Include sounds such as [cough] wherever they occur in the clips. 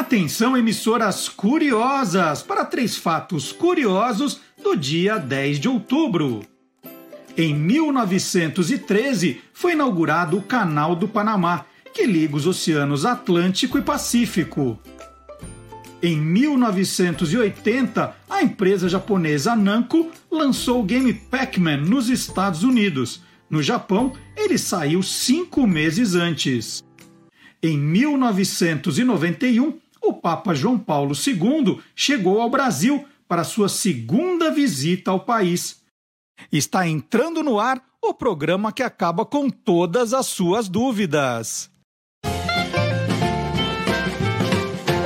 Atenção, emissoras curiosas, para três fatos curiosos do dia 10 de outubro. Em 1913 foi inaugurado o Canal do Panamá, que liga os oceanos Atlântico e Pacífico. Em 1980, a empresa japonesa Namco lançou o game Pac-Man nos Estados Unidos. No Japão, ele saiu cinco meses antes. Em 1991, o Papa João Paulo II chegou ao Brasil para sua segunda visita ao país. Está entrando no ar o programa que acaba com todas as suas dúvidas.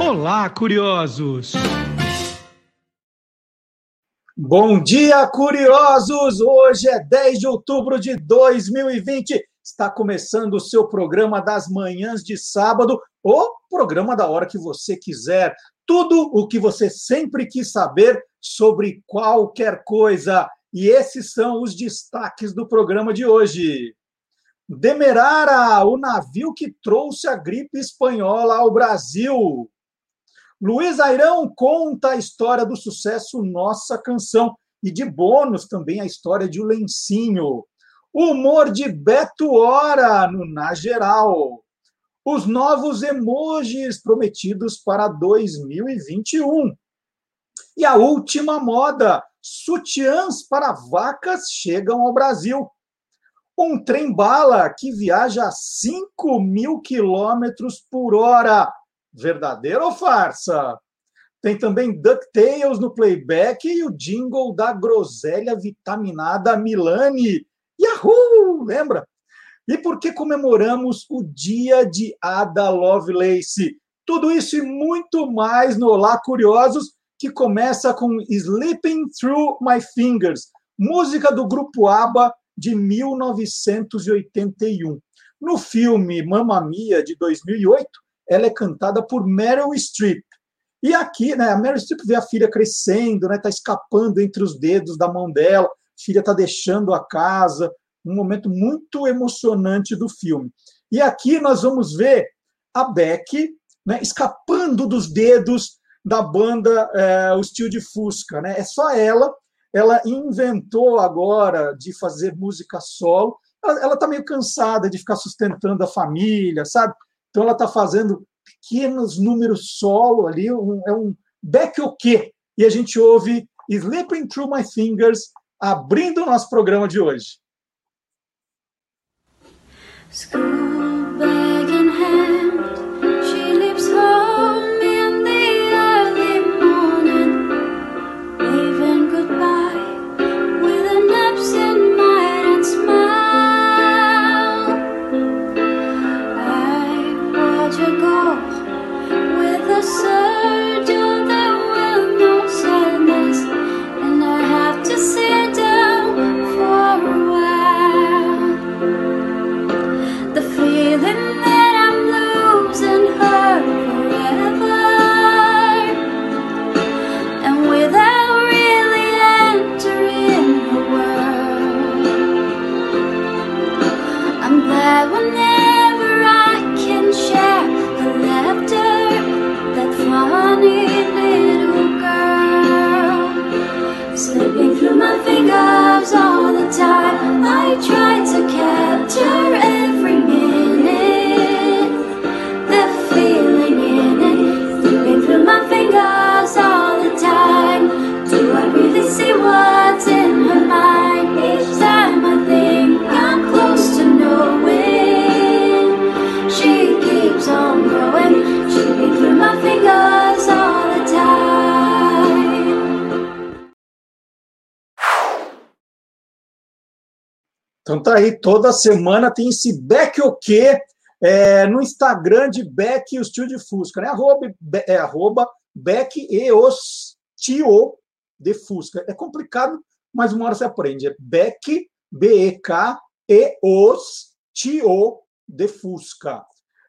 Olá, curiosos! Bom dia, curiosos! Hoje é 10 de outubro de 2020. Está começando o seu programa das manhãs de sábado, o programa da hora que você quiser. Tudo o que você sempre quis saber sobre qualquer coisa. E esses são os destaques do programa de hoje. Demerara, o navio que trouxe a gripe espanhola ao Brasil. Luiz Airão conta a história do sucesso Nossa Canção e de bônus também a história de O Lencinho. Humor de Beto Hora no Na Geral. Os novos emojis prometidos para 2021. E a última moda: sutiãs para vacas chegam ao Brasil. Um trem-bala que viaja a 5 mil quilômetros por hora Verdadeiro ou farsa? Tem também DuckTales no playback e o jingle da groselha vitaminada Milani. Yahoo! Lembra? E por que comemoramos o dia de Ada Lovelace? Tudo isso e muito mais no Olá Curiosos, que começa com Sleeping Through My Fingers, música do grupo ABBA de 1981. No filme Mamma Mia, de 2008, ela é cantada por Meryl Streep. E aqui, né, a Meryl Streep vê a filha crescendo, né, tá escapando entre os dedos da mão dela, filha está deixando a casa, um momento muito emocionante do filme. E aqui nós vamos ver a Beck né, escapando dos dedos da banda é, O Estilo de Fusca. Né? É só ela, ela inventou agora de fazer música solo. Ela está meio cansada de ficar sustentando a família, sabe? Então, ela está fazendo pequenos números solo ali, um, é um back o quê? E a gente ouve Sleeping Through My Fingers abrindo o nosso programa de hoje. time. I try to capture every minute. The feeling in it Slipping through my fingers all the time. Do I really see what Então tá aí, toda semana tem esse Beck o quê? É, no Instagram de Beck e o Tio de Fusca, né? Arroba, é, arroba Beck e os Tio de Fusca. É complicado, mas uma hora você aprende. É Beck, B-E-K, e os Tio de Fusca.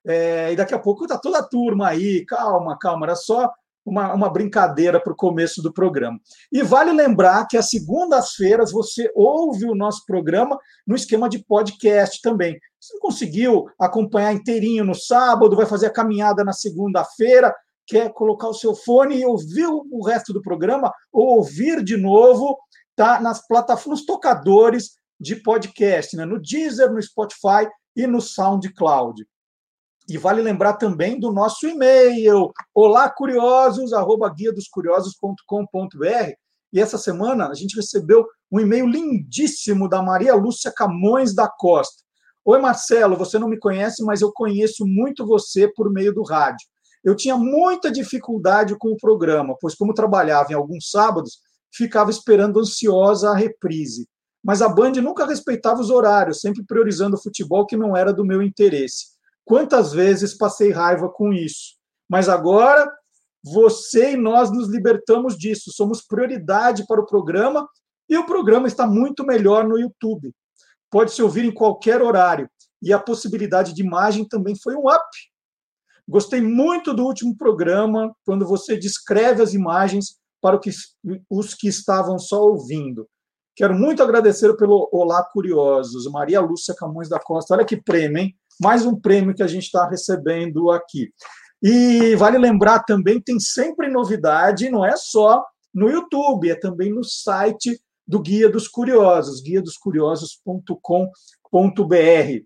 É, e daqui a pouco tá toda a turma aí, calma, calma, era só uma, uma brincadeira para o começo do programa. E vale lembrar que às segundas-feiras você ouve o nosso programa no esquema de podcast também. Se não conseguiu acompanhar inteirinho no sábado, vai fazer a caminhada na segunda-feira, quer colocar o seu fone e ouvir o resto do programa ou ouvir de novo, tá nas plataformas, tocadores de podcast, né? no Deezer, no Spotify e no SoundCloud. E vale lembrar também do nosso e-mail, olá curiosos, arroba guia dos curiosos.com.br. E essa semana a gente recebeu um e-mail lindíssimo da Maria Lúcia Camões da Costa. Oi, Marcelo, você não me conhece, mas eu conheço muito você por meio do rádio. Eu tinha muita dificuldade com o programa, pois, como trabalhava em alguns sábados, ficava esperando ansiosa a reprise. Mas a Band nunca respeitava os horários, sempre priorizando o futebol que não era do meu interesse. Quantas vezes passei raiva com isso? Mas agora você e nós nos libertamos disso. Somos prioridade para o programa e o programa está muito melhor no YouTube. Pode se ouvir em qualquer horário. E a possibilidade de imagem também foi um up. Gostei muito do último programa, quando você descreve as imagens para os que estavam só ouvindo. Quero muito agradecer pelo Olá Curiosos, Maria Lúcia Camões da Costa. Olha que prêmio, hein? Mais um prêmio que a gente está recebendo aqui. E vale lembrar também, tem sempre novidade, não é só no YouTube, é também no site do Guia dos Curiosos, guiadoscuriosos.com.br.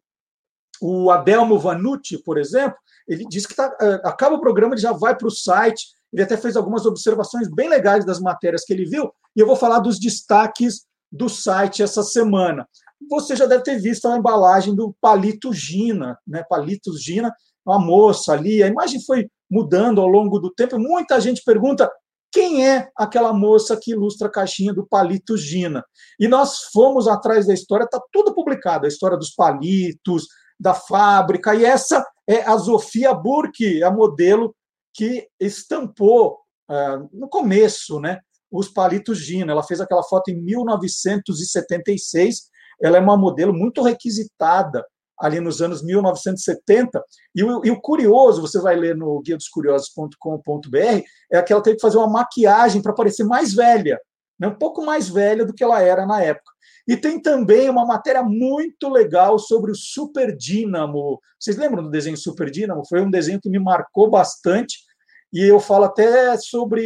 O Adelmo Vanucci, por exemplo, ele diz que tá, eh, acaba o programa, ele já vai para o site, ele até fez algumas observações bem legais das matérias que ele viu, e eu vou falar dos destaques do site essa semana. Você já deve ter visto a embalagem do Palito Gina, né? Palito Gina, uma moça ali. A imagem foi mudando ao longo do tempo. Muita gente pergunta quem é aquela moça que ilustra a caixinha do palito Gina. E nós fomos atrás da história, está tudo publicado, a história dos palitos, da fábrica, e essa é a Sofia Burke, a modelo que estampou uh, no começo né, os palitos Gina. Ela fez aquela foto em 1976, ela é uma modelo muito requisitada ali nos anos 1970. E o, e o curioso, você vai ler no guia dos curiosos.com.br, é que ela teve que fazer uma maquiagem para parecer mais velha, né? um pouco mais velha do que ela era na época. E tem também uma matéria muito legal sobre o Super Dínamo. Vocês lembram do desenho Super Dínamo? Foi um desenho que me marcou bastante. E eu falo até sobre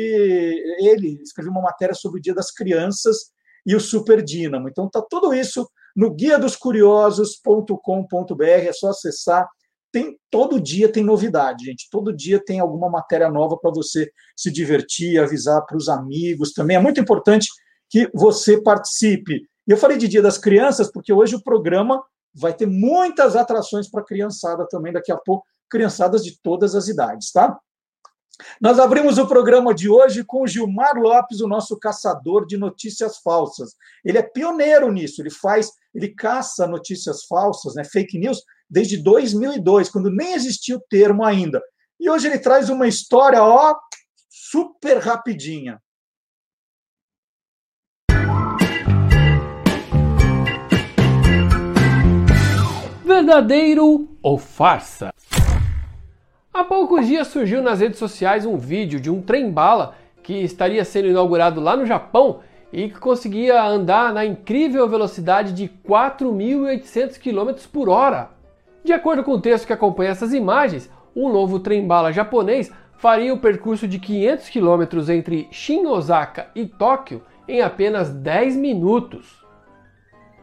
ele, escrevi uma matéria sobre o Dia das Crianças e o Super Dínamo. Então tá tudo isso no guia dos curiosos.com.br, é só acessar. Tem todo dia tem novidade, gente. Todo dia tem alguma matéria nova para você se divertir, avisar para os amigos também. É muito importante que você participe. E eu falei de Dia das Crianças porque hoje o programa vai ter muitas atrações para criançada também daqui a pouco, criançadas de todas as idades, tá? Nós abrimos o programa de hoje com o Gilmar Lopes, o nosso caçador de notícias falsas. Ele é pioneiro nisso, ele faz, ele caça notícias falsas, né, fake news, desde 2002, quando nem existia o termo ainda. E hoje ele traz uma história, ó, super rapidinha. Verdadeiro ou farsa? Há poucos dias surgiu nas redes sociais um vídeo de um trem-bala que estaria sendo inaugurado lá no Japão e que conseguia andar na incrível velocidade de 4.800 km por hora. De acordo com o texto que acompanha essas imagens, um novo trem-bala japonês faria o percurso de 500 km entre Shin Osaka e Tóquio em apenas 10 minutos.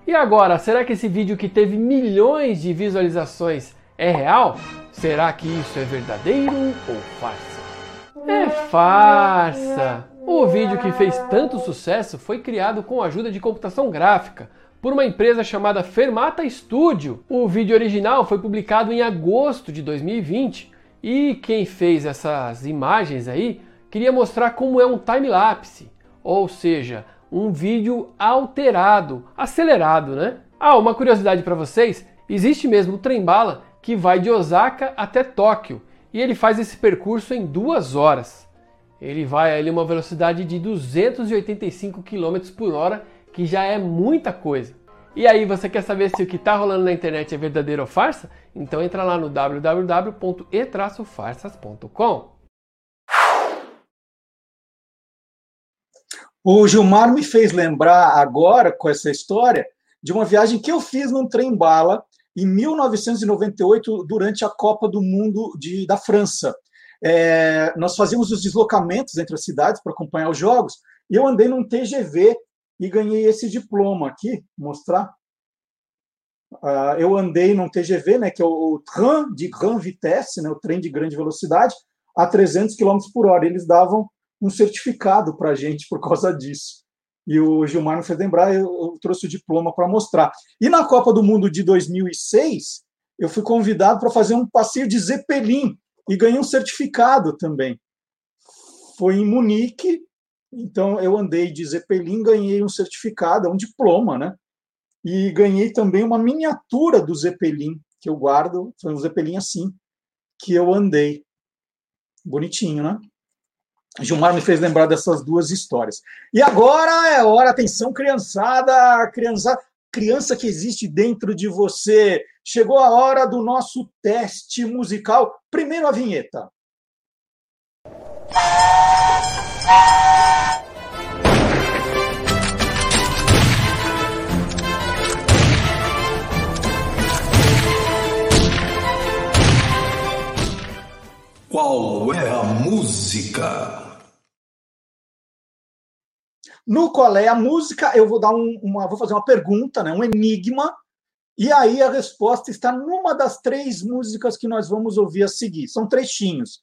E agora, será que esse vídeo que teve milhões de visualizações é real? Será que isso é verdadeiro ou farsa? É farsa! O vídeo que fez tanto sucesso foi criado com a ajuda de computação gráfica por uma empresa chamada Fermata Studio. O vídeo original foi publicado em agosto de 2020 e quem fez essas imagens aí queria mostrar como é um time-lapse, ou seja, um vídeo alterado, acelerado, né? Ah, uma curiosidade para vocês, existe mesmo o trem-bala que vai de Osaka até Tóquio e ele faz esse percurso em duas horas. Ele vai ali uma velocidade de 285 km por hora, que já é muita coisa. E aí, você quer saber se o que está rolando na internet é verdadeiro ou farsa? Então entra lá no www.e-farsas.com. O Gilmar me fez lembrar agora, com essa história, de uma viagem que eu fiz num trem-bala em 1998, durante a Copa do Mundo de, da França. é, nós fazíamos os deslocamentos entre as cidades para acompanhar os jogos, e eu andei num TGV e ganhei esse diploma aqui, mostrar. Uh, eu andei num TGV, né, que é o, o de Grande Vitesse, né, o trem de grande velocidade, a 300 km por hora. Eles davam um certificado para a gente por causa disso. E o Gilmar me fez lembrar, eu, eu trouxe o diploma para mostrar. E na Copa do Mundo de 2006, eu fui convidado para fazer um passeio de Zeppelin e ganhei um certificado também. Foi em Munique, então eu andei de Zeppelin, ganhei um certificado, um diploma, né? E ganhei também uma miniatura do Zeppelin que eu guardo, foi um Zeppelin assim que eu andei. Bonitinho, né? Gilmar me fez lembrar dessas duas histórias. E agora é hora, atenção, criançada, criança, criança que existe dentro de você. Chegou a hora do nosso teste musical. Primeiro a vinheta. Qual é a música? No qual é a música, eu vou dar um, uma, vou fazer uma pergunta, né, um enigma, e aí a resposta está numa das três músicas que nós vamos ouvir a seguir. São trechinhos.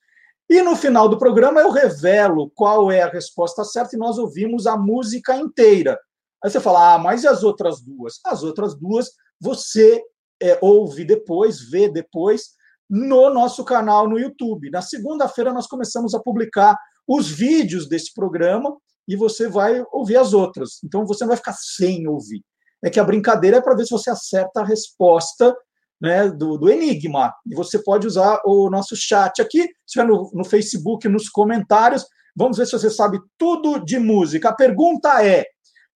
E no final do programa eu revelo qual é a resposta certa e nós ouvimos a música inteira. Aí você fala, ah, mas e as outras duas? As outras duas você é, ouve depois, vê depois, no nosso canal no YouTube. Na segunda-feira, nós começamos a publicar os vídeos desse programa e você vai ouvir as outras. Então, você não vai ficar sem ouvir. É que a brincadeira é para ver se você acerta a resposta né, do, do, enigma. E você pode usar o nosso chat aqui, se estiver no, no Facebook, nos comentários. Vamos ver se você sabe tudo de música. A pergunta é: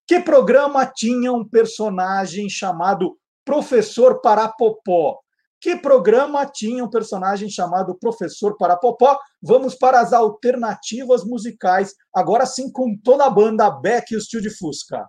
que programa tinha um personagem chamado Professor Parapopó? Que programa tinha um personagem chamado Professor Parapopó? Vamos para as alternativas musicais, agora sim com toda a banda Beck e o Steel de Fusca.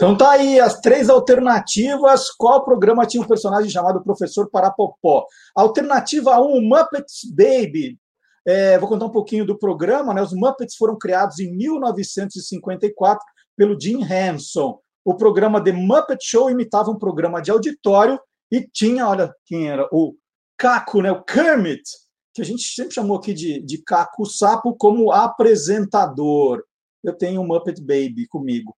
Então tá aí as três alternativas. Qual programa tinha um personagem chamado Professor Parapopó? Alternativa 1, Muppets Baby. É, vou contar um pouquinho do programa. Né? Os Muppets foram criados em 1954 pelo Jim Henson. O programa The Muppet Show imitava um programa de auditório e tinha, olha quem era, o Caco, né? o Kermit, que a gente sempre chamou aqui de, de Caco Sapo, como apresentador. Eu tenho um Muppet Baby comigo.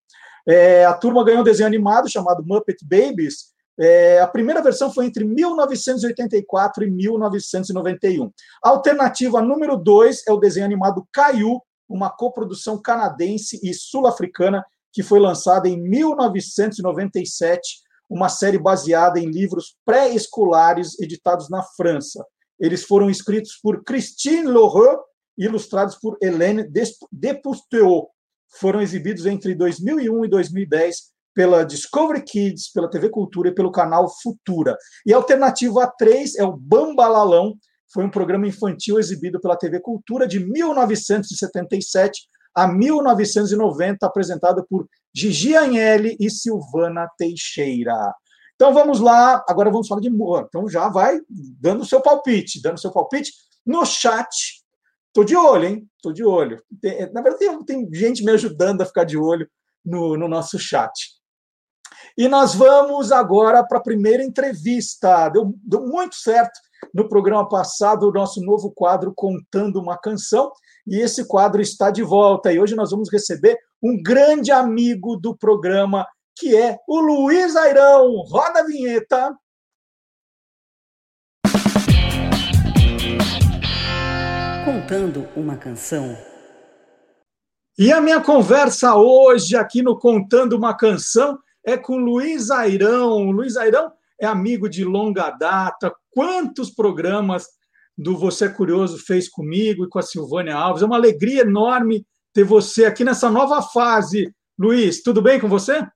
É, a turma ganhou um desenho animado chamado Muppet Babies. É, a primeira versão foi entre 1984 e 1991. A alternativa número 2 é o desenho animado Caiu, uma coprodução canadense e sul-africana que foi lançada em 1997, uma série baseada em livros pré-escolares editados na França. Eles foram escritos por Christine Laurent e ilustrados por Hélène Despousteau foram exibidos entre 2001 e 2010 pela Discovery Kids, pela TV Cultura e pelo canal Futura. E a alternativa 3 é o Bambalalão, foi um programa infantil exibido pela TV Cultura de 1977 a 1990, apresentado por Gigi Agnelli e Silvana Teixeira. Então vamos lá, agora vamos falar de humor. Então já vai dando seu palpite, dando seu palpite no chat Tô de olho, hein? Tô de olho. Tem, na verdade, tem, tem, gente me ajudando a ficar de olho no, no nosso chat. E nós vamos agora para a primeira entrevista. Deu, deu muito certo no programa passado o nosso novo quadro Contando uma Canção. E esse quadro está de volta. E hoje nós vamos receber um grande amigo do programa, que é o Luiz Airão. Roda a vinheta. Contando uma canção. E a minha conversa hoje aqui no Contando uma Canção é com Luiz Airão. Luiz Airão é amigo de longa data. Quantos programas do Você é Curioso fez comigo e com a Silvânia Alves? É uma alegria enorme ter você aqui nessa nova fase. Luiz, tudo bem com você?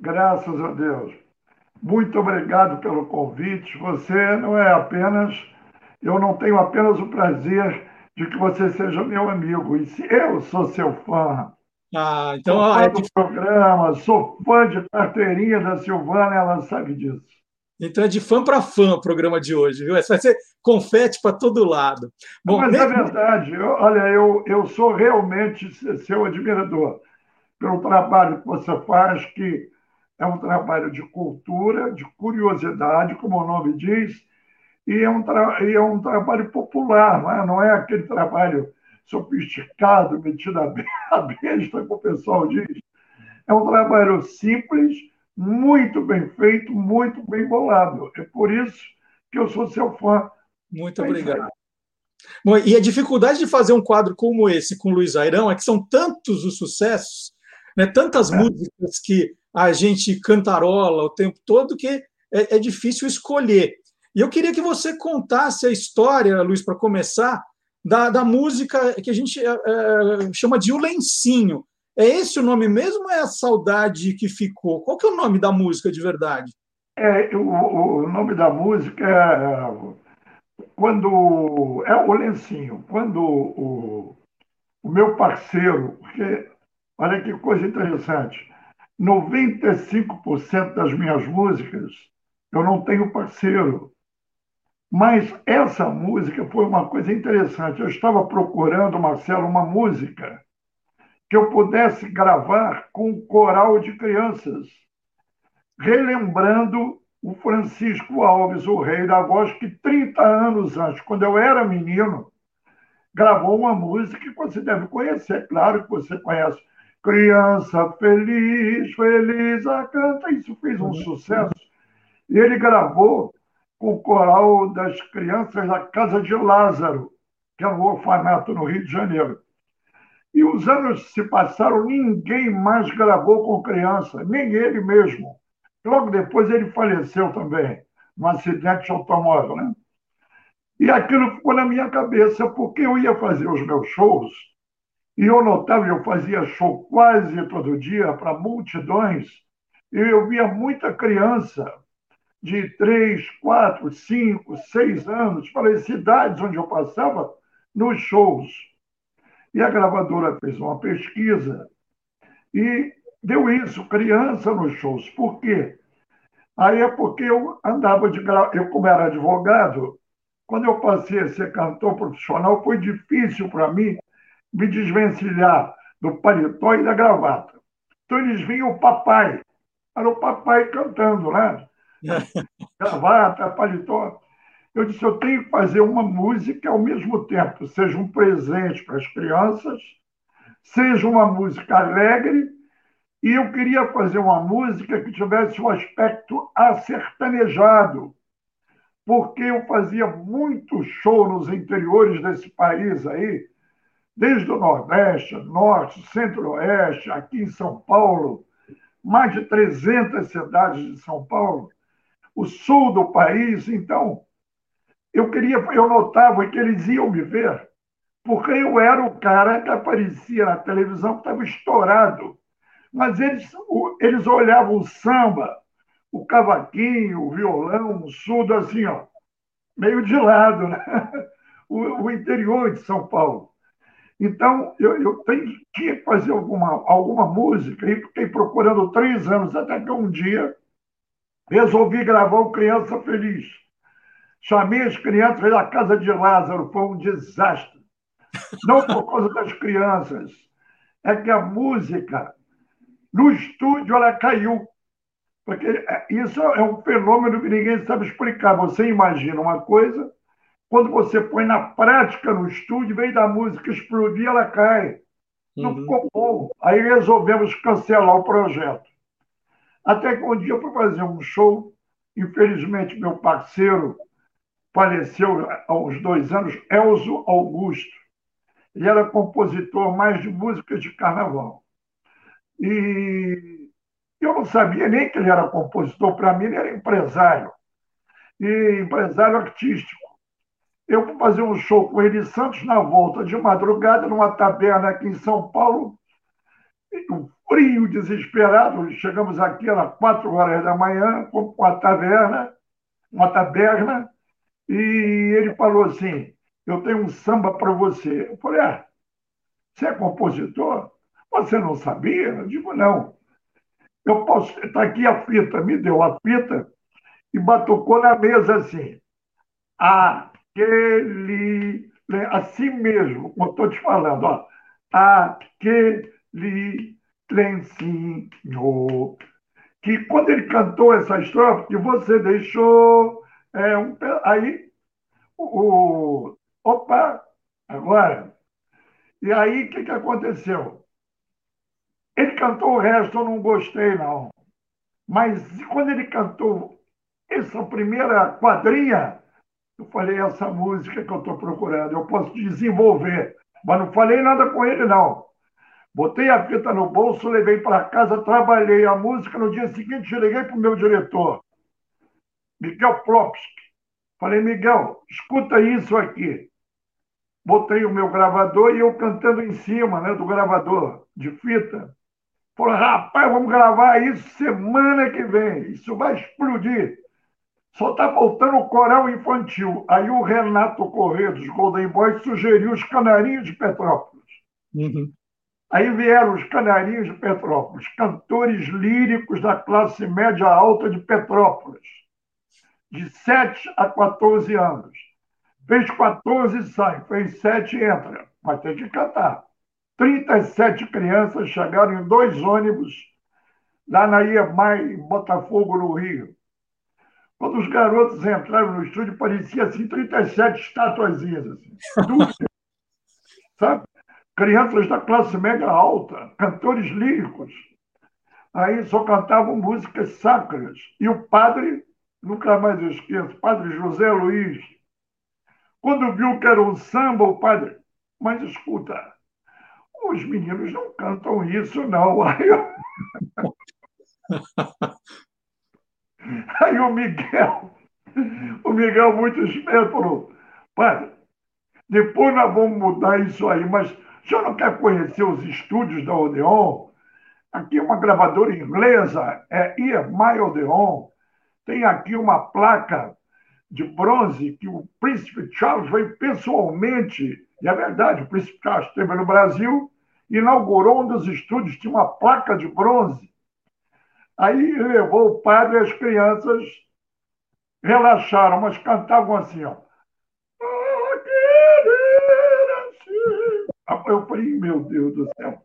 Graças a Deus. Muito obrigado pelo convite. Você não é apenas, eu não tenho apenas o prazer de que você seja meu amigo, e se eu sou seu fã. Ah, então sou fã é do programa, sou fã de carteirinha da Silvana, ela sabe disso. Então é de fã para fã o programa de hoje, viu? Vai ser confete para todo lado. Bom, Mas mesmo... é verdade. Eu, olha, eu, eu sou realmente seu admirador pelo trabalho que você faz, que é um trabalho de cultura, de curiosidade, como o nome diz, e é um, e é um trabalho popular, não é? não é aquele trabalho sofisticado, metido a [laughs] besta, como o pessoal diz. É um trabalho simples, muito bem feito, muito bem bolado. É por isso que eu sou seu fã. Muito é obrigado. Bom, e a dificuldade de fazer um quadro como esse com Luiz Airão é que são tantos os sucessos, né, tantas é. músicas que a gente cantarola o tempo todo que é, é difícil escolher. E eu queria que você contasse a história, Luiz, para começar, da, da música que a gente é, é, chama de O Lencinho. É esse o nome mesmo ou é a saudade que ficou? Qual que é o nome da música de verdade? É, o, o nome da música é quando é o lencinho, quando o, o meu parceiro, porque olha que coisa interessante, 95% das minhas músicas eu não tenho parceiro. Mas essa música foi uma coisa interessante. Eu estava procurando, Marcelo, uma música que eu pudesse gravar com um coral de crianças, relembrando o Francisco Alves, o rei da voz, que 30 anos antes, quando eu era menino, gravou uma música que você deve conhecer, claro que você conhece. Criança feliz, feliz a canta. Isso fez um sucesso. E ele gravou com o coral das crianças da Casa de Lázaro, que é um orfanato no Rio de Janeiro. E os anos se passaram, ninguém mais gravou com criança, nem ele mesmo. Logo depois ele faleceu também, num acidente de automóvel. Né? E aquilo ficou na minha cabeça, porque eu ia fazer os meus shows, e eu notava, eu fazia show quase todo dia para multidões, e eu via muita criança de três, quatro, cinco, seis anos para as cidades onde eu passava nos shows. E a gravadora fez uma pesquisa e deu isso, criança nos shows. Por quê? Aí é porque eu andava de eu como era advogado, quando eu passei a ser cantor profissional, foi difícil para mim me desvencilhar do paletó e da gravata. Então eles vinham o papai, era o papai cantando, né? Gravata, paletó. Eu disse, eu tenho que fazer uma música ao mesmo tempo, seja um presente para as crianças, seja uma música alegre, e eu queria fazer uma música que tivesse um aspecto acertanejado, porque eu fazia muito show nos interiores desse país aí, desde o Nordeste, Norte, Centro-Oeste, aqui em São Paulo, mais de 300 cidades de São Paulo, o sul do país. Então, eu queria, eu notava que eles iam me ver, porque eu era o cara que aparecia na televisão que estava estourado. Mas eles, eles olhavam o samba, o cavaquinho, o violão, o surdo, assim, ó, meio de lado, né? [laughs] o, o interior de São Paulo. Então, eu, eu tenho, tinha que fazer alguma, alguma música e fiquei procurando três anos, até que um dia resolvi gravar o Criança Feliz. Chamei as crianças da casa de Lázaro, foi um desastre. Não por causa das crianças, é que a música no estúdio ela caiu. Porque é, isso é um fenômeno que ninguém sabe explicar. Você imagina uma coisa, quando você põe na prática no estúdio, vem da música explodir, ela cai. Não uhum. ficou bom. Aí resolvemos cancelar o projeto. Até que um dia eu fui fazer um show, infelizmente meu parceiro faleceu uns dois anos, Elzo Augusto. Ele era compositor mais de músicas de carnaval. E eu não sabia nem que ele era compositor, para mim ele era empresário. E empresário artístico. Eu fui fazer um show com ele em Santos na volta de madrugada, numa taberna aqui em São Paulo. Um frio desesperado. Chegamos aqui às quatro horas da manhã, com uma taverna, uma taberna, e ele falou assim: Eu tenho um samba para você. Eu falei: Ah, você é compositor? Você não sabia? Eu digo: Não. Eu posso. Está aqui a fita. Me deu a fita e batucou na mesa assim. Aquele. Assim mesmo, como estou te falando, ó. Aquele lencinho. Que quando ele cantou essa estrofe, que você deixou. É, um, aí, o, opa, agora. E aí, o que, que aconteceu? Ele cantou o resto, eu não gostei, não. Mas quando ele cantou essa primeira quadrinha, eu falei, essa música que eu estou procurando, eu posso desenvolver. Mas não falei nada com ele, não. Botei a fita no bolso, levei para casa, trabalhei a música. No dia seguinte, liguei para o meu diretor, Miguel Plopski. Falei, Miguel, escuta isso aqui. Botei o meu gravador e eu cantando em cima né, do gravador de fita. Falei, rapaz, vamos gravar isso semana que vem. Isso vai explodir. Só está faltando o coral infantil. Aí o Renato Corrêa, dos Golden Boys, sugeriu os Canarinhos de Petrópolis. Uhum. Aí vieram os Canarinhos de Petrópolis, cantores líricos da classe média alta de Petrópolis, de 7 a 14 anos. Fez 14 e sai, fez 7 e entra, mas tem que cantar. 37 crianças chegaram em dois ônibus lá na IEMAI, em Botafogo, no Rio. Quando os garotos entraram no estúdio, parecia assim 37 estatuazinhas, assim. [laughs] sabe? Crianças da classe média alta, cantores líricos. Aí só cantavam músicas sacras. E o padre, nunca mais esqueço, padre José Luiz, quando viu que era um samba, o padre, mas escuta, os meninos não cantam isso, não. [laughs] Aí, eu... [laughs] Aí o Miguel, o Miguel muito esperto, falou, padre, depois nós vamos mudar isso aí, mas o senhor não quer conhecer os estúdios da Odeon? Aqui uma gravadora inglesa, é EMI Odeon. Tem aqui uma placa de bronze que o príncipe Charles veio pessoalmente, e é verdade, o príncipe Charles esteve no Brasil, inaugurou um dos estúdios, tinha uma placa de bronze. Aí levou o padre e as crianças relaxaram, mas cantavam assim, ó. Eu falei, meu Deus do céu.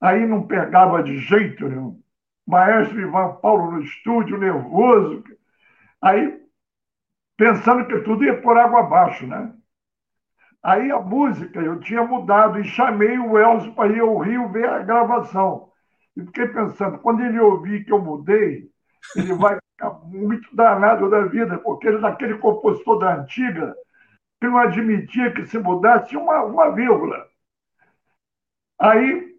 Aí não pegava de jeito nenhum. Maestro Ivan Paulo no estúdio, nervoso. Aí, pensando que tudo ia por água abaixo, né? Aí a música eu tinha mudado e chamei o Elcio para ir ao Rio ver a gravação. E fiquei pensando, quando ele ouvir que eu mudei, ele vai ficar muito danado da vida, porque ele daquele compositor da antiga que não admitia que se mudasse uma, uma vírgula. Aí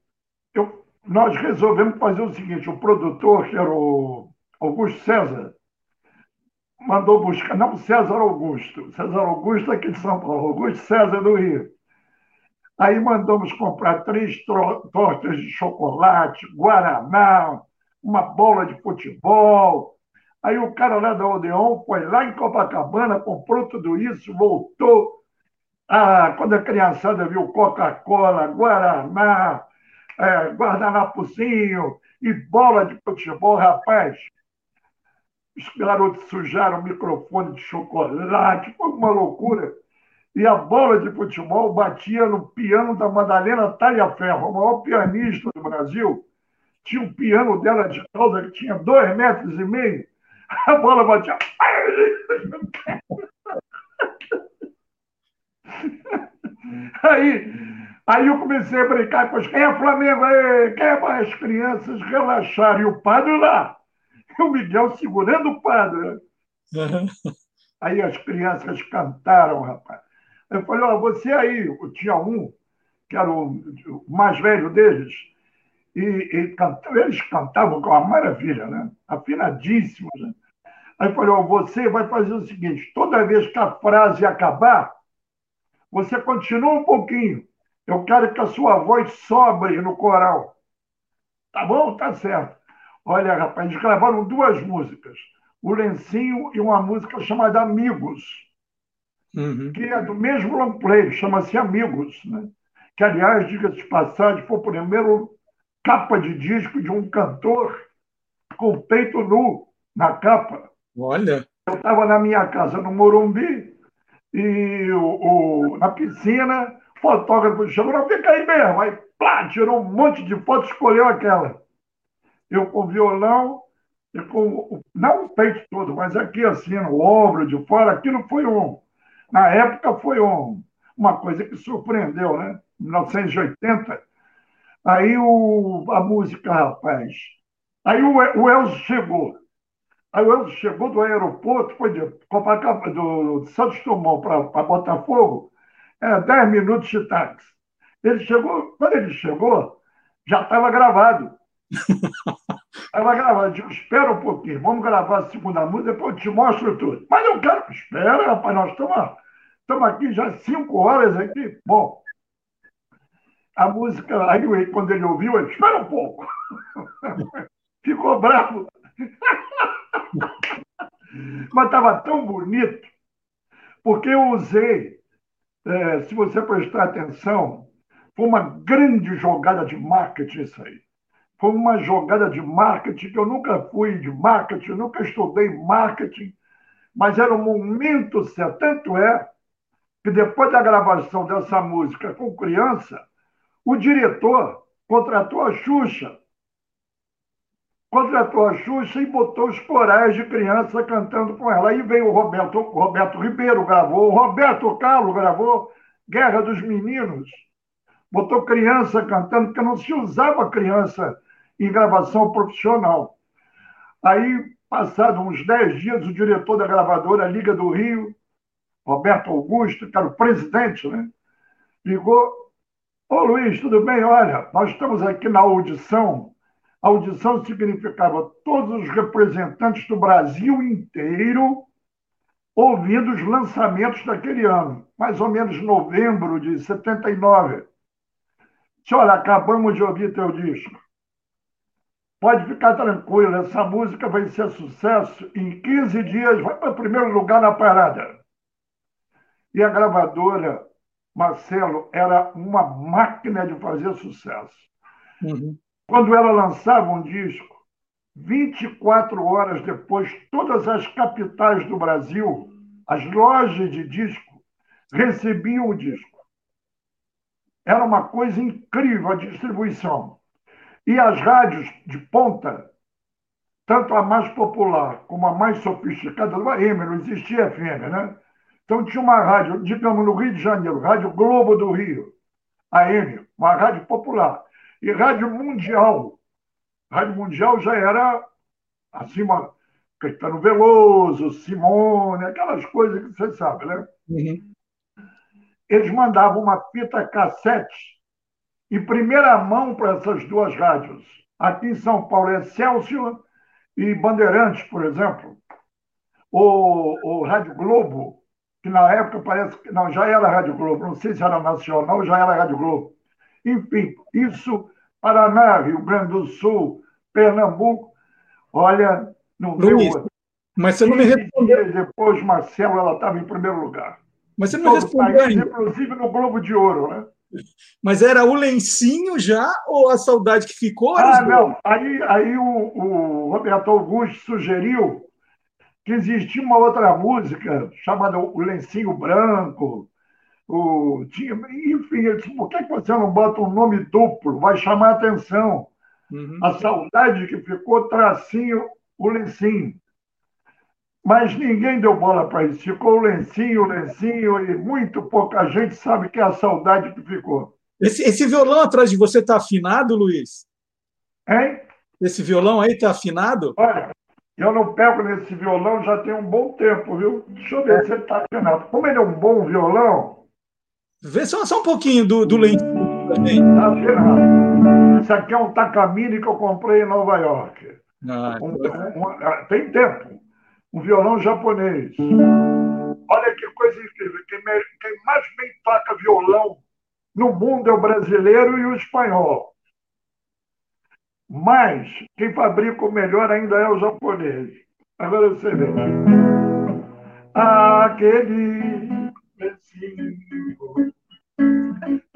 eu, nós resolvemos fazer o seguinte: o produtor, que era o Augusto César, mandou buscar, não César Augusto, César Augusto aqui de São Paulo, Augusto César do Rio. Aí mandamos comprar três tortas de chocolate, guaraná, uma bola de futebol. Aí o cara lá da Odeon foi lá em Copacabana, comprou tudo isso, voltou, ah, quando a criançada viu Coca-Cola, Guaraná, é, guardanapozinho e bola de futebol, rapaz, os garotos sujaram o microfone de chocolate, foi uma loucura. E a bola de futebol batia no piano da Madalena Talhaferro, a maior pianista do Brasil. Tinha um piano dela de cauda que tinha dois metros e meio. A bola batia. [laughs] Aí, aí eu comecei a brincar com os. Quem é Flamengo? Aí, quem é mais crianças relaxaram? E o padre lá. E o Miguel segurando o padre. Aí as crianças cantaram, rapaz. Eu falei, ó, você aí, tinha um, que era o, o mais velho deles, e, e eles cantavam com uma maravilha, né? afinadíssimos. Né? Aí eu falei, ó, você vai fazer o seguinte, toda vez que a frase acabar, você continua um pouquinho. Eu quero que a sua voz sobre no coral. Tá bom? Tá certo. Olha, rapaz, eles gravaram duas músicas. O Lencinho e uma música chamada Amigos, uhum. que é do mesmo long play, chama-se Amigos, né? que, aliás, diga-se de passagem, foi o primeiro capa de disco de um cantor com o peito nu na capa. Olha! Eu estava na minha casa no Morumbi e o, o na piscina, o fotógrafo chamou, não, fica aí mesmo. Aí, plá, tirou um monte de fotos, escolheu aquela. Eu com violão, e com, não o peito todo, mas aqui assim, no ombro, de fora, aquilo foi um. Na época foi um, uma coisa que surpreendeu, né? 1980. Aí o, a música, rapaz. Aí o, o Elzo chegou. Aí o Elzo chegou do aeroporto, foi de Copacabana, do Santos Dumont para Botafogo, é, 10 minutos de táxi. Ele chegou, quando ele chegou, já estava gravado. [laughs] Estava gravado. Eu digo, espera um pouquinho, vamos gravar a segunda música, depois eu te mostro tudo. Mas eu quero, espera, rapaz, nós estamos, estamos aqui já cinco horas aqui. Bom, a música, aí quando ele ouviu, ele espera um pouco. [laughs] Ficou bravo. Mas estava tão bonito, porque eu usei, é, se você prestar atenção, foi uma grande jogada de marketing isso aí. Foi uma jogada de marketing que eu nunca fui de marketing, nunca estudei marketing, mas era um momento certo. Tanto é que depois da gravação dessa música com criança, o diretor contratou a Xuxa. Contratou a Xuxa e botou os corais de criança cantando com ela. Aí veio o Roberto, o Roberto Ribeiro, gravou, o Roberto Carlos gravou Guerra dos Meninos. Botou criança cantando, porque não se usava criança em gravação profissional. Aí, passado uns 10 dias, o diretor da gravadora Liga do Rio, Roberto Augusto, que era o presidente, né? ligou Ô Luiz, tudo bem? Olha, nós estamos aqui na audição. A audição significava todos os representantes do Brasil inteiro ouvindo os lançamentos daquele ano, mais ou menos novembro de 79. Disse, olha, acabamos de ouvir teu disco. Pode ficar tranquilo, essa música vai ser sucesso. Em 15 dias vai para o primeiro lugar na parada. E a gravadora Marcelo era uma máquina de fazer sucesso. Uhum. Quando ela lançava um disco, 24 horas depois, todas as capitais do Brasil, as lojas de disco, recebiam o disco. Era uma coisa incrível a distribuição. E as rádios de ponta, tanto a mais popular como a mais sofisticada, a AM, não existia FM, né? Então tinha uma rádio, digamos, no Rio de Janeiro, Rádio Globo do Rio, AM, uma rádio popular. E Rádio Mundial. Rádio Mundial já era acima, Caetano Veloso, Simone, aquelas coisas que você sabe, né? Uhum. Eles mandavam uma fita cassete em primeira mão para essas duas rádios. Aqui em São Paulo é Celsius e Bandeirantes, por exemplo. O, o Rádio Globo que na época parece que não, já era Rádio Globo, não sei se era nacional, já era Rádio Globo. Enfim, isso, Paraná, Rio Grande do Sul, Pernambuco, olha, não deu outro. Mas você não me respondeu. Depois, Marcelo, ela estava em primeiro lugar. Mas você não me respondeu país, Inclusive no Globo de Ouro, né? Mas era o lencinho já ou a saudade que ficou? Ah, não. Aí, aí o, o Roberto Augusto sugeriu que existia uma outra música chamada O Lencinho Branco. O, tinha, enfim, ele disse, por que você não bota um nome duplo? Vai chamar a atenção. Uhum. A saudade que ficou, tracinho, o lencinho. Mas ninguém deu bola para isso. Ficou o lencinho, o lencinho, e muito pouca gente sabe que é a saudade que ficou. Esse, esse violão atrás de você está afinado, Luiz? Hein? Esse violão aí está afinado? Olha, Eu não pego nesse violão já tem um bom tempo, viu? Deixa eu ver se ele está afinado. Como ele é um bom violão. Vê só, só um pouquinho do, do também. Está afinado. Esse aqui é um Takamine que eu comprei em Nova York. Ah, um, um, um, tem tempo. Um violão japonês. Olha que coisa incrível. Quem, quem mais bem toca violão no mundo é o brasileiro e o espanhol. Mas quem fabrica o melhor ainda é o japonês. Agora você vê. Aquele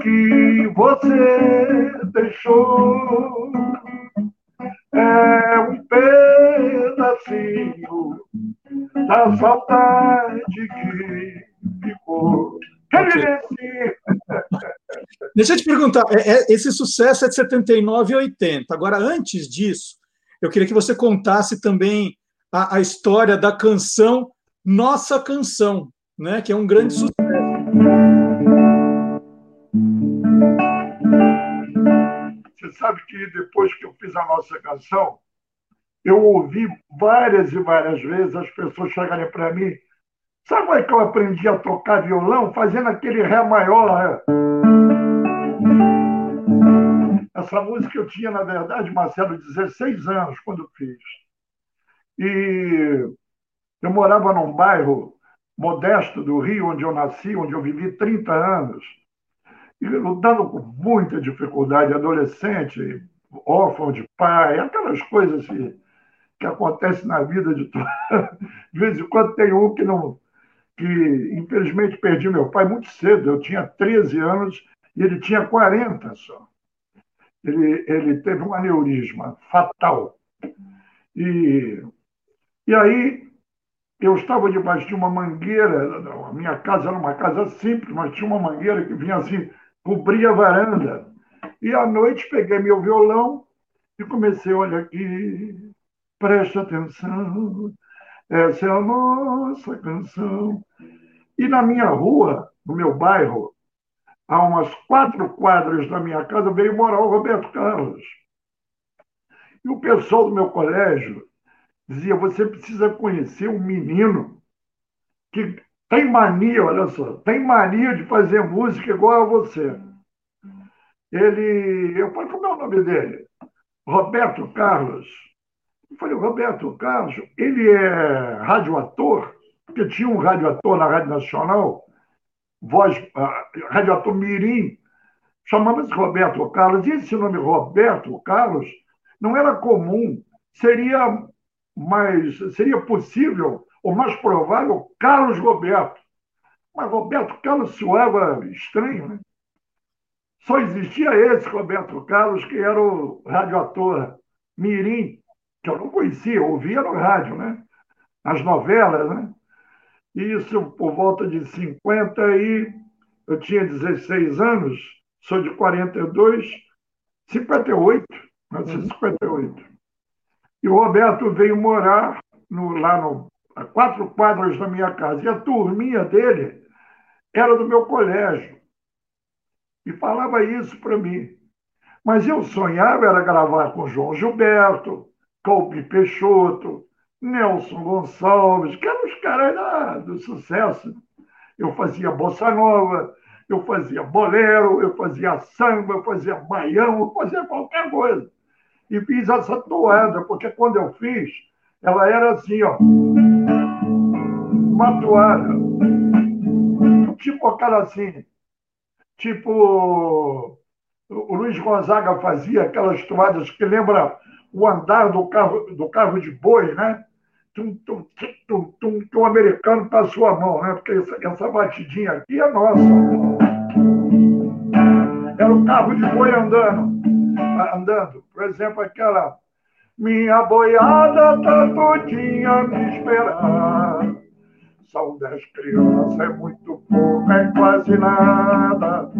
que você deixou é um pedacinho da saudade que ficou. Deixa eu te perguntar, é, é, esse sucesso é de 79 e 80. Agora, antes disso, eu queria que você contasse também a, a história da canção Nossa Canção, né, que é um grande sucesso. Você sabe que depois que eu fiz a nossa canção, eu ouvi várias e várias vezes as pessoas chegarem para mim. Sabe como é que eu aprendi a tocar violão? Fazendo aquele Ré maior. Essa música eu tinha, na verdade, Marcelo, 16 anos quando fiz. E eu morava num bairro modesto do Rio, onde eu nasci, onde eu vivi 30 anos, e lutando com muita dificuldade, adolescente, órfão de pai, aquelas coisas que, que acontecem na vida de todo. [laughs] De vez em quando tem um que não. que infelizmente perdi meu pai muito cedo, eu tinha 13 anos e ele tinha 40 só ele, ele teve um aneurisma fatal. E, e aí eu estava debaixo de uma mangueira, a minha casa era uma casa simples, mas tinha uma mangueira que vinha assim, cobria a varanda. E à noite peguei meu violão e comecei, olha aqui, preste atenção, essa é a nossa canção. E na minha rua, no meu bairro, a umas quatro quadras da minha casa, veio morar o Roberto Carlos. E o pessoal do meu colégio dizia: você precisa conhecer um menino que tem mania, olha só, tem mania de fazer música igual a você. Ele, eu falei, como é o nome dele? Roberto Carlos. Eu falei, Roberto Carlos, ele é radioator, porque tinha um radioator na Rádio Nacional, voz, uh, radioator Mirim, chamava-se Roberto Carlos. E esse nome Roberto Carlos não era comum, seria mais, seria possível, ou mais provável, Carlos Roberto. Mas Roberto Carlos soava estranho, né? Só existia esse Roberto Carlos, que era o radioator Mirim, que eu não conhecia, ouvia no rádio, né? As novelas, né? Isso por volta de 50 e eu tinha 16 anos, sou de 42, 58, nasci 58. E o Roberto veio morar no, lá no, a quatro quadras da minha casa. E a turminha dele era do meu colégio. E falava isso para mim. Mas eu sonhava era gravar com João Gilberto, Coupe Peixoto, Nelson Gonçalves, que eram os caras do sucesso. Eu fazia bossa nova, eu fazia bolero, eu fazia samba, eu fazia baião, eu fazia qualquer coisa. E fiz essa toada, porque quando eu fiz, ela era assim, ó. Uma toada. Tipo aquela assim. Tipo. O Luiz Gonzaga fazia aquelas toadas que lembra o andar do carro, do carro de boi, né? tum, tum, tum, tum, que o americano passou a mão, né? Porque essa, essa batidinha aqui é nossa. Era o carro de boi andando. Andando. Por exemplo, aquela. Minha boiada tá todinha me esperar. São dez crianças, é muito pouco, é quase nada.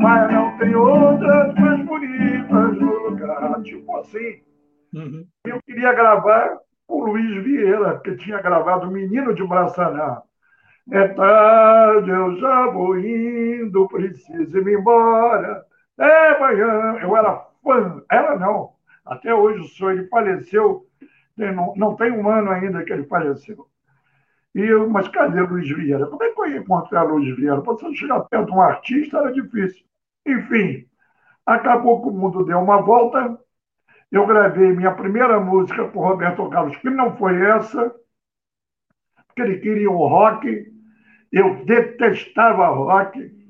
Mas não tem outras mais bonitas no lugar. Tipo assim. Uhum. Eu queria gravar o Luiz Vieira, que tinha gravado Menino de Braçanã. É tarde, eu já vou indo, preciso ir embora. É manhã, eu era ela não. Até hoje o senhor ele faleceu não, não tem um ano ainda que ele faleceu. E eu, mas cadê Luiz Vieira? Como é que eu ia encontrar Luiz Vieira? Para você chegar perto de um artista era difícil. Enfim, acabou que o mundo deu uma volta. Eu gravei minha primeira música com o Roberto Carlos, que não foi essa, porque ele queria um rock. Eu detestava rock.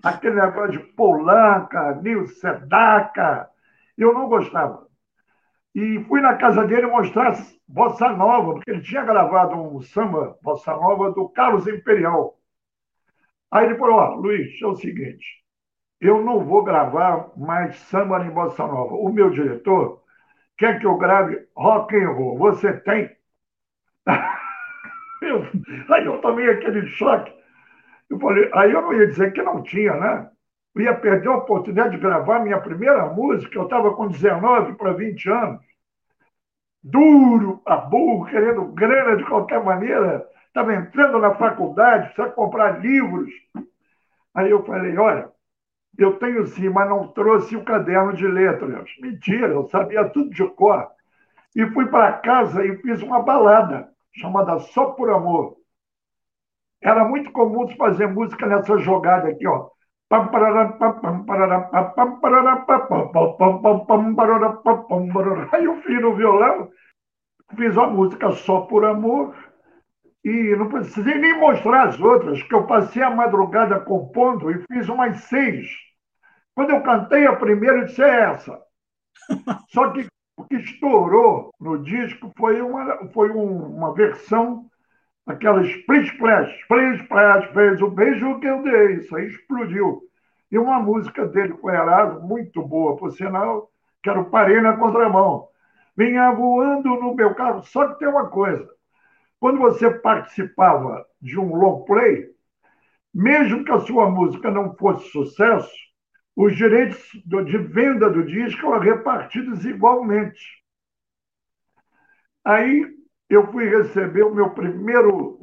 Aquele negócio de Polanca, Nil Sedaka, eu não gostava. E fui na casa dele mostrar Bossa Nova, porque ele tinha gravado um samba Bossa Nova do Carlos Imperial. Aí ele falou: Ó, Luiz, é o seguinte, eu não vou gravar mais samba em Bossa Nova. O meu diretor quer que eu grave rock and roll. Você tem? [laughs] aí eu tomei aquele choque. Eu falei, aí eu não ia dizer que não tinha, né? Eu ia perder a oportunidade de gravar minha primeira música. Eu estava com 19 para 20 anos duro, a burro, querendo grana de qualquer maneira, estava entrando na faculdade, precisa comprar livros. Aí eu falei, olha, eu tenho sim, mas não trouxe o caderno de letras. Mentira, eu sabia tudo de cor. E fui para casa e fiz uma balada chamada Só por Amor. Era muito comum fazer música nessa jogada aqui, ó. Aí eu fui no violão, fiz a música só por amor e não precisei nem mostrar as outras, que eu passei a madrugada compondo e fiz umas seis. Quando eu cantei a primeira, eu disse, é essa. [laughs] Só que o que estourou no disco foi uma, foi uma versão aquela Split Splash, Split Splash fez o beijo que eu dei, isso aí explodiu. E uma música dele com Erasmo, muito boa, por sinal, que era o Parei na Contramão. Vinha voando no meu carro, só que tem uma coisa, quando você participava de um long play, mesmo que a sua música não fosse sucesso, os direitos de venda do disco eram repartidos igualmente. Aí eu fui receber o meu primeiro,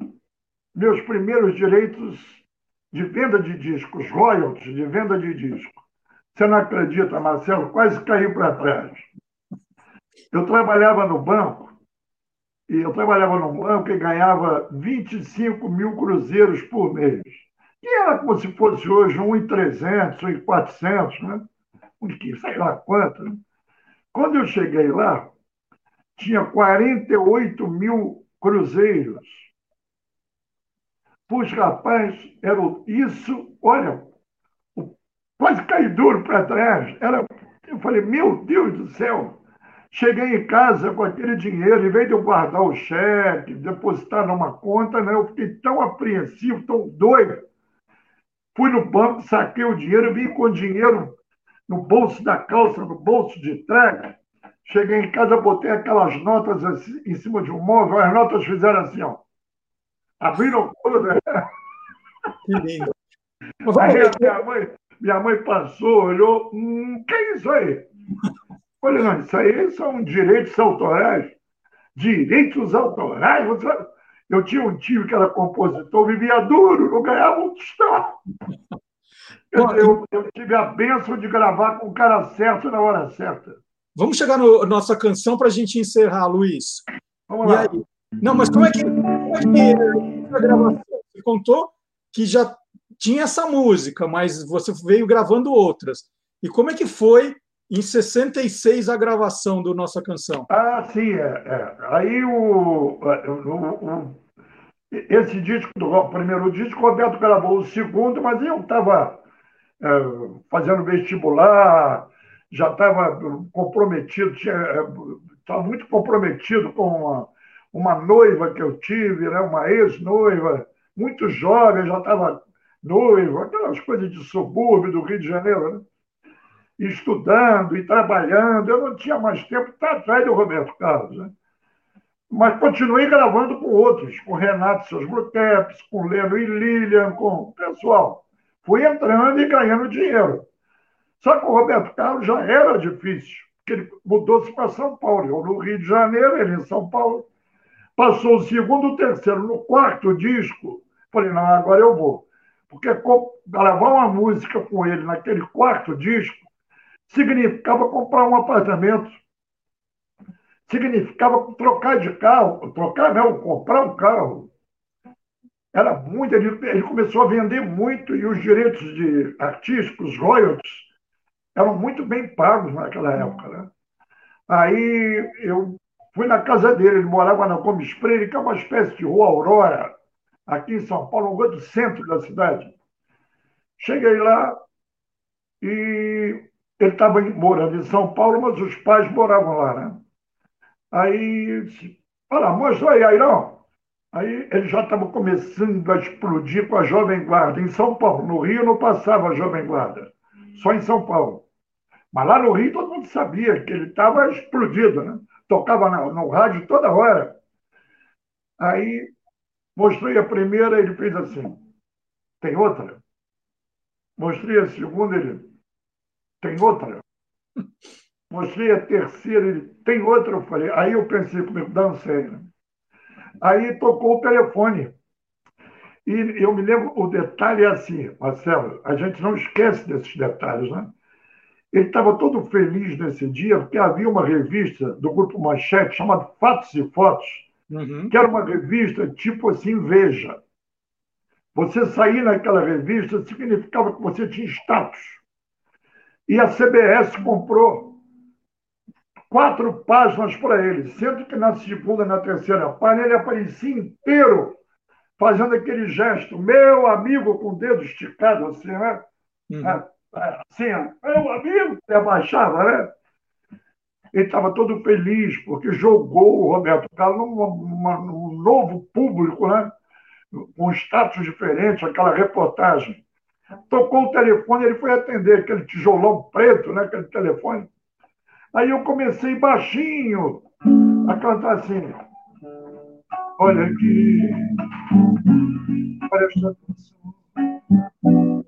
meus primeiros direitos de venda de discos, royalties de venda de disco. Você não acredita, Marcelo? Quase caiu para trás. Eu trabalhava no banco, e eu trabalhava no banco e ganhava 25 mil cruzeiros por mês. E era como se fosse hoje 1,300, 1,400, né? Um sei lá quanto. Né? Quando eu cheguei lá, tinha 48 mil cruzeiros. Puxa, rapaz, era isso, olha, quase caí duro para trás. Era, eu falei, meu Deus do céu. Cheguei em casa com aquele dinheiro, em vez de eu guardar o cheque, depositar numa conta, né, eu fiquei tão apreensivo, tão doido. Fui no banco, saquei o dinheiro, vim com o dinheiro no bolso da calça, no bolso de trás. Cheguei em casa, botei aquelas notas assim, em cima de um móvel, as notas fizeram assim, ó. Abriram todas. Que lindo. [laughs] Aí minha mãe, minha mãe passou, olhou, hum, que é isso aí? Olha, não, isso aí são direitos autorais. Direitos autorais? Eu tinha um tio que era compositor, vivia duro, não ganhava um tostão. [laughs] Eu, eu, eu, tive a benção de gravar com o cara certo na hora certa. Vamos chegar na no, nossa canção para a gente encerrar, Luiz. Vamos e lá. Aí? Não, mas como é que, como é que a gravação? Você contou que já tinha essa música, mas você veio gravando outras. E como é que foi em 66 a gravação do nossa canção? Ah, sim, é. é. Aí o, o, o, esse disco, do primeiro disco, o Roberto gravou o segundo, mas eu estava é, fazendo vestibular, já estava comprometido, estava é, muito comprometido com uma, uma noiva que eu tive, né, uma ex-noiva, muito jovem, já estava noiva, aquelas coisas de subúrbio do Rio de Janeiro, né? estudando e trabalhando. Eu não tinha mais tempo para atrás do Roberto Carlos. Né? Mas continuei gravando com outros, com Renato Seus Bluecaps, com Leno e Lilian, com pessoal. Fui entrando e ganhando dinheiro. Só que o Roberto Carlos já era difícil, porque ele mudou-se para São Paulo. Eu no Rio de Janeiro, ele em São Paulo. Passou o segundo, o terceiro. No quarto disco, falei, não, agora eu vou. Porque gravar uma música com ele naquele quarto disco significava comprar um apartamento, significava trocar de carro, trocar não, comprar um carro. Era muito, ele, ele começou a vender muito e os direitos de artísticos, royalties, eram muito bem pagos naquela época. Né? Aí eu fui na casa dele, ele morava na Gomes Freire, que é uma espécie de rua Aurora, aqui em São Paulo, um do centro da cidade. Cheguei lá e ele estava morando em São Paulo, mas os pais moravam lá, né? Aí, olha, mostra aí, Airão. Aí ele já estava começando a explodir com a Jovem Guarda em São Paulo. No Rio não passava a Jovem Guarda, só em São Paulo. Mas lá no Rio todo mundo sabia que ele estava explodido, né? Tocava no, no rádio toda hora. Aí mostrei a primeira, ele fez assim: tem outra? Mostrei a segunda, ele tem outra? Mostrei a terceira, ele tem outra, eu falei. Aí eu pensei comigo, dando sério. Né? Aí tocou o telefone. E eu me lembro, o detalhe é assim, Marcelo, a gente não esquece desses detalhes, né? Ele estava todo feliz nesse dia, porque havia uma revista do Grupo Manchete chamada Fatos e Fotos, uhum. que era uma revista tipo assim, Veja. Você sair naquela revista significava que você tinha status. E a CBS comprou quatro páginas para ele, sendo que na segunda e na terceira página ele aparecia inteiro fazendo aquele gesto, meu amigo com o dedo esticado, assim, né? Uhum. É, assim, meu amigo, ele abaixava, né? Ele estava todo feliz, porque jogou o Roberto Carlos num, novo público, né? com status diferente, aquela reportagem. Tocou o telefone, ele foi atender aquele tijolão preto, né? aquele telefone. Aí eu comecei baixinho a cantar assim. Olha aqui, presta atenção.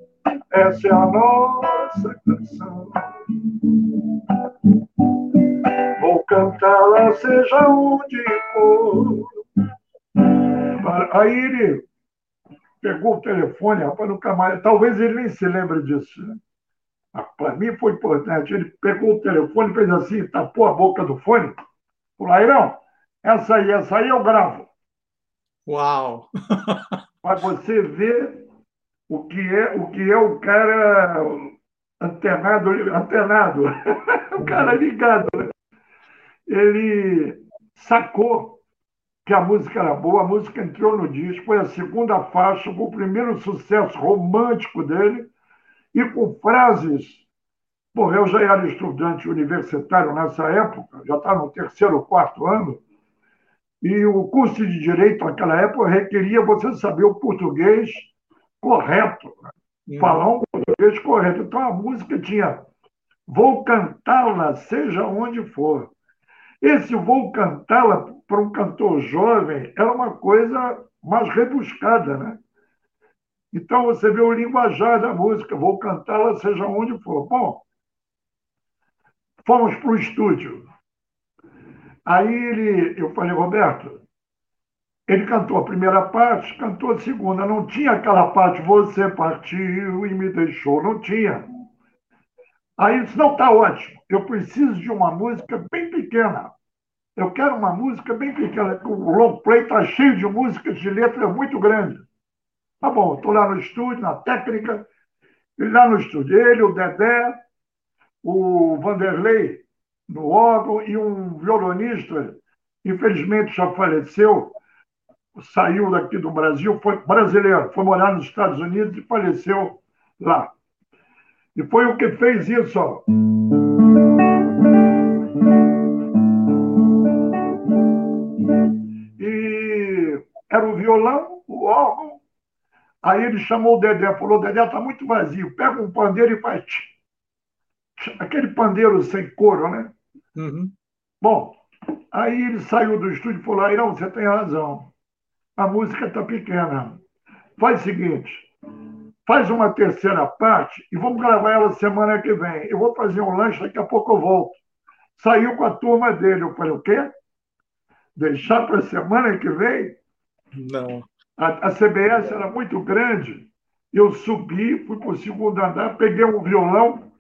Essa é a nossa canção. Vou cantá-la seja onde for. Aí ele pegou o telefone, rapaz, nunca mais. Talvez ele nem se lembre disso. Né? Ah, Para mim foi importante. Ele pegou o telefone, fez assim, tapou a boca do fone. Falou, não, essa aí, essa aí eu gravo. Uau! Para você ver o que é o, que é o cara antenado, antenado. o [laughs] cara ligado. Né? Ele sacou que a música era boa, a música entrou no disco, foi a segunda faixa, foi o primeiro sucesso romântico dele, e com frases. Bom, eu já era estudante universitário nessa época, já estava no terceiro ou quarto ano, e o curso de Direito naquela época requeria você saber o português correto, né? falar um português correto. Então a música tinha Vou cantá-la, seja onde for. Esse vou cantá-la para um cantor jovem era uma coisa mais rebuscada, né? Então você vê o linguajar da música, vou cantá-la seja onde for. Bom, fomos para o estúdio. Aí ele, eu falei, Roberto, ele cantou a primeira parte, cantou a segunda. Não tinha aquela parte, você partiu e me deixou. Não tinha. Aí ele disse, não, está ótimo. Eu preciso de uma música bem pequena. Eu quero uma música bem pequena. O long play está cheio de músicas de letra muito grande. Tá bom, estou lá no estúdio, na técnica. E lá no estúdio, ele, o Dedé, o Vanderlei no órgão e um violonista, infelizmente já faleceu, saiu daqui do Brasil, foi brasileiro, foi morar nos Estados Unidos e faleceu lá. E foi o que fez isso. Ó. E era o violão, o órgão. Aí ele chamou o Dedé, falou: Dedé, está muito vazio, pega um pandeiro e faz. Aquele pandeiro sem couro, né? Uhum. Bom, aí ele saiu do estúdio e falou: Irão, você tem razão a música está pequena. Faz o seguinte, faz uma terceira parte e vamos gravar ela semana que vem. Eu vou fazer um lanche, daqui a pouco eu volto. Saiu com a turma dele. Eu falei, o quê? Deixar para semana que vem? Não. A, a CBS era muito grande. Eu subi, fui para o segundo andar, peguei um violão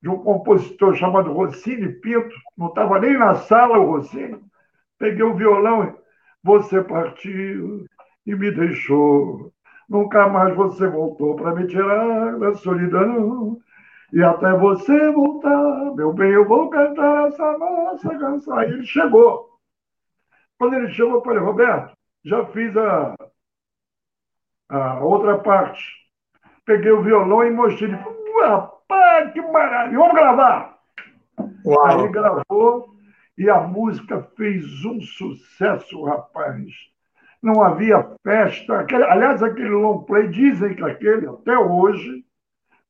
de um compositor chamado Rossini Pinto, não estava nem na sala o Rossini. Peguei o violão e você partiu e me deixou. Nunca mais você voltou para me tirar da solidão. E até você voltar, meu bem, eu vou cantar essa nossa canção. Aí ele chegou. Quando ele chegou, eu falei, Roberto, já fiz a, a outra parte. Peguei o violão e mostrei. Rapaz, que maravilha, vamos gravar. Uau. Aí gravou e a música fez um sucesso, rapaz. Não havia festa. Aquele, aliás, aquele long play, dizem que aquele, até hoje,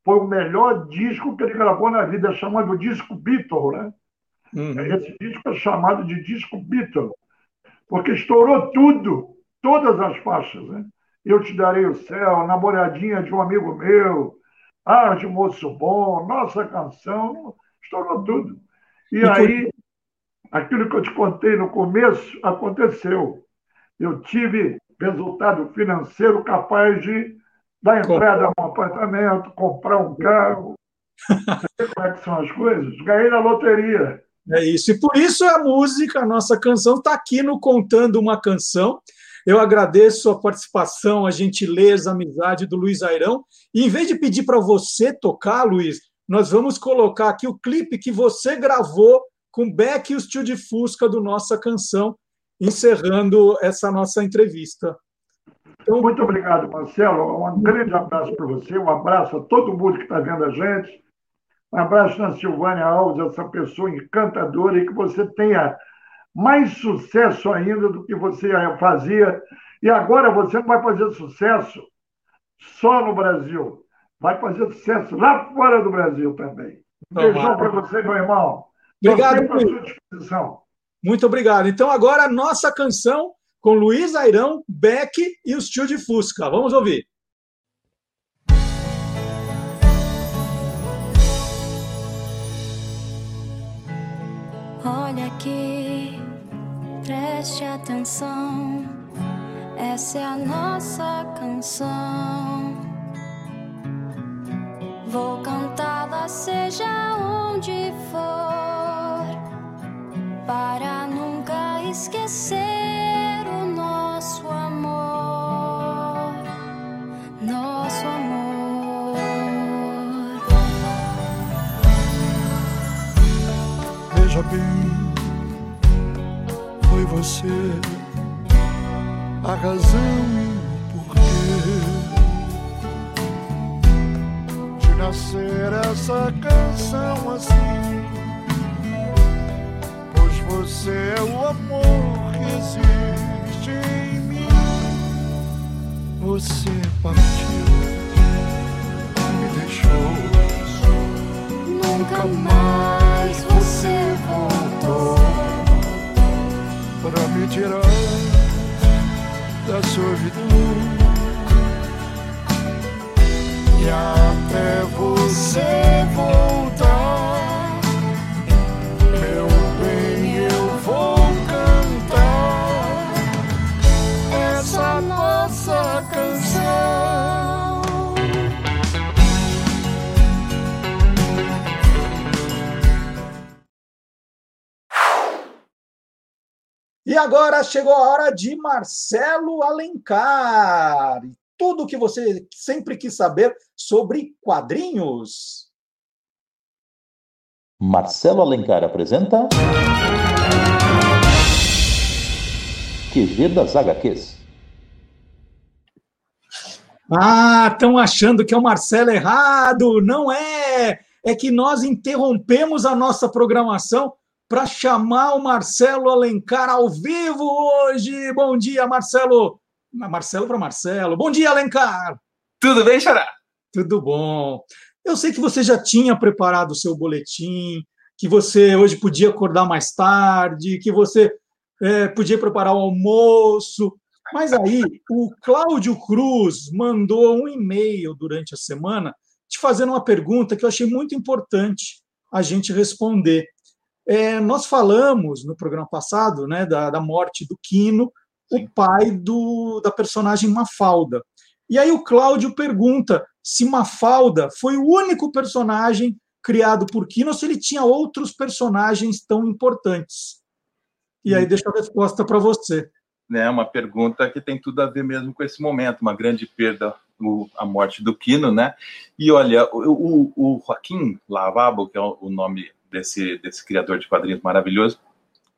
foi o melhor disco que ele gravou na vida, chamado disco Beatle, né? Uhum. Esse disco é chamado de disco Beatle, porque estourou tudo, todas as faixas, né? Eu Te Darei o Céu, Namoradinha de um Amigo Meu, Ah, de Moço Bom, Nossa Canção, estourou tudo. E, e aí, aquilo que eu te contei no começo aconteceu. Eu tive resultado financeiro capaz de dar entrada a um apartamento, comprar um carro. [laughs] Como é que são as coisas? Ganhei na loteria. É isso. E por isso a música, a nossa canção, está aqui no Contando uma Canção. Eu agradeço a participação, a gentileza, a amizade do Luiz Airão. E em vez de pedir para você tocar, Luiz, nós vamos colocar aqui o clipe que você gravou com Beck e o tio de Fusca do Nossa Canção, encerrando essa nossa entrevista. Então, Muito obrigado, Marcelo. Um grande abraço para você, um abraço a todo mundo que está vendo a gente. Um abraço na Silvânia Alves, essa pessoa encantadora, e que você tenha mais sucesso ainda do que você fazia. E agora você não vai fazer sucesso só no Brasil, vai fazer sucesso lá fora do Brasil também. Um beijão para você, meu irmão. Obrigado. Disposição. Muito obrigado. Então, agora a nossa canção com Luiz Airão, Beck e os tio de Fusca. Vamos ouvir. Olha aqui, preste atenção. Essa é a nossa canção. Vou cantá-la seja onde for, para nunca esquecer o nosso amor. Nosso amor. Veja bem, foi você a razão e o porquê de nascer essa canção assim. O amor que existe em mim. Você partiu, me deixou. Nunca mais você voltou para me tirar da solidão e até você voltar, agora chegou a hora de Marcelo Alencar. Tudo o que você sempre quis saber sobre quadrinhos. Marcelo Alencar apresenta. QG das HQs. Ah, estão achando que é o Marcelo errado. Não é! É que nós interrompemos a nossa programação para chamar o Marcelo Alencar ao vivo hoje. Bom dia, Marcelo. Marcelo para Marcelo. Bom dia, Alencar. Tudo bem, Xará? Tudo bom. Eu sei que você já tinha preparado o seu boletim, que você hoje podia acordar mais tarde, que você é, podia preparar o almoço. Mas aí, o Cláudio Cruz mandou um e-mail durante a semana te fazendo uma pergunta que eu achei muito importante a gente responder. É, nós falamos no programa passado né, da, da morte do Quino, Sim. o pai do, da personagem Mafalda. E aí o Cláudio pergunta se Mafalda foi o único personagem criado por Kino ou se ele tinha outros personagens tão importantes. E aí deixo a resposta para você. É uma pergunta que tem tudo a ver mesmo com esse momento, uma grande perda, a morte do Kino, né? E olha, o, o, o Joaquim Lavabo, que é o nome desse, desse criador de quadrinhos maravilhoso,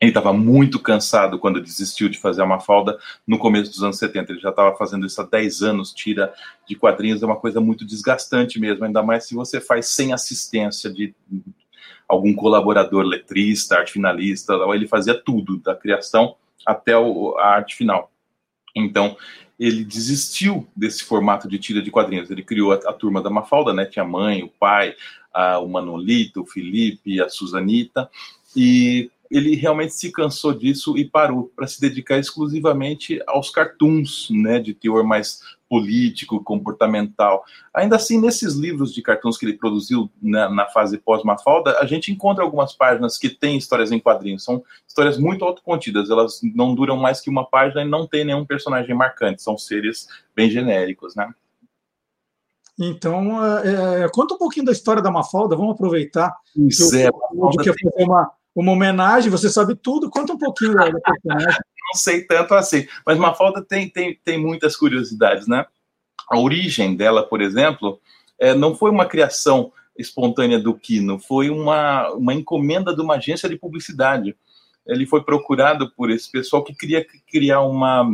ele estava muito cansado quando desistiu de fazer uma falda no começo dos anos 70. Ele já estava fazendo isso há 10 anos, tira de quadrinhos, é uma coisa muito desgastante mesmo, ainda mais se você faz sem assistência de algum colaborador letrista, arte finalista, ele fazia tudo, da criação até a arte final. Então, ele desistiu desse formato de tira de quadrinhos. Ele criou a, a turma da Mafalda, né? Tinha a mãe, o pai, a, o Manolito, o Felipe, a Suzanita, e ele realmente se cansou disso e parou para se dedicar exclusivamente aos cartoons, né, de teor mais político, comportamental. Ainda assim, nesses livros de cartoons que ele produziu na, na fase pós-Mafalda, a gente encontra algumas páginas que têm histórias em quadrinhos. São histórias muito autocontidas, elas não duram mais que uma página e não tem nenhum personagem marcante, são seres bem genéricos, né? Então, é, é conta um pouquinho da história da Mafalda, vamos aproveitar Isso que é, o quer fazer uma, uma homenagem, você sabe tudo, conta um pouquinho da, personagem. [laughs] Não sei tanto assim, mas Mafalda tem, tem, tem muitas curiosidades, né? A origem dela, por exemplo, é, não foi uma criação espontânea do Kino, foi uma, uma encomenda de uma agência de publicidade. Ele foi procurado por esse pessoal que queria criar uma,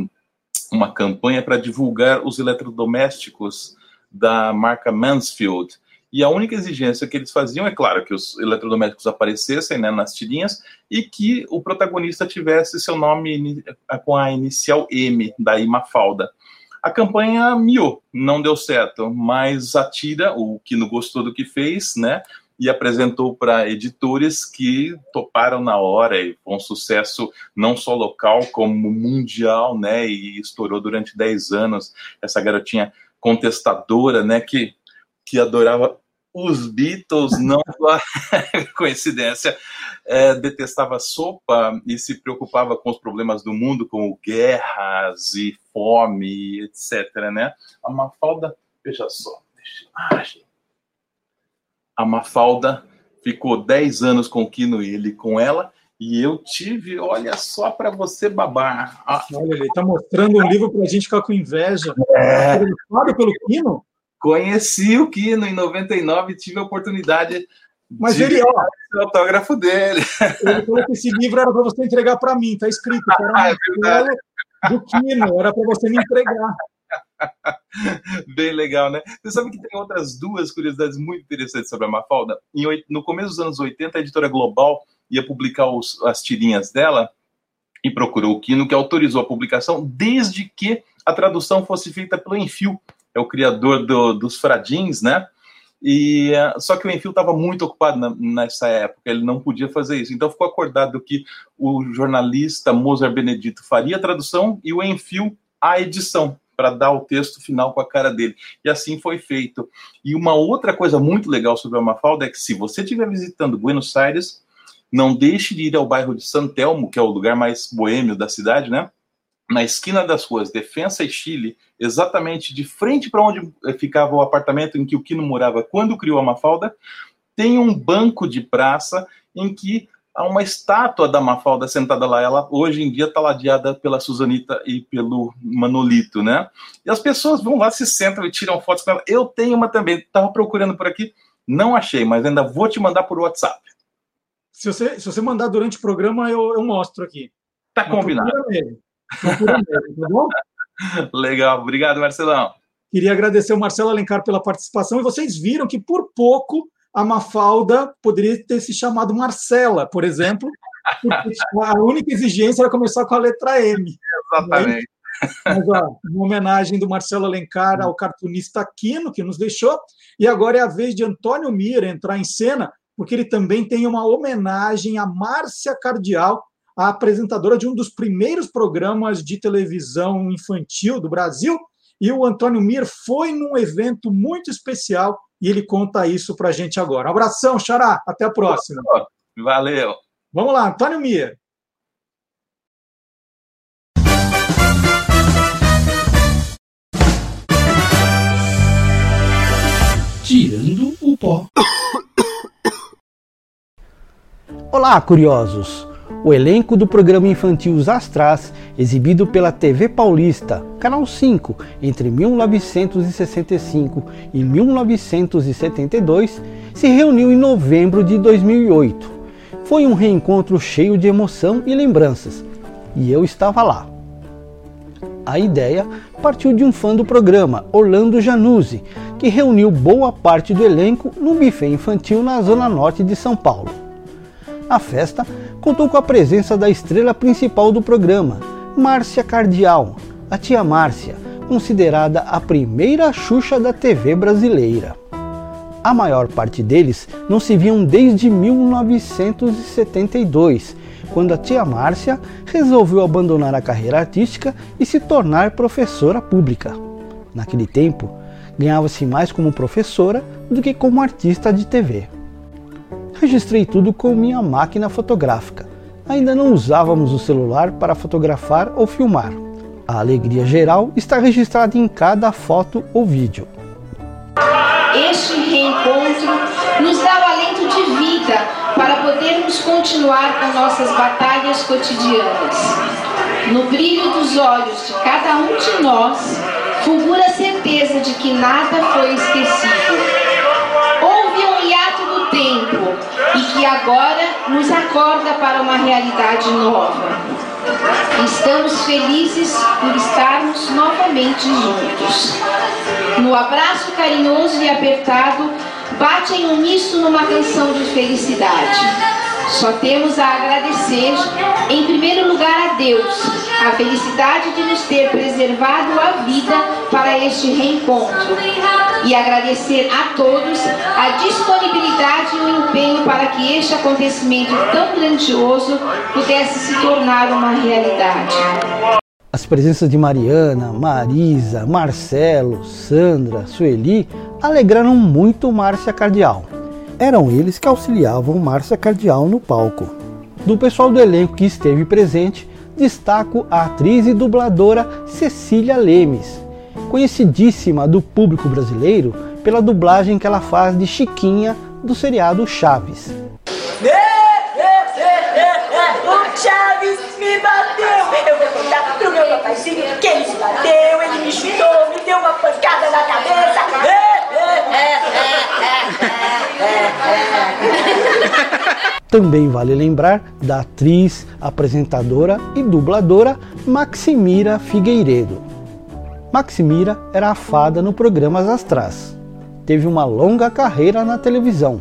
uma campanha para divulgar os eletrodomésticos da marca Mansfield. E a única exigência que eles faziam é, claro, que os eletrodomésticos aparecessem né, nas tirinhas e que o protagonista tivesse seu nome com a inicial M, da Mafalda. A campanha miou, não deu certo, mas a tira, o que não gostou do que fez, né, e apresentou para editores que toparam na hora e foi um sucesso não só local como mundial, né, e estourou durante 10 anos. Essa garotinha contestadora, né, que que adorava os Beatles, não [laughs] [laughs] coincidência, é, detestava sopa e se preocupava com os problemas do mundo, como guerras e fome, etc. Né? A Mafalda, veja só, deixa a Mafalda ficou 10 anos com o Kino e ele com ela, e eu tive, olha só para você babar. Ah. Olha, ele está mostrando um livro para a gente ficar com inveja. É. pelo Kino? Conheci o Kino em 99, tive a oportunidade mas de ele, ó, o autógrafo dele. Ele falou que esse livro era para você entregar para mim, tá escrito. Era Ah, é do Kino, era para você me entregar. Bem legal, né? Você sabe que tem outras duas curiosidades muito interessantes sobre a Mafalda. Em no começo dos anos 80, a editora Global ia publicar os- as tirinhas dela e procurou o Kino, que autorizou a publicação desde que a tradução fosse feita pelo Enfio, é o criador do- dos Fradins, né? E eh, só que o Enfio estava muito ocupado na- nessa época, ele não podia fazer isso. Então ficou acordado que o jornalista Mozart Benedito faria a tradução e o Enfio a edição para dar o texto final com a cara dele. E assim foi feito. E uma outra coisa muito legal sobre a Mafalda é que se você estiver visitando Buenos Aires, não deixe de ir ao bairro de San Telmo, que é o lugar mais boêmio da cidade, né? Na esquina das ruas Defensa e Chile, exatamente de frente para onde eh, ficava o apartamento em que o Kino morava quando criou a Mafalda, tem um banco de praça em que há uma estátua da Mafalda sentada lá. Ela hoje em dia está ladeada pela Suzanita e pelo Manolito, né? E as pessoas vão lá, se sentam e tiram fotos com ela. Eu tenho uma também, estava procurando por aqui, não achei, mas ainda vou te mandar por WhatsApp. Se você, se você mandar durante o programa, eu, eu mostro aqui. Tá combinado. Tá? [laughs] Legal, obrigado, Marcelão. Queria agradecer o Marcelo Alencar pela participação. E vocês viram que, por pouco, a Mafalda poderia ter se chamado Marcela, por exemplo, porque a única exigência era começar com a letra M. Exatamente. Mas, ó, uma homenagem do Marcelo Alencar ao cartunista Aquino, que nos deixou. E agora é a vez de Antônio Mira entrar em cena, porque ele também tem uma homenagem a Márcia Cardial, a apresentadora de um dos primeiros programas de televisão infantil do Brasil. E o Antônio Mir foi num evento muito especial e ele conta isso para a gente agora. Um abração, Xará. Até a próxima. Valeu. Vamos lá, Antônio Mir. Tirando o pó. Olá, curiosos! O elenco do programa infantil Os Astras, exibido pela TV Paulista, Canal 5, entre 1965 e 1972, se reuniu em novembro de 2008. Foi um reencontro cheio de emoção e lembranças, e eu estava lá. A ideia partiu de um fã do programa, Orlando Januzzi, que reuniu boa parte do elenco num buffet infantil na zona norte de São Paulo. A festa contou com a presença da estrela principal do programa, Márcia Cardial, a tia Márcia, considerada a primeira Xuxa da TV brasileira. A maior parte deles não se viam desde 1972, quando a tia Márcia resolveu abandonar a carreira artística e se tornar professora pública. Naquele tempo, ganhava-se mais como professora do que como artista de TV. Registrei tudo com minha máquina fotográfica. Ainda não usávamos o celular para fotografar ou filmar. A alegria geral está registrada em cada foto ou vídeo. Este reencontro nos dá o alento de vida para podermos continuar com nossas batalhas cotidianas. No brilho dos olhos de cada um de nós, fulgura a certeza de que nada foi esquecido. Agora nos acorda para uma realidade nova. Estamos felizes por estarmos novamente juntos. No abraço carinhoso e apertado, bate em uníssono uma canção de felicidade. Só temos a agradecer, em primeiro lugar, a Deus, a felicidade de nos ter preservado a vida para este reencontro. E agradecer a todos a disponibilidade e o empenho para que este acontecimento tão grandioso pudesse se tornar uma realidade. As presenças de Mariana, Marisa, Marcelo, Sandra, Sueli alegraram muito Márcia Cardial. Eram eles que auxiliavam Márcia Cardial no palco. Do pessoal do elenco que esteve presente, destaco a atriz e dubladora Cecília Lemes, conhecidíssima do público brasileiro pela dublagem que ela faz de Chiquinha do seriado Chaves. Chaves me bateu. Eu vou contar pro meu papaizinho que ele se bateu, ele me chutou, me deu uma pancada na cabeça. Também vale lembrar da atriz, apresentadora e dubladora Maximira Figueiredo. Maximira era a fada no programa As Astras. Teve uma longa carreira na televisão.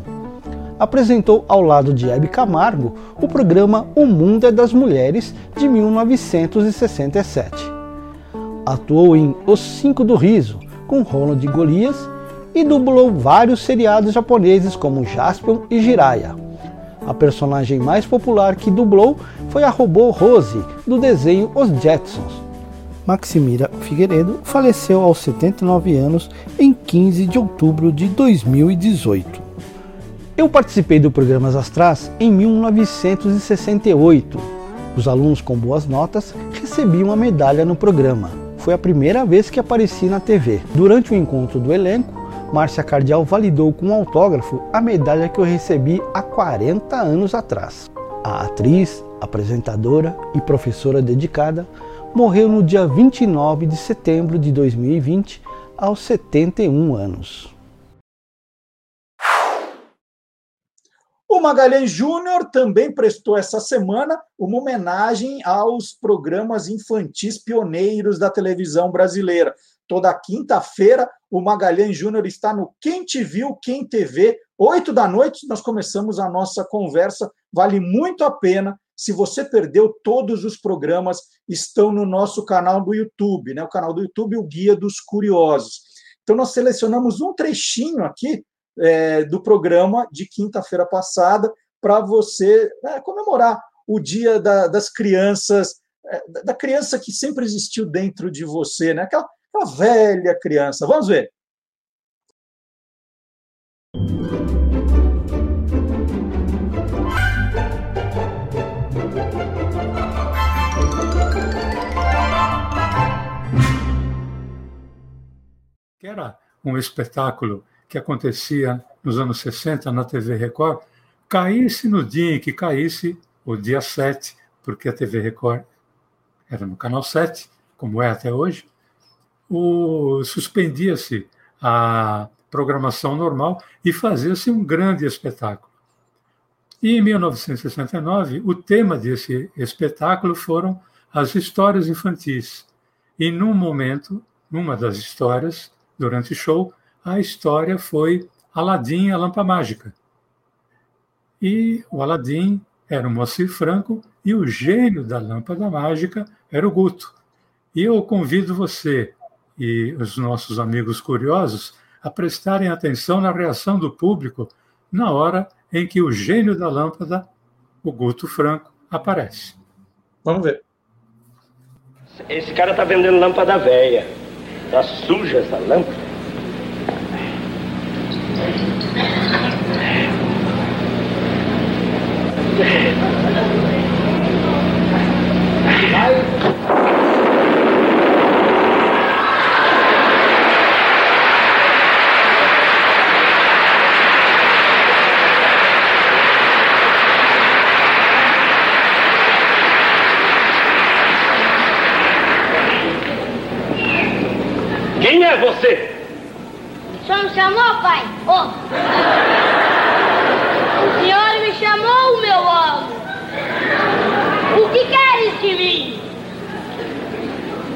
Apresentou ao lado de Hebe Camargo o programa O Mundo é das Mulheres de 1967. Atuou em Os Cinco do Riso com Ronald Golias e dublou vários seriados japoneses como Jaspion e Jiraiya. A personagem mais popular que dublou foi a robô Rose do desenho Os Jetsons. Maximira Figueiredo faleceu aos 79 anos em 15 de outubro de 2018. Eu participei do programa Astras em 1968. Os alunos com boas notas recebiam uma medalha no programa. Foi a primeira vez que apareci na TV. Durante o encontro do elenco, Márcia Cardial validou com um autógrafo a medalha que eu recebi há 40 anos atrás. A atriz, apresentadora e professora dedicada morreu no dia 29 de setembro de 2020, aos 71 anos. O Magalhães Júnior também prestou essa semana uma homenagem aos programas infantis pioneiros da televisão brasileira. Toda quinta-feira, o Magalhães Júnior está no Quem Te Viu, Quem TV, oito da noite. Nós começamos a nossa conversa. Vale muito a pena. Se você perdeu, todos os programas estão no nosso canal do YouTube, né? O canal do YouTube, o Guia dos Curiosos. Então, nós selecionamos um trechinho aqui é, do programa de quinta-feira passada para você é, comemorar o Dia da, das Crianças, é, da criança que sempre existiu dentro de você, né? Aquela, aquela velha criança. Vamos ver. que era um espetáculo que acontecia nos anos 60 na TV Record, caísse no dia em que caísse, o dia 7, porque a TV Record era no canal 7, como é até hoje, suspendia-se a programação normal e fazia-se um grande espetáculo. E em 1969, o tema desse espetáculo foram as histórias infantis. E num momento, numa das histórias, durante o show, a história foi Aladim, a Lampa Mágica. E o Aladim era o Moacir Franco e o gênio da lâmpada mágica era o Guto. E eu convido você e os nossos amigos curiosos a prestarem atenção na reação do público na hora em que o gênio da lâmpada, o Guto Franco, aparece. Vamos ver. Esse cara tá vendendo lâmpada velha. Tá suja essa lâmpada. Quem é você? O senhor me chamou, pai? Oh. O senhor me chamou, meu amo. O que queres de mim?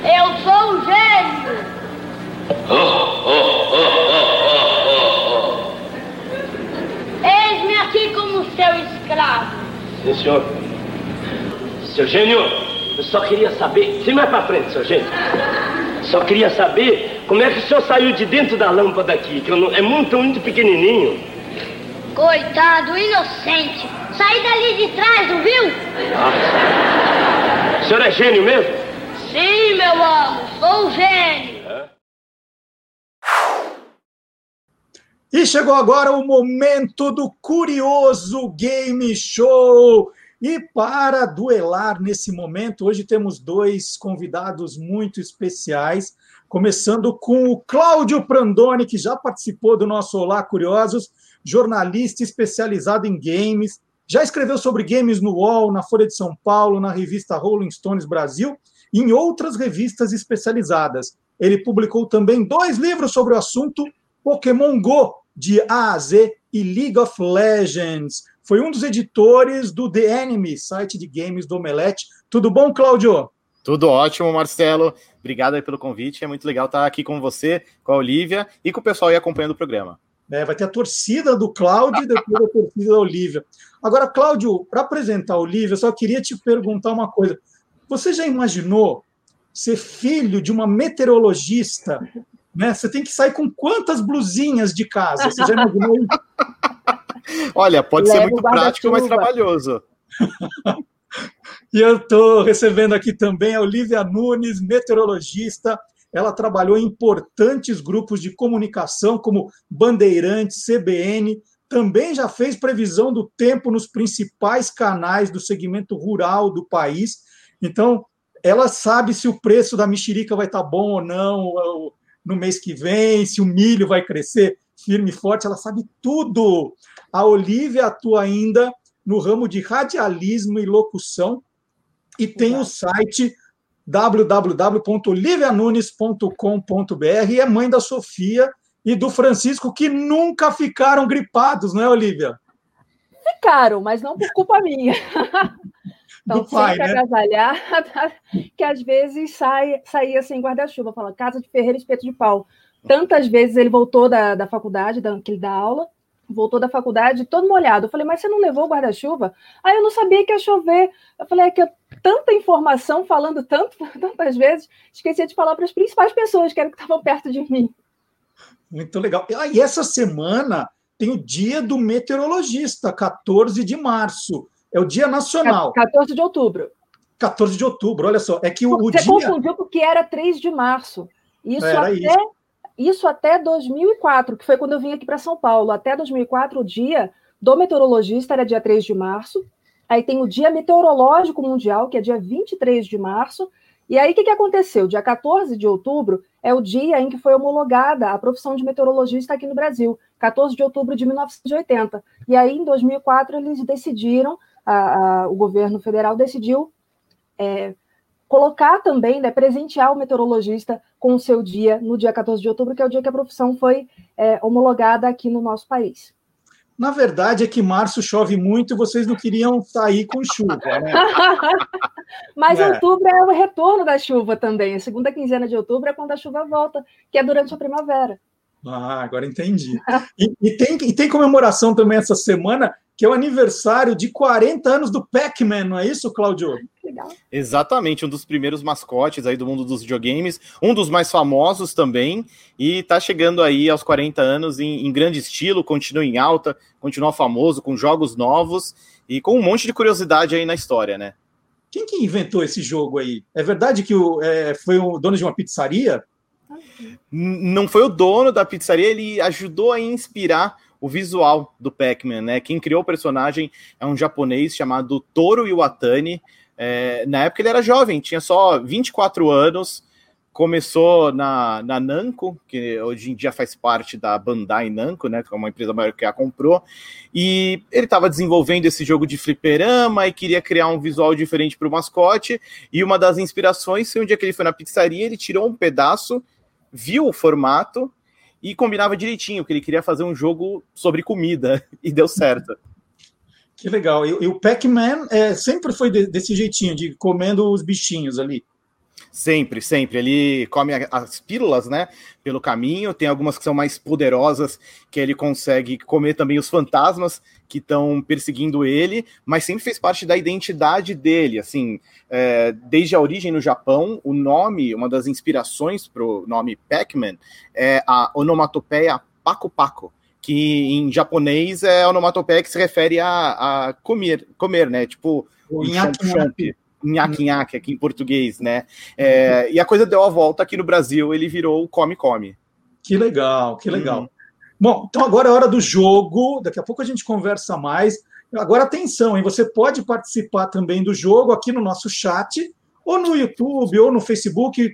Eu sou um gênio. Oh, oh, oh, Eis-me aqui como seu escravo. Sim, senhor. Seu gênio, eu só queria saber. Se mais pra frente, seu gênio. Só queria saber como é que o senhor saiu de dentro da lâmpada aqui, que não, é muito, muito pequenininho. Coitado, inocente. Saí dali de trás, não viu? Ah, o senhor é gênio mesmo? Sim, meu amo, sou um gênio. E chegou agora o momento do Curioso Game Show. E para duelar nesse momento, hoje temos dois convidados muito especiais, começando com o Cláudio Prandoni, que já participou do nosso Olá Curiosos, jornalista especializado em games, já escreveu sobre games no UOL, na Folha de São Paulo, na revista Rolling Stones Brasil e em outras revistas especializadas. Ele publicou também dois livros sobre o assunto, Pokémon Go, de A a Z, e League of Legends. Foi um dos editores do The Enemy, site de games do Omelete. Tudo bom, Cláudio? Tudo ótimo, Marcelo. Obrigado aí pelo convite. É muito legal estar aqui com você, com a Olivia e com o pessoal aí acompanhando o programa. É, vai ter a torcida do Cláudio e depois a torcida da Olivia. Agora, Cláudio, para apresentar a Olivia, eu só queria te perguntar uma coisa. Você já imaginou ser filho de uma meteorologista? Né? Você tem que sair com quantas blusinhas de casa? Você já imaginou? [laughs] Olha, pode Leva ser muito prático, mas trabalhoso. e eu estou recebendo aqui também a Olivia Nunes, meteorologista. Ela trabalhou em importantes grupos de comunicação, como Bandeirantes, CBN. Também já fez previsão do tempo nos principais canais do segmento rural do país. Então, ela sabe se o preço da mexerica vai estar bom ou não no mês que vem, se o milho vai crescer firme e forte. Ela sabe tudo. A Olivia atua ainda no ramo de radialismo e locução e tem o site www.olivianunes.com.br e é mãe da Sofia e do Francisco, que nunca ficaram gripados, não é, Olivia? Ficaram, mas não por culpa minha. [laughs] Então, do pai, sempre né? agasalhada, que às vezes sai, saía sem guarda-chuva, fala casa de ferreiro, espeto de pau. Tantas vezes ele voltou da, da faculdade, da, que ele dá aula, voltou da faculdade todo molhado. Eu falei, mas você não levou o guarda-chuva? Aí eu não sabia que ia chover. Eu falei, é que eu, tanta informação, falando tanto, [laughs] tantas vezes, esqueci de falar para as principais pessoas que eram que estavam perto de mim. Muito legal. Ah, e essa semana tem o dia do meteorologista, 14 de março. É o dia nacional. 14 de outubro. 14 de outubro, olha só. É que o, Você dia... confundiu porque era 3 de março. Isso era até isso isso até 2004, que foi quando eu vim aqui para São Paulo. Até 2004, o dia do meteorologista era dia 3 de março. Aí tem o Dia Meteorológico Mundial, que é dia 23 de março. E aí, o que, que aconteceu? Dia 14 de outubro é o dia em que foi homologada a profissão de meteorologista aqui no Brasil, 14 de outubro de 1980. E aí, em 2004, eles decidiram, a, a, o governo federal decidiu é, colocar também, né, presentear o meteorologista com o seu dia no dia 14 de outubro, que é o dia que a profissão foi é, homologada aqui no nosso país. Na verdade é que março chove muito e vocês não queriam sair com chuva, né? [laughs] Mas é. outubro é o retorno da chuva também. A segunda quinzena de outubro é quando a chuva volta, que é durante a primavera. Ah, agora entendi. E, e, tem, e tem comemoração também essa semana, que é o aniversário de 40 anos do Pac-Man, não é isso, Claudio? Legal. Exatamente, um dos primeiros mascotes aí do mundo dos videogames, um dos mais famosos também, e tá chegando aí aos 40 anos em, em grande estilo, continua em alta, continua famoso, com jogos novos e com um monte de curiosidade aí na história, né? Quem que inventou esse jogo aí? É verdade que o, é, foi o dono de uma pizzaria? Não foi o dono da pizzaria, ele ajudou a inspirar o visual do Pac-Man, né? Quem criou o personagem é um japonês chamado Toru Iwatani. É, na época ele era jovem, tinha só 24 anos, começou na, na Namco, que hoje em dia faz parte da Bandai Namco, né, que é uma empresa maior que a comprou, e ele estava desenvolvendo esse jogo de fliperama e queria criar um visual diferente para o mascote, e uma das inspirações foi um dia que ele foi na pizzaria, ele tirou um pedaço, viu o formato e combinava direitinho, que ele queria fazer um jogo sobre comida, [laughs] e deu certo. Que legal. E, e o Pac-Man é, sempre foi de, desse jeitinho, de comendo os bichinhos ali. Sempre, sempre. Ele come as pílulas, né? Pelo caminho. Tem algumas que são mais poderosas, que ele consegue comer também os fantasmas que estão perseguindo ele, mas sempre fez parte da identidade dele. Assim, é, desde a origem no Japão, o nome, uma das inspirações para o nome Pac-Man é a onomatopeia Paco Paco que em japonês é onomatopeia que se refere a, a comer, comer, né? Tipo, o chomp, nhaque-nhaque aqui em português, né? É, e a coisa deu a volta aqui no Brasil, ele virou o come-come. Que legal, que legal. Uhum. Bom, então agora é hora do jogo, daqui a pouco a gente conversa mais. Agora atenção, hein? Você pode participar também do jogo aqui no nosso chat, ou no YouTube, ou no Facebook.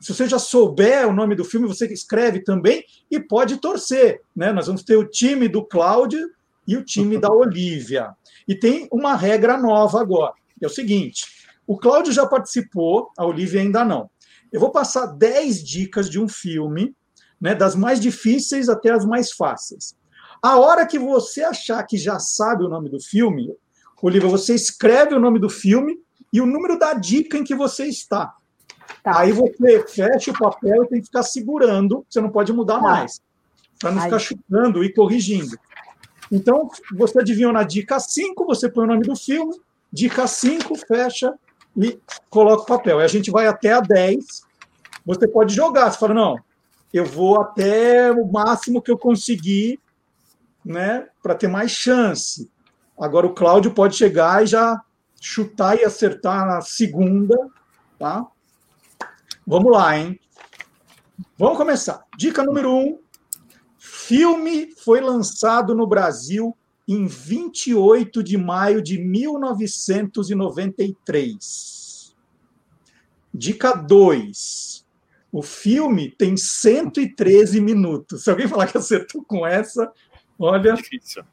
Se você já souber o nome do filme, você escreve também e pode torcer. Né? Nós vamos ter o time do Cláudio e o time da [laughs] Olivia. E tem uma regra nova agora, é o seguinte: o Cláudio já participou, a Olivia ainda não. Eu vou passar 10 dicas de um filme, né, das mais difíceis até as mais fáceis. A hora que você achar que já sabe o nome do filme, Olivia, você escreve o nome do filme e o número da dica em que você está. Tá. Aí você fecha o papel e tem que ficar segurando, você não pode mudar tá. mais, para não Aí. ficar chutando e corrigindo. Então, você adivinhou na dica 5, você põe o nome do filme, dica 5, fecha e coloca o papel. E a gente vai até a 10. Você pode jogar. Você fala, não, eu vou até o máximo que eu conseguir, né, para ter mais chance. Agora o Cláudio pode chegar e já chutar e acertar na segunda, tá? Vamos lá, hein? Vamos começar. Dica número um: filme foi lançado no Brasil em 28 de maio de 1993. Dica 2. O filme tem 113 minutos. Se alguém falar que acertou com essa, olha. Difícil.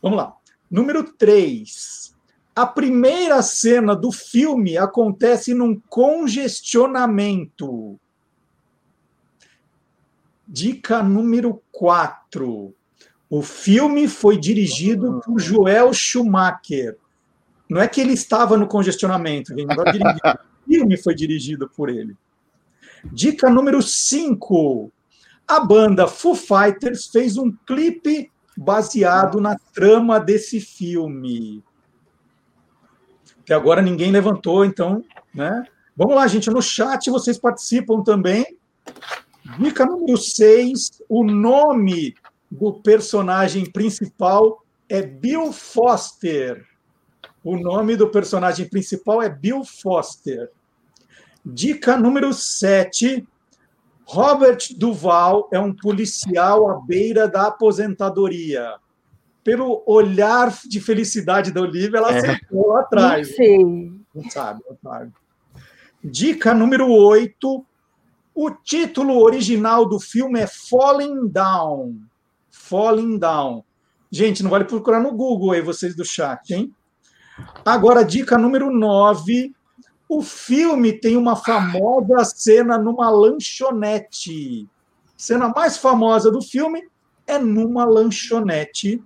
Vamos lá. Número 3. A primeira cena do filme acontece num congestionamento. Dica número 4. O filme foi dirigido por Joel Schumacher. Não é que ele estava no congestionamento, [laughs] o filme foi dirigido por ele. Dica número 5. A banda Foo Fighters fez um clipe baseado na trama desse filme. Até agora ninguém levantou, então, né? Vamos lá, gente, no chat vocês participam também. Dica número 6, o nome do personagem principal é Bill Foster. O nome do personagem principal é Bill Foster. Dica número 7. Robert Duval é um policial à beira da aposentadoria. Pelo olhar de felicidade da Olivia, ela é. acertou lá atrás. Não sei. Não sabe, não sabe. Dica número 8. O título original do filme é Falling Down. Falling Down. Gente, não vale procurar no Google aí, vocês do chat, hein? Agora, dica número 9. O filme tem uma famosa cena numa lanchonete. Cena mais famosa do filme é numa lanchonete.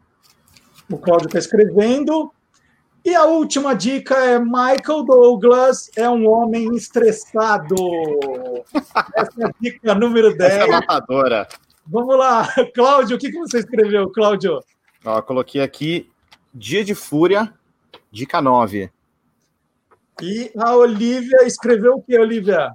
O Cláudio está escrevendo. E a última dica é Michael Douglas é um homem estressado. Essa é a dica número 10. Essa é matadora. Vamos lá, [laughs] Cláudio, o que, que você escreveu, Cláudio? Ó, coloquei aqui Dia de Fúria, dica 9. E a Olivia escreveu o que, Olivia?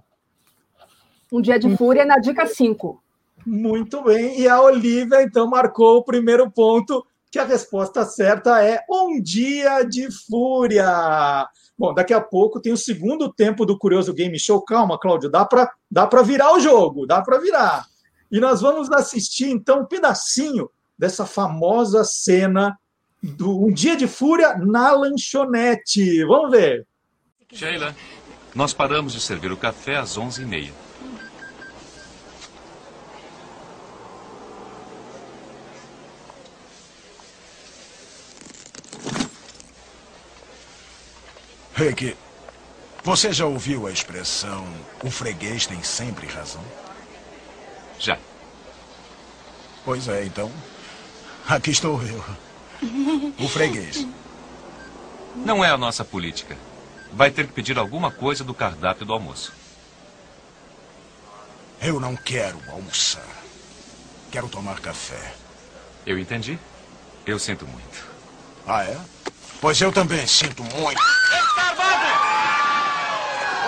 Um dia de fúria na dica 5. Muito bem. E a Olivia, então, marcou o primeiro ponto que a resposta certa é Um Dia de Fúria. Bom, daqui a pouco tem o segundo tempo do Curioso Game Show. Calma, Cláudio, dá para dá virar o jogo, dá para virar. E nós vamos assistir, então, um pedacinho dessa famosa cena do Um Dia de Fúria na lanchonete. Vamos ver. Sheila, nós paramos de servir o café às 11h30. Rick, você já ouviu a expressão o freguês tem sempre razão? Já. Pois é, então. Aqui estou eu. O freguês. Não é a nossa política. Vai ter que pedir alguma coisa do cardápio do almoço. Eu não quero almoçar. Quero tomar café. Eu entendi. Eu sinto muito. Ah, é? Pois eu também sinto muito.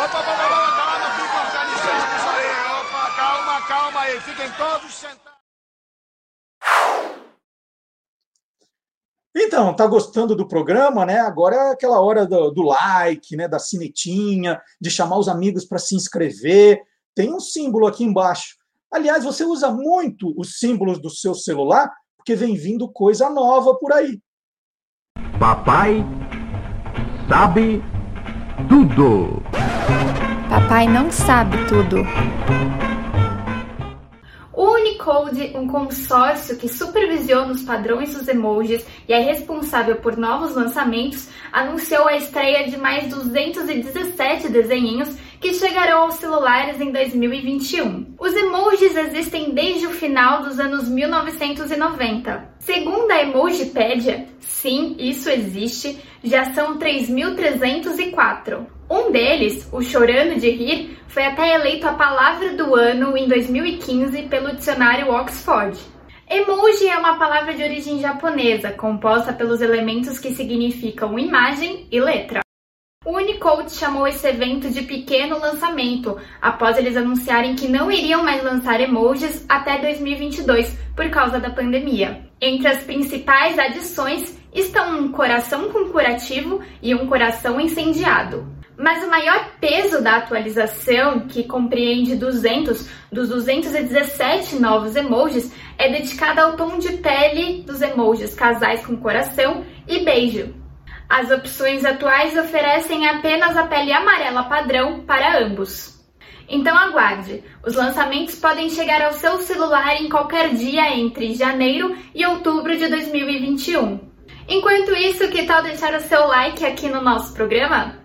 Opa, opa, opa, calma, fiquem, dá licença isso aí. Opa, calma, calma aí. Fiquem todos sentados. Então, tá gostando do programa, né? Agora é aquela hora do, do like, né? Da sinetinha, de chamar os amigos para se inscrever. Tem um símbolo aqui embaixo. Aliás, você usa muito os símbolos do seu celular, porque vem vindo coisa nova por aí. Papai sabe tudo. Papai não sabe tudo. O Unicode, um consórcio que supervisiona os padrões dos emojis e é responsável por novos lançamentos, anunciou a estreia de mais 217 desenhinhos que chegarão aos celulares em 2021. Os emojis existem desde o final dos anos 1990. Segundo a Emojipedia, sim, isso existe, já são 3.304. Um deles, o Chorando de Rir, foi até eleito a palavra do ano em 2015 pelo dicionário Oxford. Emoji é uma palavra de origem japonesa, composta pelos elementos que significam imagem e letra. O Unicode chamou esse evento de pequeno lançamento, após eles anunciarem que não iriam mais lançar emojis até 2022 por causa da pandemia. Entre as principais adições estão um coração com curativo e um coração incendiado. Mas o maior peso da atualização, que compreende 200 dos 217 novos emojis, é dedicado ao tom de pele dos emojis casais com coração e beijo. As opções atuais oferecem apenas a pele amarela padrão para ambos. Então aguarde, os lançamentos podem chegar ao seu celular em qualquer dia entre janeiro e outubro de 2021. Enquanto isso, que tal deixar o seu like aqui no nosso programa?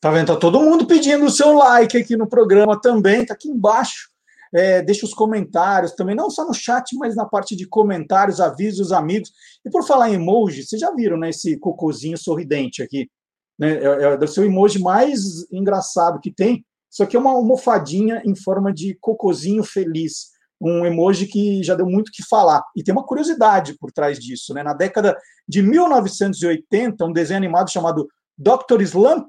Tá vendo? Tá todo mundo pedindo o seu like aqui no programa também, tá aqui embaixo. É, deixa os comentários também, não só no chat, mas na parte de comentários, avise os amigos. E por falar em emoji, vocês já viram, né, esse cocôzinho sorridente aqui? Né? É, é, o emoji mais engraçado que tem. Isso aqui é uma almofadinha em forma de cocôzinho feliz. Um emoji que já deu muito que falar. E tem uma curiosidade por trás disso. Né? Na década de 1980, um desenho animado chamado Dr. Slump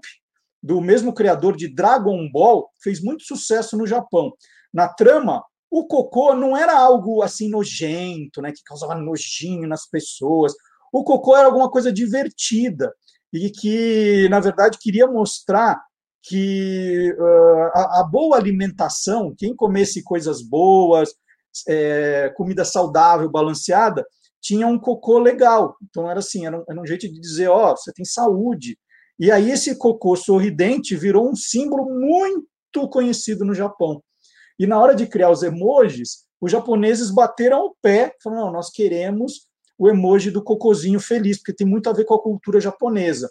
do mesmo criador de Dragon Ball, fez muito sucesso no Japão. Na trama, o cocô não era algo assim nojento, né, que causava nojinho nas pessoas. O cocô era alguma coisa divertida e que, na verdade, queria mostrar que uh, a, a, boa alimentação, quem comesse coisas boas, é, comida saudável, balanceada, tinha um cocô legal. Então era assim, era um, era um jeito de dizer, ó, oh, você tem saúde, E aí esse cocô sorridente virou um símbolo muito conhecido no Japão. E na hora de criar os emojis, os japoneses bateram o pé, falaram: não, nós queremos o emoji do cocôzinho feliz, porque tem muito a ver com a cultura japonesa.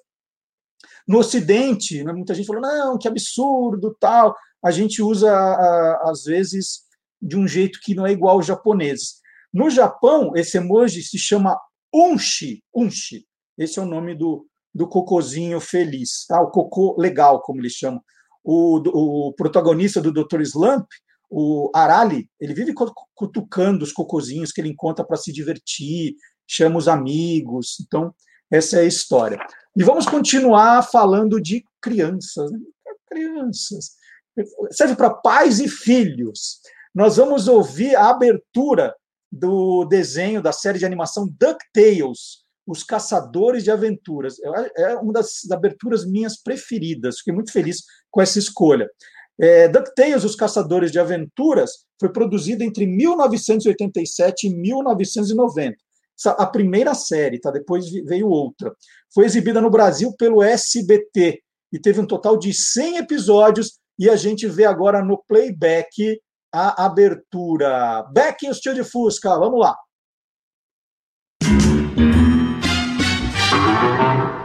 No Ocidente, né, muita gente falou: não, que absurdo, tal. A gente usa, às vezes, de um jeito que não é igual aos japoneses. No Japão, esse emoji se chama unshi, unshi. Esse é o nome do, do cocôzinho feliz, tá? o cocô legal, como eles chamam. O, o protagonista do Dr. Slump, o Arali, ele vive cutucando os cocôzinhos que ele encontra para se divertir, chama os amigos. Então, essa é a história. E vamos continuar falando de crianças. Né? Crianças. Serve para pais e filhos. Nós vamos ouvir a abertura do desenho da série de animação DuckTales, Os Caçadores de Aventuras. É uma das aberturas minhas preferidas. Fiquei muito feliz com essa escolha. É, DuckTales, Os Caçadores de Aventuras, foi produzido entre 1987 e 1990. A primeira série, tá? Depois veio outra. Foi exibida no Brasil pelo SBT e teve um total de 100 episódios. E a gente vê agora no playback a abertura. Beck e o Tio de Fusca, vamos lá.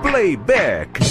Playback.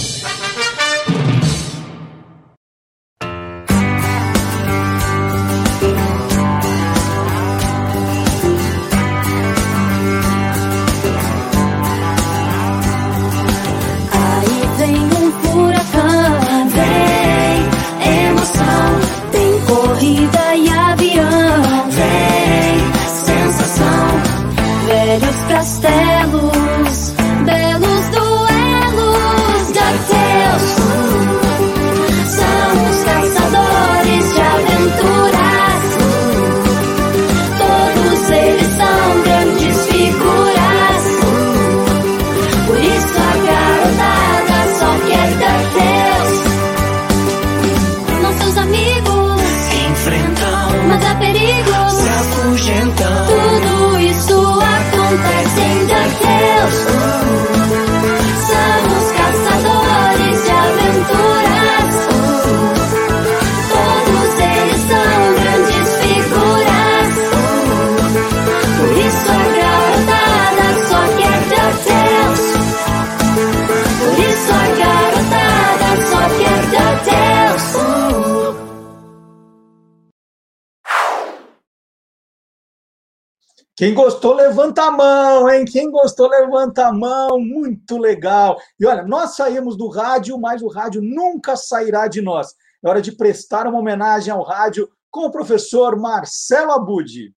Quem gostou, levanta a mão, hein? Quem gostou, levanta a mão. Muito legal. E olha, nós saímos do rádio, mas o rádio nunca sairá de nós. É hora de prestar uma homenagem ao rádio com o professor Marcelo Abud.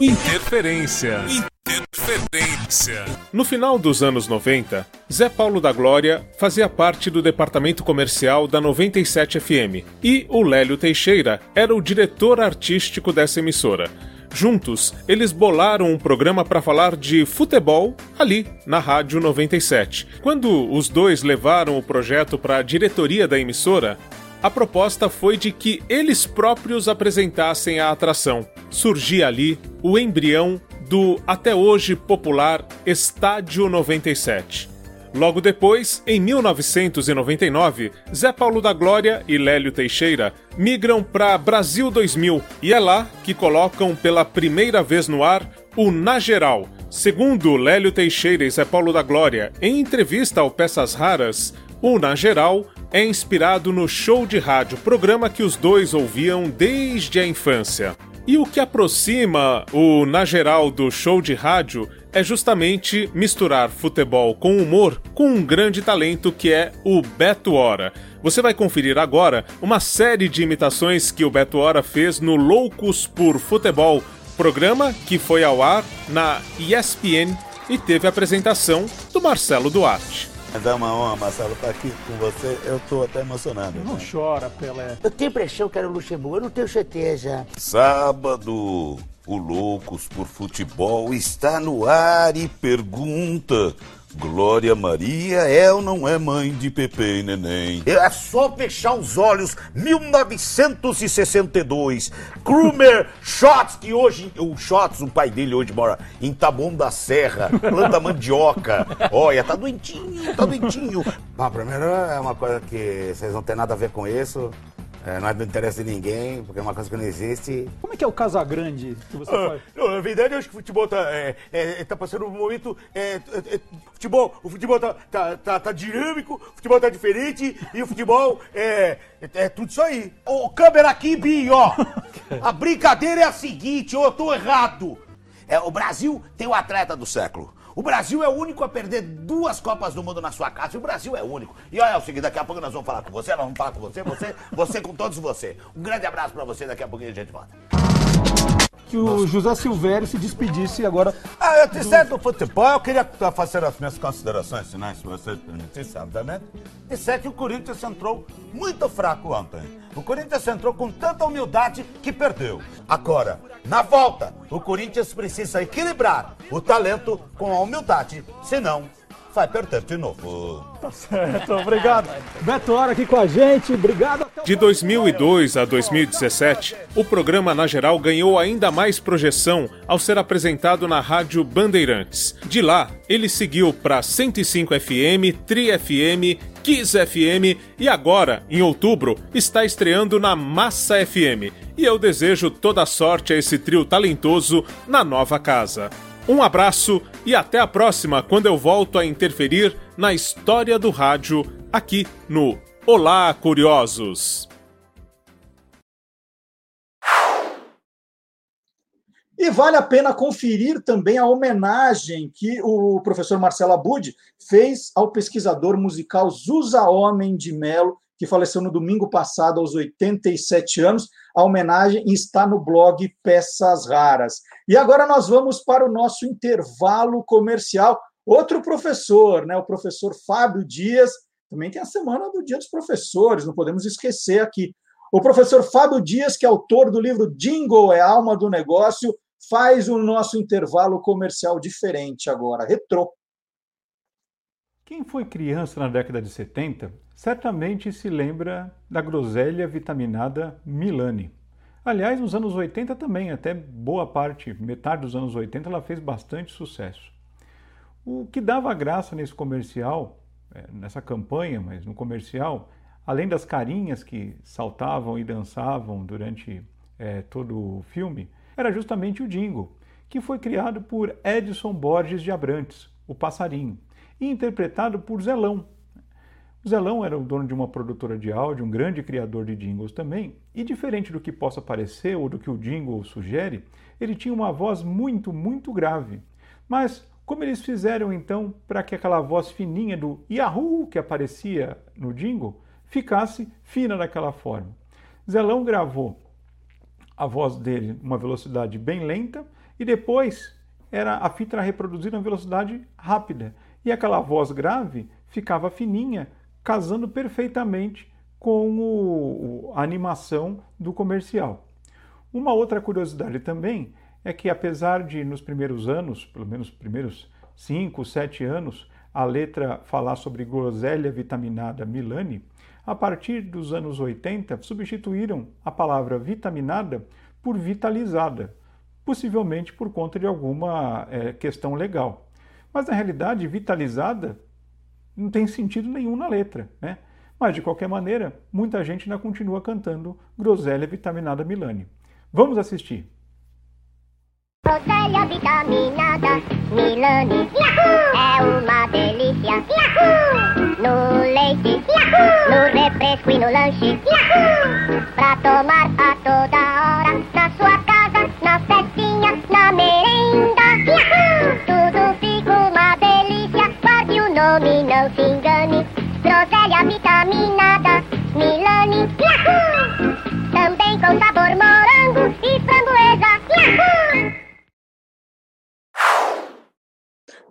Interferência. Interferência. No final dos anos 90, Zé Paulo da Glória fazia parte do departamento comercial da 97 FM e o Lélio Teixeira era o diretor artístico dessa emissora. Juntos, eles bolaram um programa para falar de futebol ali na Rádio 97. Quando os dois levaram o projeto para a diretoria da emissora, a proposta foi de que eles próprios apresentassem a atração. Surgia ali o embrião do até hoje popular Estádio 97. Logo depois, em 1999, Zé Paulo da Glória e Lélio Teixeira migram para Brasil 2000 e é lá que colocam pela primeira vez no ar o Na Geral. Segundo Lélio Teixeira e Zé Paulo da Glória, em entrevista ao Peças Raras, o Na Geral é inspirado no show de rádio, programa que os dois ouviam desde a infância. E o que aproxima o Na Geral do show de rádio é justamente misturar futebol com humor com um grande talento que é o Beto Hora. Você vai conferir agora uma série de imitações que o Beto Hora fez no Loucos por Futebol, programa que foi ao ar na ESPN e teve a apresentação do Marcelo Duarte. Mas é uma honra, Marcelo, estar aqui com você. Eu estou até emocionado. Não né? chora, Pelé. Eu tenho impressão que era o Luxemburgo, eu não tenho certeza. Sábado, o Loucos por Futebol está no ar e pergunta: Glória Maria é ou não é mãe de Pepe e Neném? É só fechar os olhos. 1962. Krumer Shots, que hoje. O Shots, o pai dele hoje mora em Taboão da Serra. Planta mandioca. [laughs] Olha, tá doentinho, tá doentinho. Bom, primeiro é uma coisa que vocês não têm nada a ver com isso. É, não é do interesse de ninguém, porque é uma coisa que não existe. Como é que é o Casagrande que você Ah, faz? não, na verdade, eu acho que o futebol tá, é, é, tá passando um momento. É, é, é, futebol, o futebol tá, tá, tá, tá dinâmico, o futebol tá diferente e o futebol é, é, é tudo isso aí. Ô, câmera aqui, Bi, ó. A brincadeira é a seguinte, eu tô errado. É, o Brasil tem o atleta do século. O Brasil é o único a perder duas Copas do Mundo na sua casa. O Brasil é único. E olha é o seguinte, daqui a pouco nós vamos falar com você, nós vamos falar com você, você, você com todos você. Um grande abraço pra você, daqui a pouquinho a gente volta. Que o José Silvério se despedisse agora. Ah, eu te certo do futebol, eu queria fazer as minhas considerações finais, se você permitisse, obviamente. Disser que o Corinthians entrou muito fraco ontem. O Corinthians entrou com tanta humildade que perdeu. Agora, na volta, o Corinthians precisa equilibrar o talento com a humildade, senão vai perder de novo. Tá certo, obrigado. Beto Hora aqui com a gente, obrigado. De 2002 a 2017, o programa Na Geral ganhou ainda mais projeção ao ser apresentado na Rádio Bandeirantes. De lá, ele seguiu para 105 FM, Tri FM, Kiss FM e agora, em outubro, está estreando na Massa FM. E eu desejo toda sorte a esse trio talentoso na nova casa. Um abraço e até a próxima, quando eu volto a interferir na história do rádio aqui no Olá, Curiosos! E vale a pena conferir também a homenagem que o professor Marcelo Abud fez ao pesquisador musical Zusa Homem de Melo, que faleceu no domingo passado aos 87 anos. A homenagem está no blog Peças Raras. E agora nós vamos para o nosso intervalo comercial. Outro professor, né, o professor Fábio Dias, também tem a semana do Dia dos Professores, não podemos esquecer aqui. O professor Fábio Dias, que é autor do livro Jingle é alma do negócio, faz o nosso intervalo comercial diferente agora, retrô. Quem foi criança na década de 70 certamente se lembra da groselha vitaminada Milani. Aliás, nos anos 80 também, até boa parte, metade dos anos 80, ela fez bastante sucesso. O que dava graça nesse comercial, é, nessa campanha, mas no comercial, além das carinhas que saltavam e dançavam durante é, todo o filme, era justamente o jingle, que foi criado por Edson Borges de Abrantes, o passarinho, e interpretado por Zelão. Zelão era o dono de uma produtora de áudio, um grande criador de jingles também, e diferente do que possa parecer ou do que o jingle sugere, ele tinha uma voz muito, muito grave. Mas como eles fizeram então para que aquela voz fininha do Yahoo que aparecia no jingle ficasse fina daquela forma? Zelão gravou a voz dele uma velocidade bem lenta e depois era a fita era reproduzida em velocidade rápida e aquela voz grave ficava fininha, casando perfeitamente com o, a animação do comercial. Uma outra curiosidade também é que apesar de nos primeiros anos, pelo menos primeiros 5, 7 anos, a letra falar sobre groselha vitaminada Milani, a partir dos anos 80 substituíram a palavra vitaminada por vitalizada, possivelmente por conta de alguma é, questão legal. Mas na realidade, vitalizada não tem sentido nenhum na letra, né? Mas de qualquer maneira, muita gente ainda continua cantando groselha vitaminada Milani. Vamos assistir. Groselha vitaminada Milani Yahoo! é uma delícia Yahoo! No leite Yahoo! no refresco e no lanche pra tomar a toda hora na sua casa, na festinha, na merenda Yahoo! Nome, não se engane Groselha vitaminada Milani Yahoo! também com sabor morango e framboesa!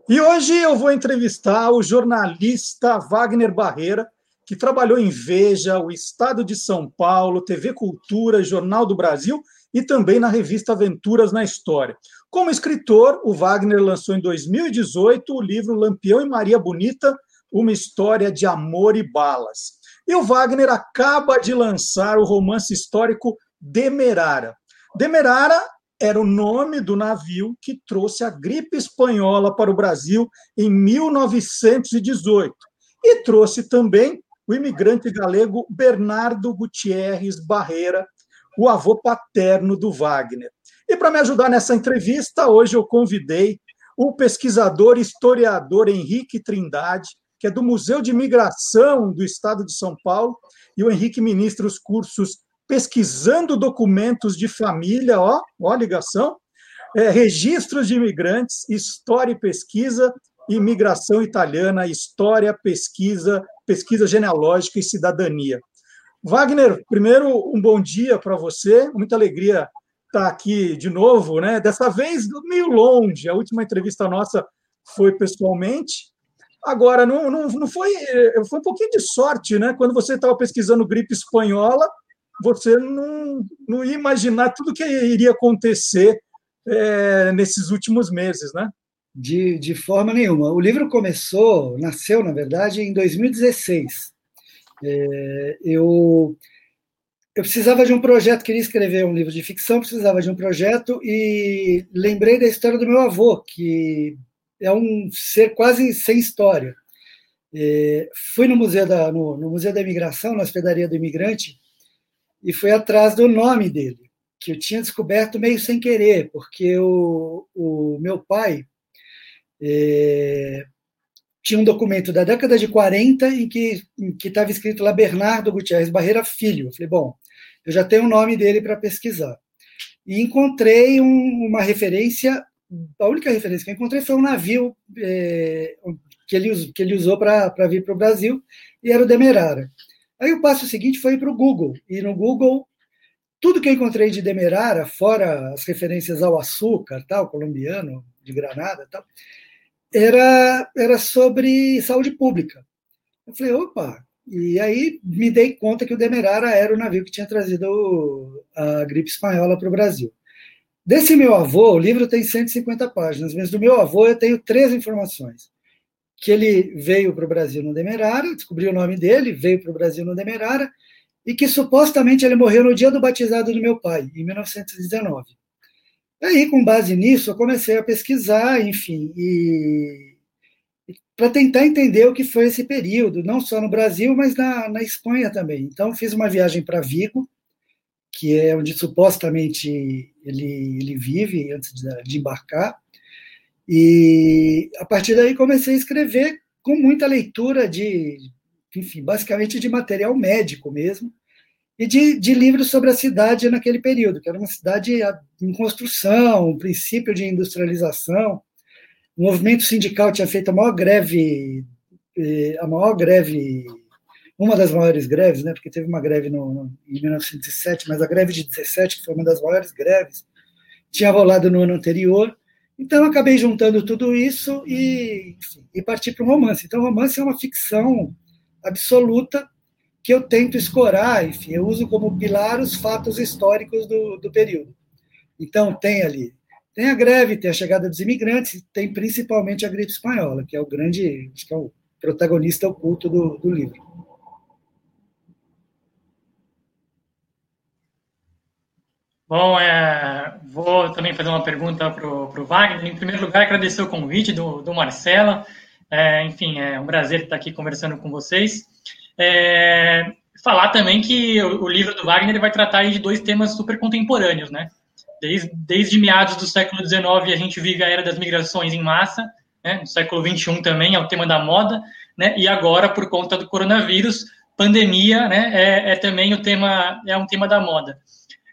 E hoje eu vou entrevistar o jornalista Wagner Barreira, que trabalhou em Veja, o Estado de São Paulo, TV Cultura, Jornal do Brasil e também na revista Aventuras na História. Como escritor, o Wagner lançou em 2018 o livro Lampião e Maria Bonita, uma história de amor e balas. E o Wagner acaba de lançar o romance histórico Demerara. Demerara era o nome do navio que trouxe a gripe espanhola para o Brasil em 1918 e trouxe também o imigrante galego Bernardo Gutierrez Barreira, o avô paterno do Wagner. E para me ajudar nessa entrevista, hoje eu convidei o pesquisador e historiador Henrique Trindade, que é do Museu de Migração do Estado de São Paulo, e o Henrique ministra os cursos Pesquisando Documentos de Família, ó, ó ligação, é, Registros de Imigrantes, História e Pesquisa, Imigração Italiana, História, Pesquisa, Pesquisa Genealógica e Cidadania. Wagner, primeiro, um bom dia para você, muita alegria estar aqui de novo, né? Dessa vez meio longe. A última entrevista nossa foi pessoalmente. Agora, não, não, não foi. Foi um pouquinho de sorte, né? Quando você estava pesquisando gripe espanhola, você não, não ia imaginar tudo que iria acontecer é, nesses últimos meses, né? De, de forma nenhuma. O livro começou, nasceu, na verdade, em 2016. É, eu eu precisava de um projeto, queria escrever um livro de ficção, precisava de um projeto e lembrei da história do meu avô, que é um ser quase sem história. É, fui no Museu, da, no, no Museu da Imigração, na Hospedaria do Imigrante, e fui atrás do nome dele, que eu tinha descoberto meio sem querer, porque o, o meu pai é, tinha um documento da década de 40 em que estava escrito lá Bernardo Gutierrez Barreira Filho. Eu falei, bom, eu já tenho o nome dele para pesquisar. E encontrei um, uma referência, a única referência que eu encontrei foi um navio é, que, ele, que ele usou para vir para o Brasil, e era o Demerara. Aí o passo seguinte foi para o Google, e no Google, tudo que eu encontrei de Demerara, fora as referências ao açúcar, tal, colombiano, de Granada, tal, era, era sobre saúde pública. Eu falei, opa, e aí me dei conta que o Demerara era o navio que tinha trazido a gripe espanhola para o Brasil. Desse meu avô, o livro tem 150 páginas, mas do meu avô eu tenho três informações. Que ele veio para o Brasil no Demerara, descobri o nome dele, veio para o Brasil no Demerara, e que supostamente ele morreu no dia do batizado do meu pai, em 1919. Aí, com base nisso, eu comecei a pesquisar, enfim, e para tentar entender o que foi esse período, não só no Brasil, mas na, na Espanha também. Então, fiz uma viagem para Vigo, que é onde supostamente ele, ele vive antes de, de embarcar, e a partir daí comecei a escrever com muita leitura de, enfim, basicamente de material médico mesmo, e de, de, livros sobre a cidade naquele período, que era uma cidade em construção, um princípio de industrialização. O movimento sindical tinha feito a maior greve, eh, a maior greve, uma das maiores greves, né, porque teve uma greve no, no, em 1907, mas a greve de 17, que foi uma das maiores greves, tinha rolado no ano anterior. Então, acabei juntando tudo isso e, enfim, e parti para um romance. Então, o romance é uma ficção absoluta que eu tento escorar, enfim, eu uso como pilar os fatos históricos do, do período. Então, tem ali, tem a greve, tem a chegada dos imigrantes, tem principalmente a gripe espanhola, que é o grande, acho que é o protagonista oculto do, do livro. Bom, é, vou também fazer uma pergunta para o Wagner. Em primeiro lugar, agradecer o convite do, do Marcela. É, enfim, é um prazer estar aqui conversando com vocês. É, falar também que o, o, livro do Wagner vai tratar de dois temas super contemporâneos, né? Desde, desde meados do século XIX a gente vive a era das migrações em massa, né? no século XXI também é o tema da moda, né? E agora por conta do coronavírus, pandemia, né? É, é também o tema é um tema da moda.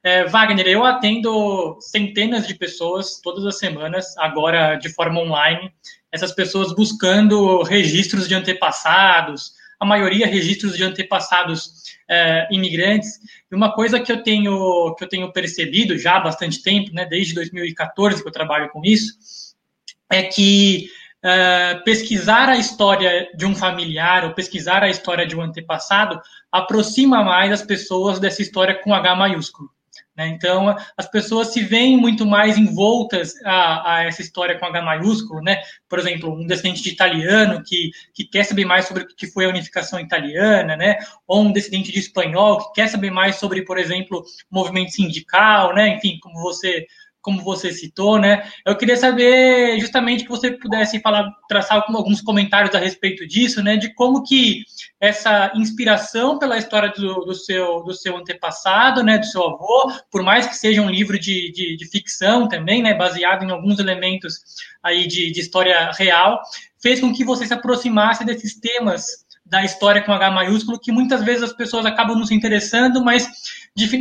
É, Wagner, eu atendo centenas de pessoas todas as semanas, agora de forma online, essas pessoas buscando registros de antepassados, a maioria registros de antepassados é, imigrantes. E uma coisa que eu tenho que eu tenho percebido já há bastante tempo, né, desde 2014 que eu trabalho com isso, é que é, pesquisar a história de um familiar ou pesquisar a história de um antepassado aproxima mais as pessoas dessa história com H maiúsculo. Né? Então, as pessoas se veem muito mais envoltas a, a, essa história com H maiúsculo, né? Por exemplo, um descendente de italiano que, que quer saber mais sobre o que foi a unificação italiana, né? Ou um descendente de espanhol que quer saber mais sobre, por exemplo, movimento sindical, né? Enfim, como você como você citou, né? Eu queria saber justamente que você pudesse falar, traçar alguns comentários a respeito disso, né? De como que essa inspiração pela história do, do seu, do seu antepassado, né? Do seu avô, por mais que seja um livro de, de, de ficção também, né? Baseado em alguns elementos aí de, de história real, fez com que você se aproximasse desses temas da história com H maiúsculo, que muitas vezes as pessoas acabam não se interessando, mas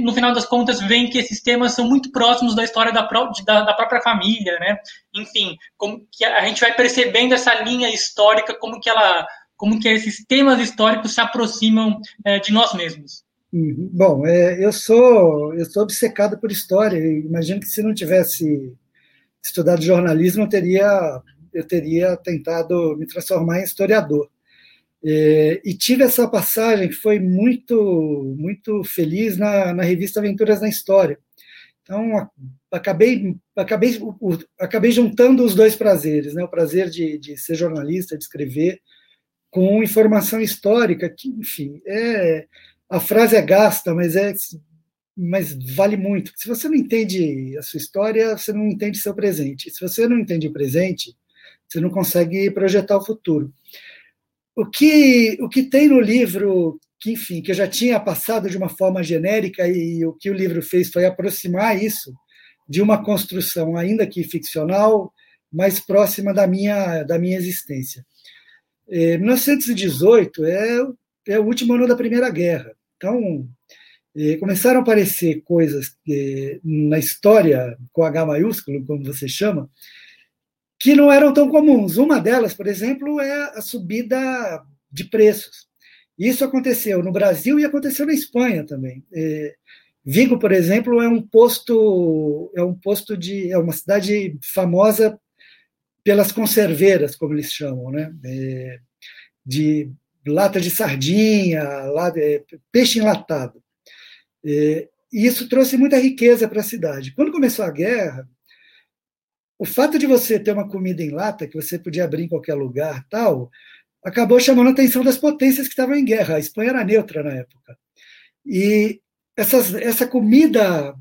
no final das contas veem que esses temas são muito próximos da história da, da, da, própria família, né? Enfim, como que a gente vai percebendo essa linha histórica, como que ela, como que esses temas históricos se aproximam é, de nós mesmos. Uhum. Bom, é, eu sou eu sou obcecado por história. Imagino que se não tivesse estudado jornalismo, eu teria eu teria tentado me transformar em historiador. É, e tive essa passagem que foi muito muito feliz na, na revista Aventuras na História. Então, acabei, acabei, acabei juntando os dois prazeres, né? o prazer de, de ser jornalista, de escrever, com informação histórica, que, enfim, é, a frase é gasta, mas, é, mas vale muito. Se você não entende a sua história, você não entende seu presente. Se você não entende o presente, você não consegue projetar o futuro. O que, o que tem no livro, que, enfim, que eu já tinha passado de uma forma genérica, e o que o livro fez foi aproximar isso de uma construção, ainda que ficcional, mais próxima da minha, da minha existência. É, 1918 é, é o último ano da Primeira Guerra. Então, é, começaram a aparecer coisas é, na história, com H maiúsculo, como você chama, que não eram tão comuns. Uma delas, por exemplo, é a subida de preços. Isso aconteceu no Brasil e aconteceu na Espanha também. É, Vigo, por exemplo, é um posto é um posto de é uma cidade famosa pelas conserveiras, como eles chamam, né? É, de lata de sardinha, é, peixe enlatado. E isso trouxe muita riqueza para a cidade. Quando começou a guerra, o fato de você ter uma comida em lata, que você podia abrir em qualquer lugar, tal, acabou chamando a atenção das potências que estavam em guerra. A Espanha era neutra na época. E essas, essa comida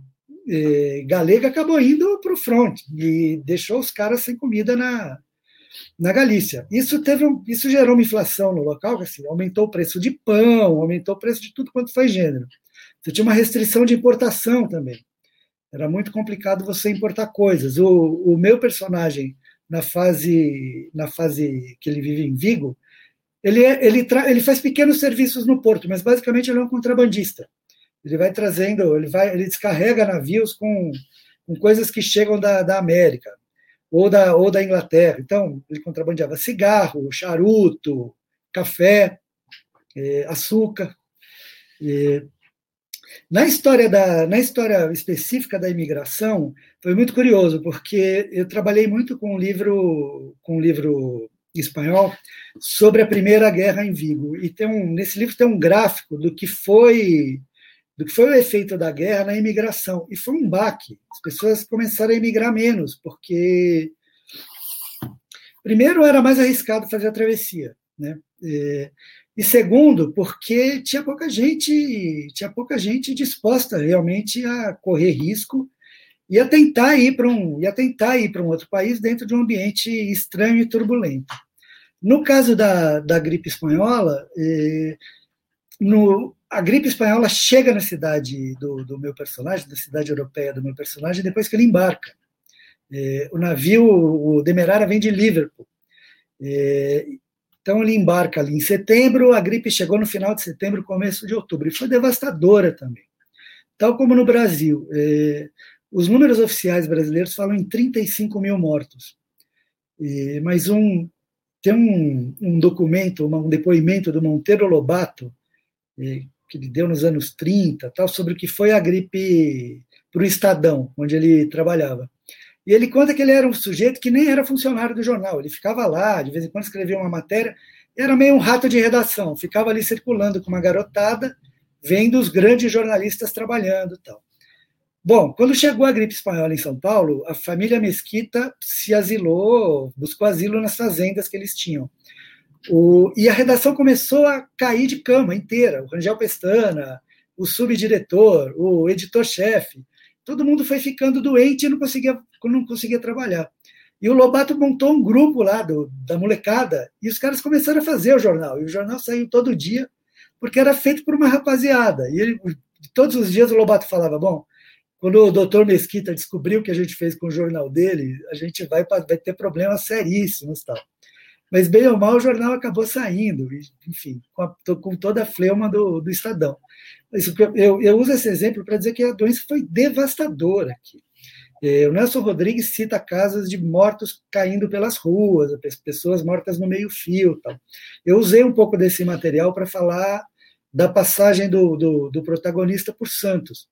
eh, galega acabou indo para o front e deixou os caras sem comida na, na Galícia. Isso, teve um, isso gerou uma inflação no local, assim, aumentou o preço de pão, aumentou o preço de tudo quanto foi gênero. Você tinha uma restrição de importação também. Era muito complicado você importar coisas. O, o meu personagem, na fase, na fase que ele vive em Vigo, ele, é, ele, ele faz pequenos serviços no porto, mas basicamente ele é um contrabandista. Ele vai trazendo, ele, vai, ele descarrega navios com, com coisas que chegam da, da América ou da, ou da Inglaterra. Então, ele contrabandeava cigarro, charuto, café, é, açúcar. Na história, da, na história específica da imigração, foi muito curioso, porque eu trabalhei muito com um livro, com um livro espanhol sobre a Primeira Guerra em Vigo. E tem um, nesse livro tem um gráfico do que foi do que foi o efeito da guerra na imigração. E foi um baque. As pessoas começaram a emigrar menos, porque primeiro era mais arriscado fazer a travessia, né? E segundo, porque tinha pouca gente, tinha pouca gente disposta realmente a correr risco e a tentar ir para um, e a tentar ir para um outro país dentro de um ambiente estranho e turbulento. No caso da, da gripe espanhola, eh, no, a gripe espanhola chega na cidade do, do, meu personagem, da cidade europeia do meu personagem, depois que ele embarca. Eh, o navio, o Demerara, vem de Liverpool. Eh, então ele embarca ali em setembro, a gripe chegou no final de setembro, começo de outubro, e foi devastadora também. Tal como no Brasil, é, os números oficiais brasileiros falam em 35 mil mortos. É, mas um, tem um, um documento, um depoimento do Monteiro Lobato, é, que ele deu nos anos 30, tal, sobre o que foi a gripe para o Estadão, onde ele trabalhava. E ele conta que ele era um sujeito que nem era funcionário do jornal, ele ficava lá, de vez em quando escrevia uma matéria, era meio um rato de redação, ficava ali circulando com uma garotada, vendo os grandes jornalistas trabalhando tal. Bom, quando chegou a gripe espanhola em São Paulo, a família Mesquita se asilou, buscou asilo nas fazendas que eles tinham. O, e a redação começou a cair de cama inteira. O Rangel Pestana, o subdiretor, o editor-chefe, todo mundo foi ficando doente e não conseguia, não conseguia trabalhar. E o Lobato montou um grupo lá do, da molecada e os caras começaram a fazer o jornal. E o jornal saiu todo dia, porque era feito por uma rapaziada. E ele, todos os dias o Lobato falava: Bom, quando o doutor Mesquita descobriu o que a gente fez com o jornal dele, a gente vai, vai ter problemas seríssimos. Tal. Mas, bem ou mal, o jornal acabou saindo, enfim, com, a, com toda a fleuma do, do Estadão. Isso, eu, eu uso esse exemplo para dizer que a doença foi devastadora aqui. É, o Nelson Rodrigues cita casos de mortos caindo pelas ruas, pessoas mortas no meio-fio. Eu usei um pouco desse material para falar da passagem do, do, do, protagonista por Santos.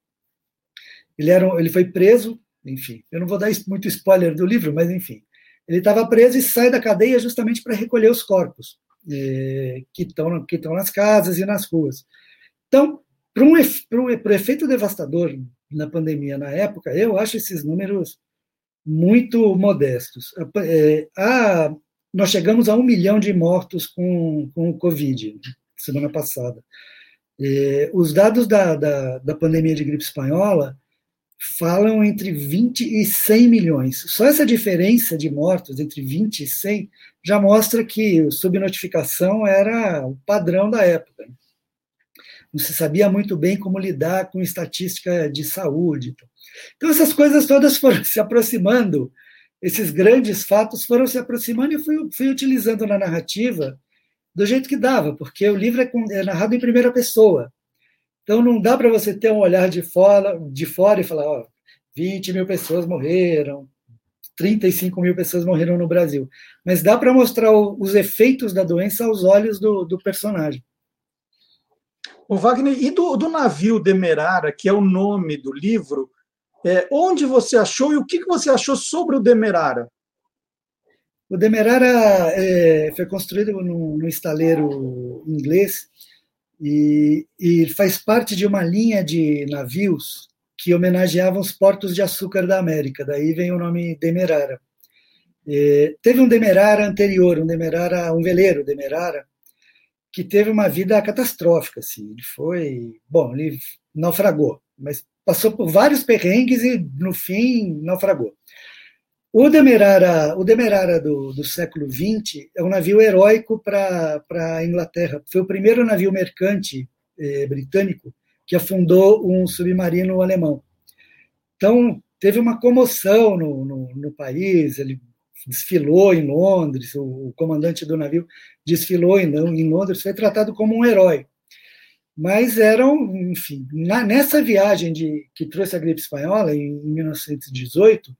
Ele, era, ele foi preso, enfim, eu não vou dar muito spoiler do livro, mas enfim, ele estava preso e sai da cadeia justamente para recolher os corpos é, que estão que nas casas e nas ruas. Então, para um, um, um efeito devastador na pandemia na época, eu acho esses números muito modestos. É, a, nós chegamos a um milhão de mortos com, com o Covid semana passada. É, os dados da, da, da pandemia de gripe espanhola falam entre 20 e 100 milhões. Só essa diferença de mortos entre 20 e 100 já mostra que a subnotificação era o padrão da época. Não se sabia muito bem como lidar com estatística de saúde. Então, essas coisas todas foram [laughs] se aproximando, esses grandes fatos foram se aproximando e eu fui, fui utilizando na narrativa do jeito que dava, porque o livro é, é narrado em primeira pessoa. Então não dá para você ter um olhar de fora, de fora e falar, ó, 20 mil pessoas morreram, 35 mil pessoas morreram no Brasil. Mas dá para mostrar o, os efeitos da doença aos olhos do, do personagem. O Wagner, e do, do, navio Demerara, que é o nome do livro, é, onde você achou e o que, que você achou sobre o Demerara? O Demerara é, foi construído no, no estaleiro inglês e, e faz parte de uma linha de navios que homenageavam os portos de açúcar da América, daí vem o nome Demerara. É, teve um Demerara anterior, um Demerara, um veleiro Demerara, que teve uma vida catastrófica, assim. Ele foi, bom, ele naufragou, mas passou por vários perrengues e no fim naufragou. O Demerara, o Demerara do, do século XX é um navio heróico para a Inglaterra. Foi o primeiro navio mercante eh, britânico que afundou um submarino alemão. Então, teve uma comoção no, no, no país, ele desfilou em Londres, o, o, comandante do navio desfilou em, em Londres, foi tratado como um herói. Mas eram, enfim, na, nessa viagem de, que trouxe a gripe espanhola, em, em 1918,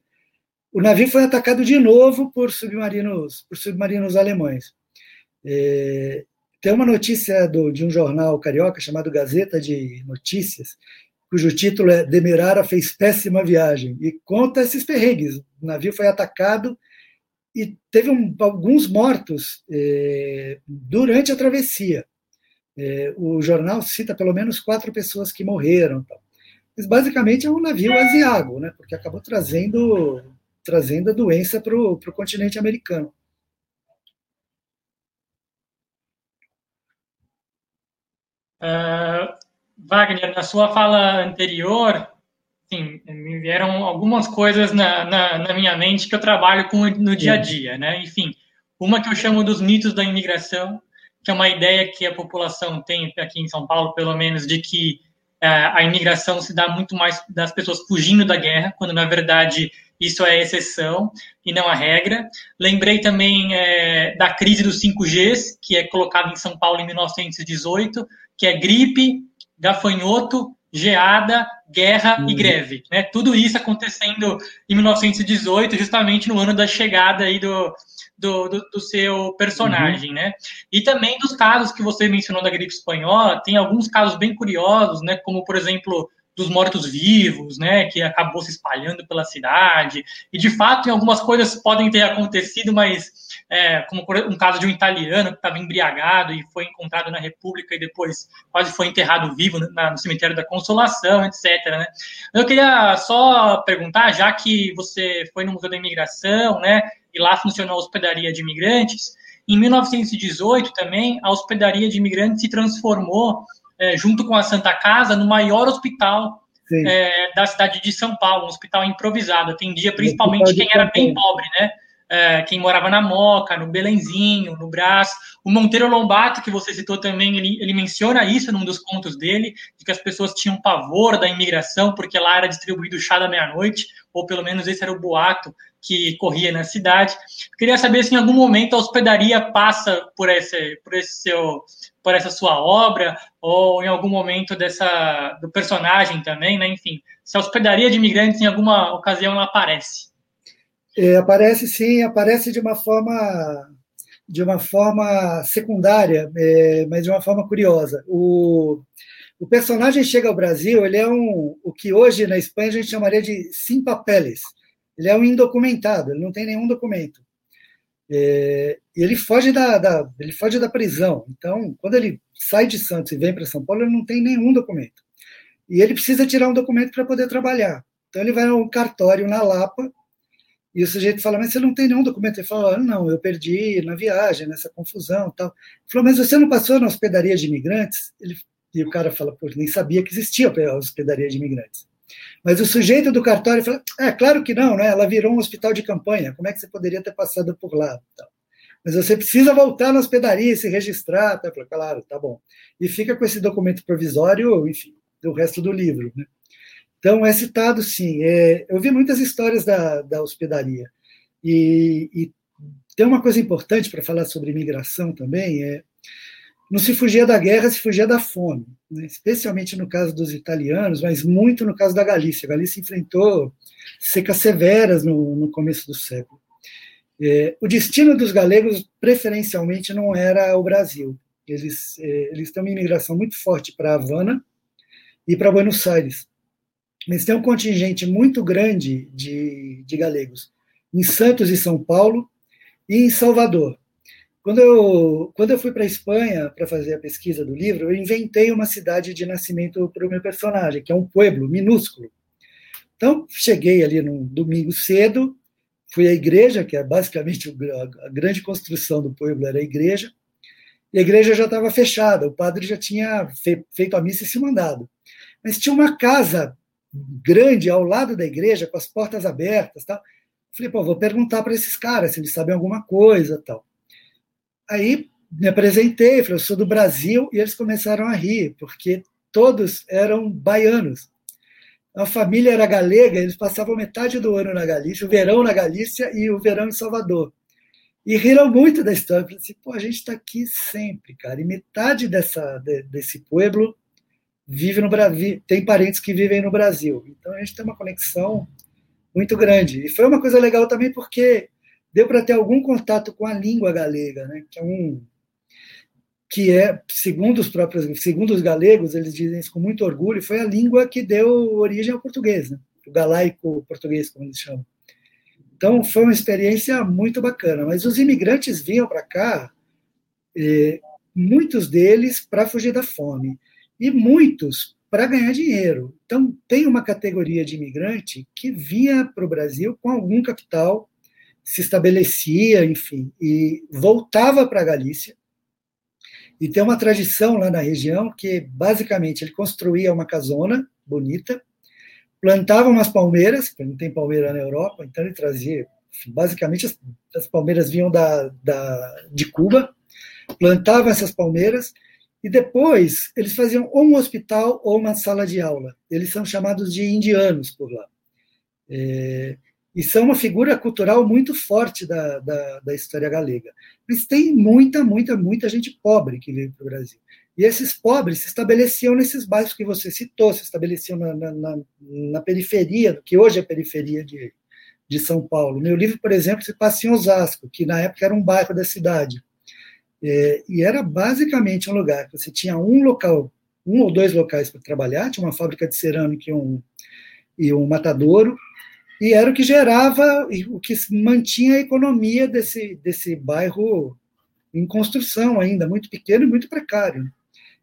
o navio foi atacado de novo por submarinos, por submarinos alemães. É, tem uma notícia do, de um jornal carioca chamado Gazeta de Notícias, cujo título é Demerara fez péssima viagem, e conta esses perrengues. O navio foi atacado e teve um, alguns mortos é, durante a travessia. É, o jornal cita pelo menos quatro pessoas que morreram. Mas basicamente é um navio asiago, né, porque acabou trazendo trazendo a doença para o continente americano. Uh, Wagner, na sua fala anterior, sim, me vieram algumas coisas na, na, na, minha mente que eu trabalho com no dia a dia, né? Enfim, uma que eu chamo dos mitos da imigração, que é uma ideia que a população tem aqui em São Paulo, pelo menos, de que a imigração se dá muito mais das pessoas fugindo da guerra, quando na verdade isso é exceção e não a regra. Lembrei também é, da crise dos 5Gs, que é colocada em São Paulo em 1918, que é gripe, gafanhoto, geada, guerra uhum. e greve. Né? Tudo isso acontecendo em 1918, justamente no ano da chegada aí do, do, do, do seu personagem. Uhum. Né? E também dos casos que você mencionou da gripe espanhola, tem alguns casos bem curiosos, né? como, por exemplo, dos mortos-vivos, né, que acabou se espalhando pela cidade. E de fato, algumas coisas podem ter acontecido, mas é, como um caso de um italiano que estava embriagado e foi encontrado na República e depois quase foi enterrado vivo na, no cemitério da Consolação, etc. Né? Eu queria só perguntar, já que você foi no Museu da Imigração, né, e lá funcionou a hospedaria de imigrantes, em 1918 também a hospedaria de imigrantes se transformou é, junto com a Santa Casa, no maior hospital é, da cidade de São Paulo, um hospital improvisado. Atendia principalmente quem era bem pobre, né? É, quem morava na Moca, no Belenzinho, no Brás. O Monteiro Lombato, que você citou também, ele, ele menciona isso num dos contos dele, de que as pessoas tinham pavor da imigração, porque lá era distribuído chá da meia-noite, ou pelo menos esse era o boato que corria na cidade. queria saber se em algum momento a hospedaria passa por esse, por esse seu por essa sua obra ou em algum momento dessa do personagem também, né? Enfim, se a hospedaria de imigrantes em alguma ocasião ela aparece. É, aparece sim, aparece de uma forma de uma forma secundária, é, mas de uma forma curiosa. O, o personagem chega ao Brasil, ele é um o que hoje na Espanha a gente chamaria de sem papeles. Ele é um indocumentado, ele não tem nenhum documento. É, ele foge da, da, ele foge da prisão. Então, quando ele sai de Santos e vem para São Paulo, ele não tem nenhum documento. E ele precisa tirar um documento para poder trabalhar. Então, ele vai a um cartório na Lapa e o sujeito fala: Mas você não tem nenhum documento? Ele fala: Não, eu perdi na viagem, nessa confusão. tal. Ele falou: Mas você não passou na hospedaria de imigrantes? Ele, e o cara fala: Pô, nem sabia que existia a hospedaria de imigrantes. Mas o sujeito do cartório fala: é claro que não, né? Ela virou um hospital de campanha. Como é que você poderia ter passado por lá? Mas você precisa voltar na hospedaria, se registrar. Tá? Falo, claro, tá bom. E fica com esse documento provisório, enfim, do resto do livro. Né? Então, é citado, sim. É, eu vi muitas histórias da, da hospedaria. E, e tem uma coisa importante para falar sobre imigração também, é não se fugia da guerra, se fugia da fome, né? especialmente no caso dos italianos, mas muito no caso da Galícia. A Galícia enfrentou secas severas no, no começo do século. É, o destino dos galegos, preferencialmente, não era o Brasil. Eles, é, eles têm uma imigração muito forte para Havana e para Buenos Aires. Mas tem um contingente muito grande de, de galegos em Santos e São Paulo e em Salvador. Quando eu, quando eu fui para a Espanha para fazer a pesquisa do livro, eu inventei uma cidade de nascimento para o meu personagem, que é um pueblo minúsculo. Então, cheguei ali num domingo cedo, fui à igreja, que é basicamente a grande construção do pueblo era a igreja, e a igreja já estava fechada, o padre já tinha feito a missa e se mandado. Mas tinha uma casa grande ao lado da igreja, com as portas abertas. Tal. Falei, pô, vou perguntar para esses caras se eles sabem alguma coisa. tal. Aí me apresentei, falei, eu sou do Brasil, e eles começaram a rir, porque todos eram baianos. A família era galega, eles passavam metade do ano na Galícia, o verão na Galícia e o verão em Salvador. E riram muito da história. Falei assim, pô, a gente está aqui sempre, cara. E metade dessa, desse pueblo vive no Brasil, tem parentes que vivem no Brasil. Então a gente tem uma conexão muito grande. E foi uma coisa legal também porque deu para ter algum contato com a língua galega, né? que é um que é, segundo os próprios, segundo os galegos, eles dizem isso com muito orgulho, foi a língua que deu origem ao português, né? o galaico português, como eles chamam. Então, foi uma experiência muito bacana. Mas os imigrantes vinham para cá, eh, muitos deles para fugir da fome, e muitos para ganhar dinheiro. Então, tem uma categoria de imigrante que vinha para o Brasil com algum capital se estabelecia, enfim, e voltava para a Galícia. E tem uma tradição lá na região que, basicamente, ele construía uma casona bonita, plantava umas palmeiras, porque não tem palmeira na Europa, então ele trazia, enfim, basicamente, as, as palmeiras vinham da, da, de Cuba, plantava essas palmeiras, e depois eles faziam ou um hospital ou uma sala de aula. Eles são chamados de indianos por lá. É, e são uma figura cultural muito forte da, da, da história galega. Mas tem muita, muita, muita gente pobre que veio para o Brasil. E esses pobres se estabeleciam nesses bairros que você citou, se estabeleciam na, na, na, na periferia, que hoje é periferia de, de São Paulo. Meu livro, por exemplo, se passa em Osasco, que na época era um bairro da cidade. É, e era basicamente um lugar que você tinha um local um ou dois locais para trabalhar, tinha uma fábrica de cerâmica e um, e um matadouro, e era o que gerava, o que mantinha a economia desse, desse bairro em construção ainda, muito pequeno e muito precário.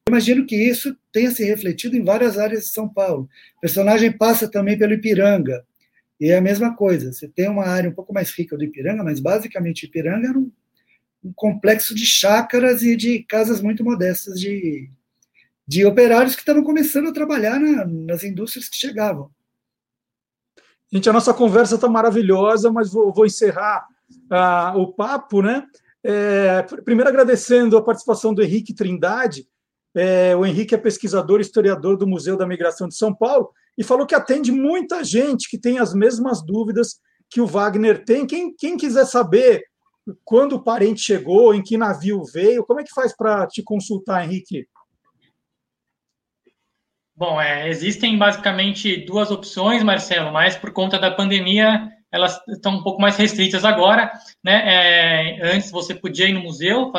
Imagino que isso tenha se refletido em várias áreas de São Paulo. O personagem passa também pelo Ipiranga, e é a mesma coisa. Você tem uma área um pouco mais rica do Ipiranga, mas basicamente Ipiranga era um, um complexo de chácaras e de casas muito modestas de, de operários que estavam começando a trabalhar na, nas indústrias que chegavam. Gente, a nossa conversa está maravilhosa, mas vou, vou encerrar uh, o papo, né? É, primeiro agradecendo a participação do Henrique Trindade. É, o Henrique é pesquisador e historiador do Museu da Migração de São Paulo e falou que atende muita gente que tem as mesmas dúvidas que o Wagner tem. Quem, quem quiser saber quando o parente chegou, em que navio veio, como é que faz para te consultar, Henrique? Bom, é, existem basicamente duas opções, Marcelo, mas por conta da pandemia elas estão um pouco mais restritas agora. Né? É, antes você podia ir no museu,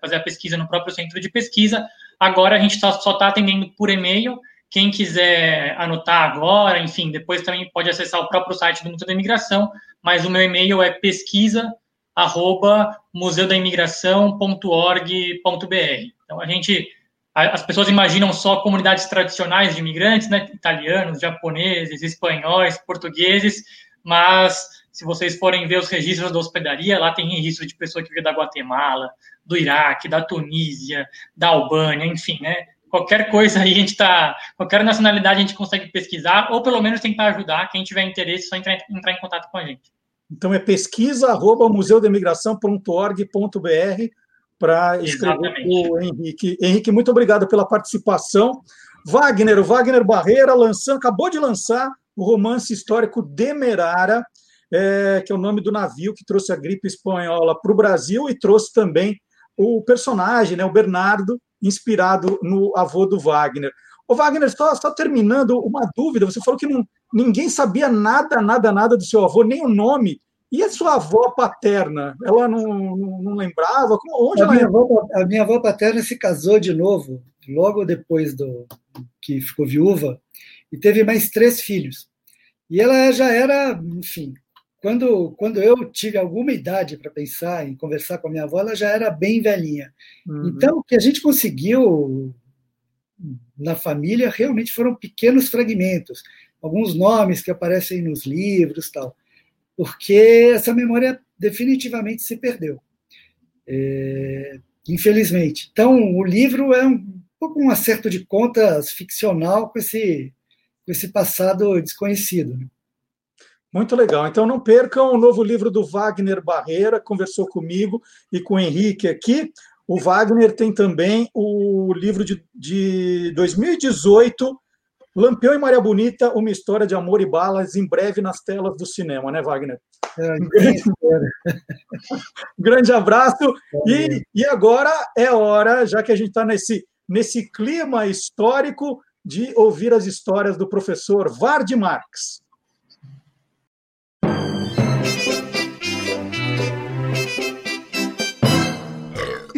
fazer a pesquisa no próprio centro de pesquisa, agora a gente tá, só está atendendo por e-mail. Quem quiser anotar agora, enfim, depois também pode acessar o próprio site do Museu da Imigração, mas o meu e-mail é pesquisa arroba museudaimigração.org.br. Então a gente as pessoas imaginam só comunidades tradicionais de imigrantes, né, italianos, japoneses, espanhóis, portugueses, mas se vocês forem ver os registros da hospedaria, lá tem registro de pessoa que veio da Guatemala, do Iraque, da Tunísia, da Albânia, enfim, né? Qualquer coisa aí a gente tá, qualquer nacionalidade a gente consegue pesquisar ou pelo menos tentar ajudar. Quem tiver interesse, só entrar, entrar em contato com a gente. Então é pesquisa arroba museudemigração.org.br para escrever o Henrique. Henrique, muito obrigado pela participação. Wagner, o Wagner Barreira lançando, acabou de lançar o romance histórico Demerara, é, que é o nome do navio que trouxe a gripe espanhola para o Brasil e trouxe também o personagem, né, o Bernardo, inspirado no avô do Wagner. O Wagner, só, só terminando uma dúvida, você falou que não, ninguém sabia nada, nada, nada do seu avô, nem o nome. E a sua avó paterna? Ela não, não, não lembrava? Onde a, ela... minha avó, a minha avó paterna se casou de novo, logo depois do que ficou viúva, e teve mais três filhos. E ela já era, enfim, quando, quando eu tive alguma idade para pensar em conversar com a minha avó, ela já era bem velhinha. Uhum. Então, o que a gente conseguiu na família realmente foram pequenos fragmentos, alguns nomes que aparecem nos livros tal porque essa memória definitivamente se perdeu. É, infelizmente. Então, o livro é um pouco um acerto de contas ficcional com esse, com esse passado desconhecido. Né? Muito legal. Então, não percam o novo livro do Wagner Barreira, conversou comigo e com o Henrique aqui. O Wagner tem também o livro de, de 2018, Lampião e Maria Bonita, uma história de amor e balas, em breve nas telas do cinema, né, Wagner? É, um grande, [laughs] grande abraço. E, e agora é hora, já que a gente está nesse, nesse clima histórico, de ouvir as histórias do professor Vard Marx.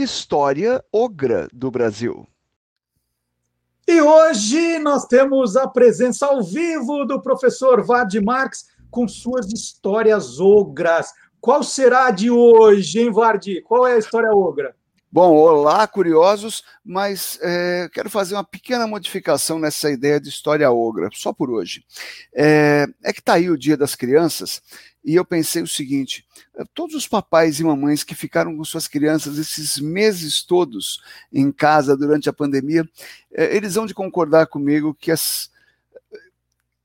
História Ogra do Brasil. E hoje nós temos a presença ao vivo do professor Vard Marx com suas histórias ogras. Qual será a de hoje, hein, Vard? Qual é a história ogra? Bom, olá, curiosos, mas é, quero fazer uma pequena modificação nessa ideia de história ogra, só por hoje. É, é que está aí o Dia das Crianças, e eu pensei o seguinte: eh, todos os papais e mamães que ficaram com suas crianças esses meses todos em casa durante a pandemia, eh, eles vão de concordar comigo que as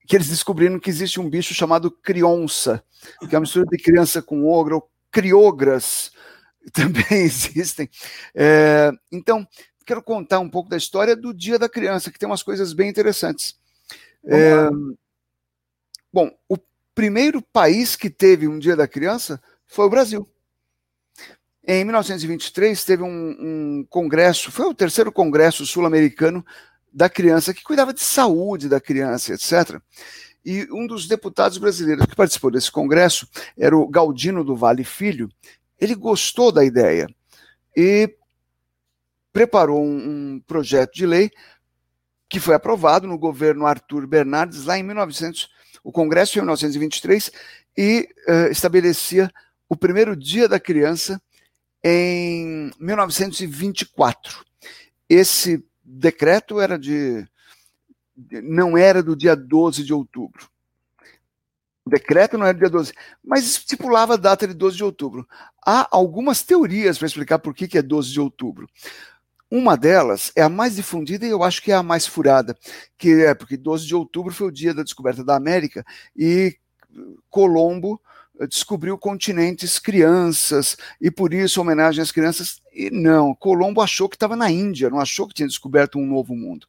que eles descobriram que existe um bicho chamado crionça, que é uma mistura de criança com ogro, ou criogras [laughs] também existem. É, então, quero contar um pouco da história do Dia da Criança, que tem umas coisas bem interessantes. É, bom, o primeiro país que teve um Dia da Criança foi o Brasil. Em 1923, teve um, um congresso, foi o terceiro congresso sul-americano da criança, que cuidava de saúde da criança, etc. E um dos deputados brasileiros que participou desse congresso era o Galdino do Vale Filho. Ele gostou da ideia e preparou um, um projeto de lei que foi aprovado no governo Arthur Bernardes lá em 1900, o Congresso em 1923 e uh, estabelecia o primeiro dia da criança em 1924. Esse decreto era de não era do dia 12 de outubro. O decreto não era do dia 12, mas estipulava a data de 12 de outubro. Há algumas teorias para explicar por que, que é 12 de outubro. Uma delas é a mais difundida e eu acho que é a mais furada, que é porque 12 de outubro foi o dia da descoberta da América e Colombo descobriu continentes crianças e por isso homenagem às crianças. E não, Colombo achou que estava na Índia, não achou que tinha descoberto um novo mundo.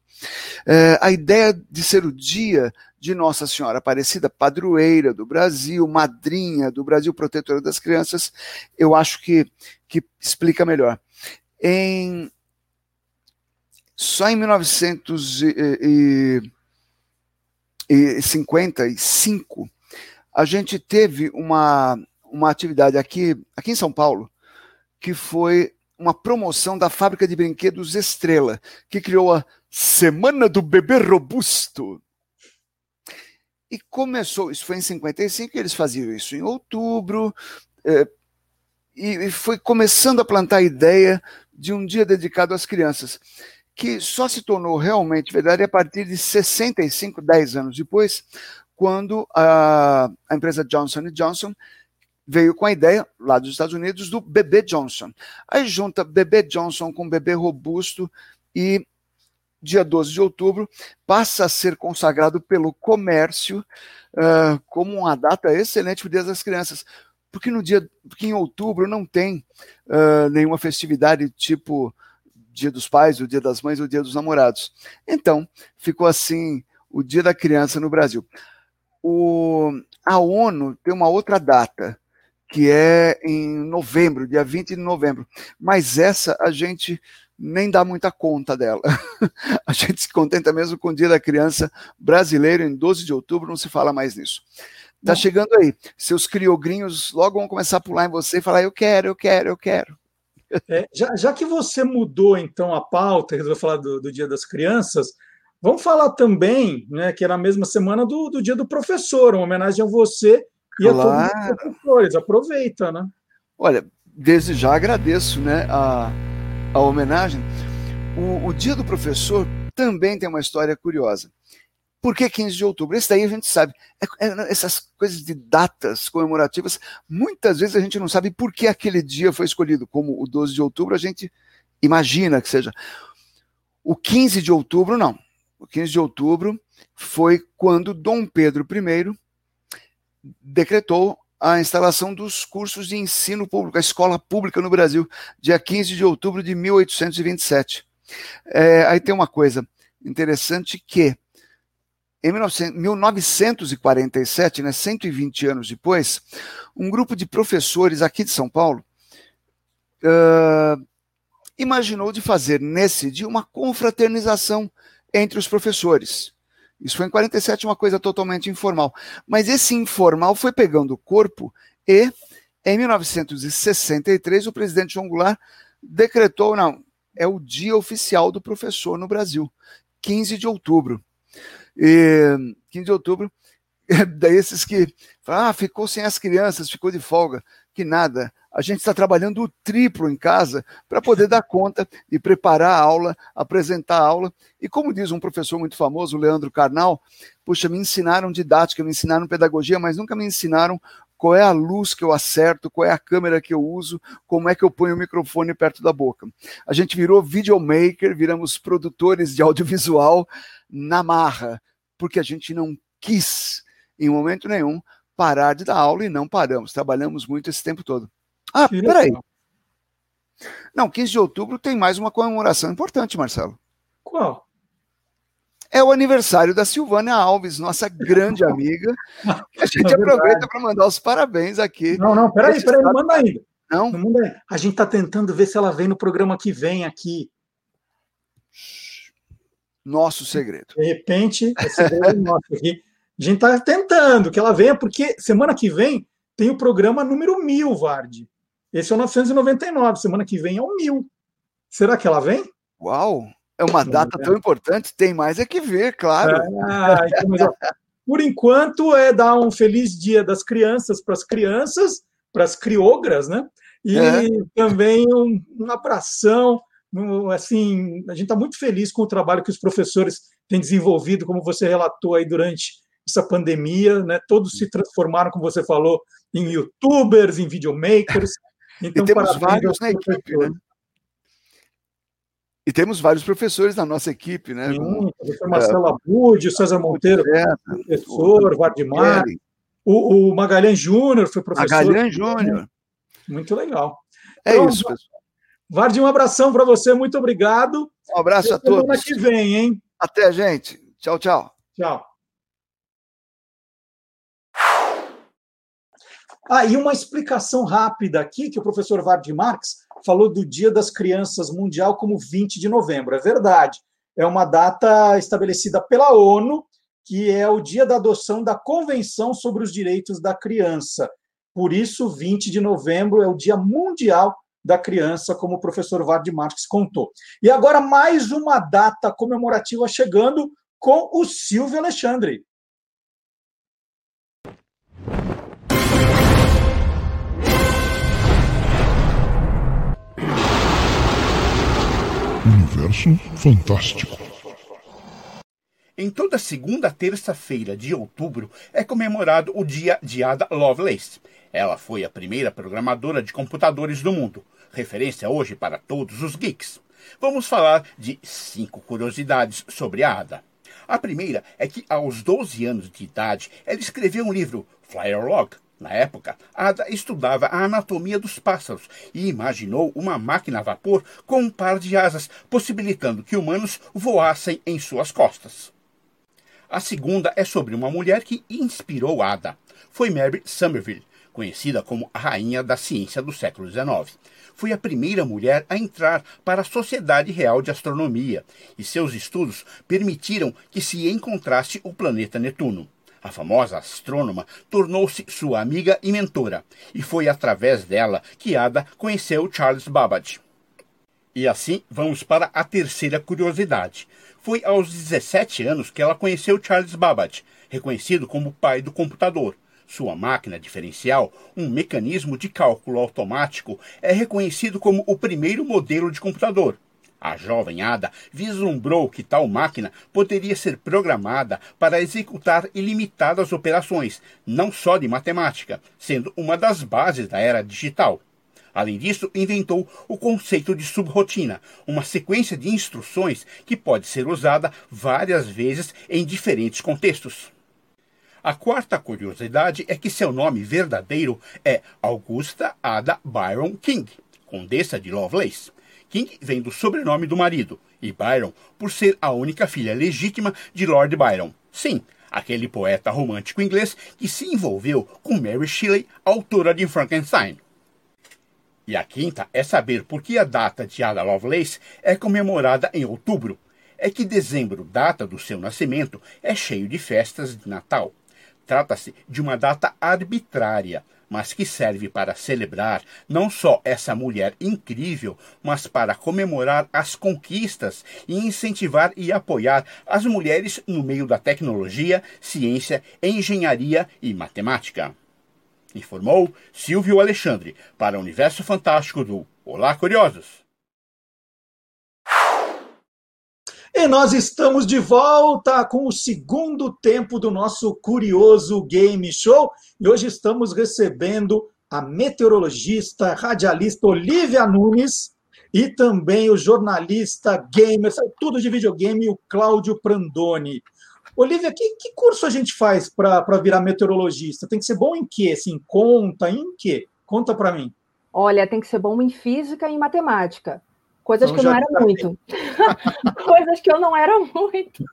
É, a ideia de ser o dia de Nossa Senhora Aparecida, padroeira do Brasil, madrinha do Brasil, protetora das crianças, eu acho que, que explica melhor. Em, só em 1955, a gente teve uma, uma atividade aqui, aqui em São Paulo, que foi uma promoção da fábrica de brinquedos Estrela, que criou a Semana do Bebê Robusto. E começou, isso foi em 55, eles faziam isso em outubro, é, e, e foi começando a plantar a ideia de um dia dedicado às crianças, que só se tornou realmente verdade a partir de 65, 10 anos depois, quando a, a empresa Johnson Johnson veio com a ideia, lá dos Estados Unidos, do bebê Johnson. Aí junta bebê Johnson com bebê robusto e dia 12 de outubro passa a ser consagrado pelo comércio uh, como uma data excelente para o Dia das Crianças. Porque no dia, porque em outubro não tem uh, nenhuma festividade tipo Dia dos Pais, o Dia das Mães, o Dia dos Namorados. Então, ficou assim o Dia da Criança no Brasil o, a ONU tem uma outra data, que é em novembro, dia 20 de novembro. Mas essa a gente nem dá muita conta dela. [laughs] a gente se contenta mesmo com o Dia da Criança brasileiro, em 12 de outubro, não se fala mais nisso. Tá chegando aí. Seus criogrinhos logo vão começar a pular em você e falar: eu quero, eu quero, eu quero. É, já, já, que você mudou então a pauta, resolveu falar do, do Dia das Crianças, Vamos falar também, né, que é na mesma semana do, do Dia do Professor, uma homenagem a você e claro. a todos os professores. Aproveita, né? Olha, desde já agradeço né, a, a homenagem. O, o Dia do Professor também tem uma história curiosa. Por que 15 de outubro? Isso daí a gente sabe. É, é, essas coisas de datas comemorativas, muitas vezes a gente não sabe por que aquele dia foi escolhido. Como o 12 de outubro, a gente imagina que seja. O 15 de outubro, não o 15 de outubro, foi quando Dom Pedro I decretou a instalação dos cursos de ensino público, a escola pública no Brasil, dia 15 de outubro de 1827. É, aí tem uma coisa interessante que em 1947, né, 120 anos depois, um grupo de professores aqui de São Paulo uh, imaginou de fazer nesse dia uma confraternização entre os professores. Isso foi em 47, uma coisa totalmente informal. Mas esse informal foi pegando corpo e, em 1963, o presidente João Goulart decretou: não, é o dia oficial do professor no Brasil, 15 de outubro. E 15 de outubro, [laughs] daí esses que ah, ficou sem as crianças, ficou de folga, que nada a gente está trabalhando o triplo em casa para poder dar conta de preparar a aula, apresentar a aula. E como diz um professor muito famoso, Leandro Carnal, puxa, me ensinaram didática, me ensinaram pedagogia, mas nunca me ensinaram qual é a luz que eu acerto, qual é a câmera que eu uso, como é que eu ponho o microfone perto da boca. A gente virou videomaker, viramos produtores de [laughs] audiovisual na marra, porque a gente não quis, em momento nenhum, parar de dar aula e não paramos. Trabalhamos muito esse tempo todo. Ah, peraí. Não, 15 de outubro tem mais uma comemoração importante, Marcelo. Qual? É o aniversário da Silvânia Alves, nossa grande [laughs] amiga. a gente é aproveita para mandar os parabéns aqui. Não, não, peraí, peraí, não manda ainda. Não? não manda ainda. A gente está tentando ver se ela vem no programa que vem aqui. Nosso segredo. De repente, é segredo nosso aqui. A gente está tentando que ela venha, porque semana que vem tem o programa número mil, Varde. Esse é o 999. Semana que vem é o mil. Será que ela vem? Uau! É uma data tão importante, tem mais é que ver, claro. Ah, então, por enquanto, é dar um feliz dia das crianças para as crianças, para as criogras, né? E É. também um, um abração. um, Assim, a gente está muito feliz com o trabalho que os professores têm desenvolvido, como você relatou aí durante essa pandemia, né? Todos se transformaram, como você falou, em youtubers, em videomakers. Então, e temos vários na equipe, né? E temos vários professores na nossa equipe, né? Sim, Como, o professor Marcelo Abud, o César Monteiro, professor, o Vardimar, o, o Magalhães Júnior foi professor. Magalhães Júnior. Muito legal. É Então, isso, pessoal. Vardim, um abração para você, muito obrigado. Um abraço a Até semana todos. que vem, hein? Até, gente. Tchau, tchau. Tchau. Ah, e uma explicação rápida aqui, que o professor Vardy Marx falou do Dia das Crianças Mundial como 20 de novembro. É verdade. É uma data estabelecida pela ONU, que é o dia da adoção da Convenção sobre os Direitos da Criança. Por isso, 20 de novembro é o Dia Mundial da Criança, como o professor Vardy Marx contou. E agora, mais uma data comemorativa chegando com o Silvio Alexandre. Universo fantástico. Em toda segunda terça-feira de outubro é comemorado o Dia de Ada Lovelace. Ela foi a primeira programadora de computadores do mundo, referência hoje para todos os geeks. Vamos falar de cinco curiosidades sobre a Ada. A primeira é que aos 12 anos de idade ela escreveu um livro, Flyer Log. Na época, Ada estudava a anatomia dos pássaros e imaginou uma máquina a vapor com um par de asas, possibilitando que humanos voassem em suas costas. A segunda é sobre uma mulher que inspirou Ada. Foi Mary Somerville, conhecida como a rainha da ciência do século XIX. Foi a primeira mulher a entrar para a Sociedade Real de Astronomia, e seus estudos permitiram que se encontrasse o planeta Netuno. A famosa astrônoma tornou-se sua amiga e mentora, e foi através dela que Ada conheceu Charles Babbage. E assim vamos para a terceira curiosidade. Foi aos 17 anos que ela conheceu Charles Babbage, reconhecido como o pai do computador. Sua máquina diferencial, um mecanismo de cálculo automático, é reconhecido como o primeiro modelo de computador. A jovem Ada vislumbrou que tal máquina poderia ser programada para executar ilimitadas operações, não só de matemática, sendo uma das bases da era digital. Além disso, inventou o conceito de subrotina, uma sequência de instruções que pode ser usada várias vezes em diferentes contextos. A quarta curiosidade é que seu nome verdadeiro é Augusta Ada Byron King, condessa de Lovelace. King vem do sobrenome do marido, e Byron por ser a única filha legítima de Lord Byron. Sim, aquele poeta romântico inglês que se envolveu com Mary Shelley, autora de Frankenstein. E a quinta é saber por que a data de Ada Lovelace é comemorada em outubro. É que dezembro, data do seu nascimento, é cheio de festas de Natal. Trata-se de uma data arbitrária, mas que serve para celebrar não só essa mulher incrível, mas para comemorar as conquistas e incentivar e apoiar as mulheres no meio da tecnologia, ciência, engenharia e matemática. Informou Silvio Alexandre para o Universo Fantástico do Olá Curiosos. E nós estamos de volta com o segundo tempo do nosso curioso game show. E hoje estamos recebendo a meteorologista, radialista Olivia Nunes e também o jornalista gamer, tudo de videogame, o Cláudio Prandoni. Olivia, que, que curso a gente faz para virar meteorologista? Tem que ser bom em quê? Assim, conta, em quê? Conta para mim. Olha, tem que ser bom em física e em matemática. Coisas Então que eu não era tá muito. [laughs] Coisas que eu não era muito.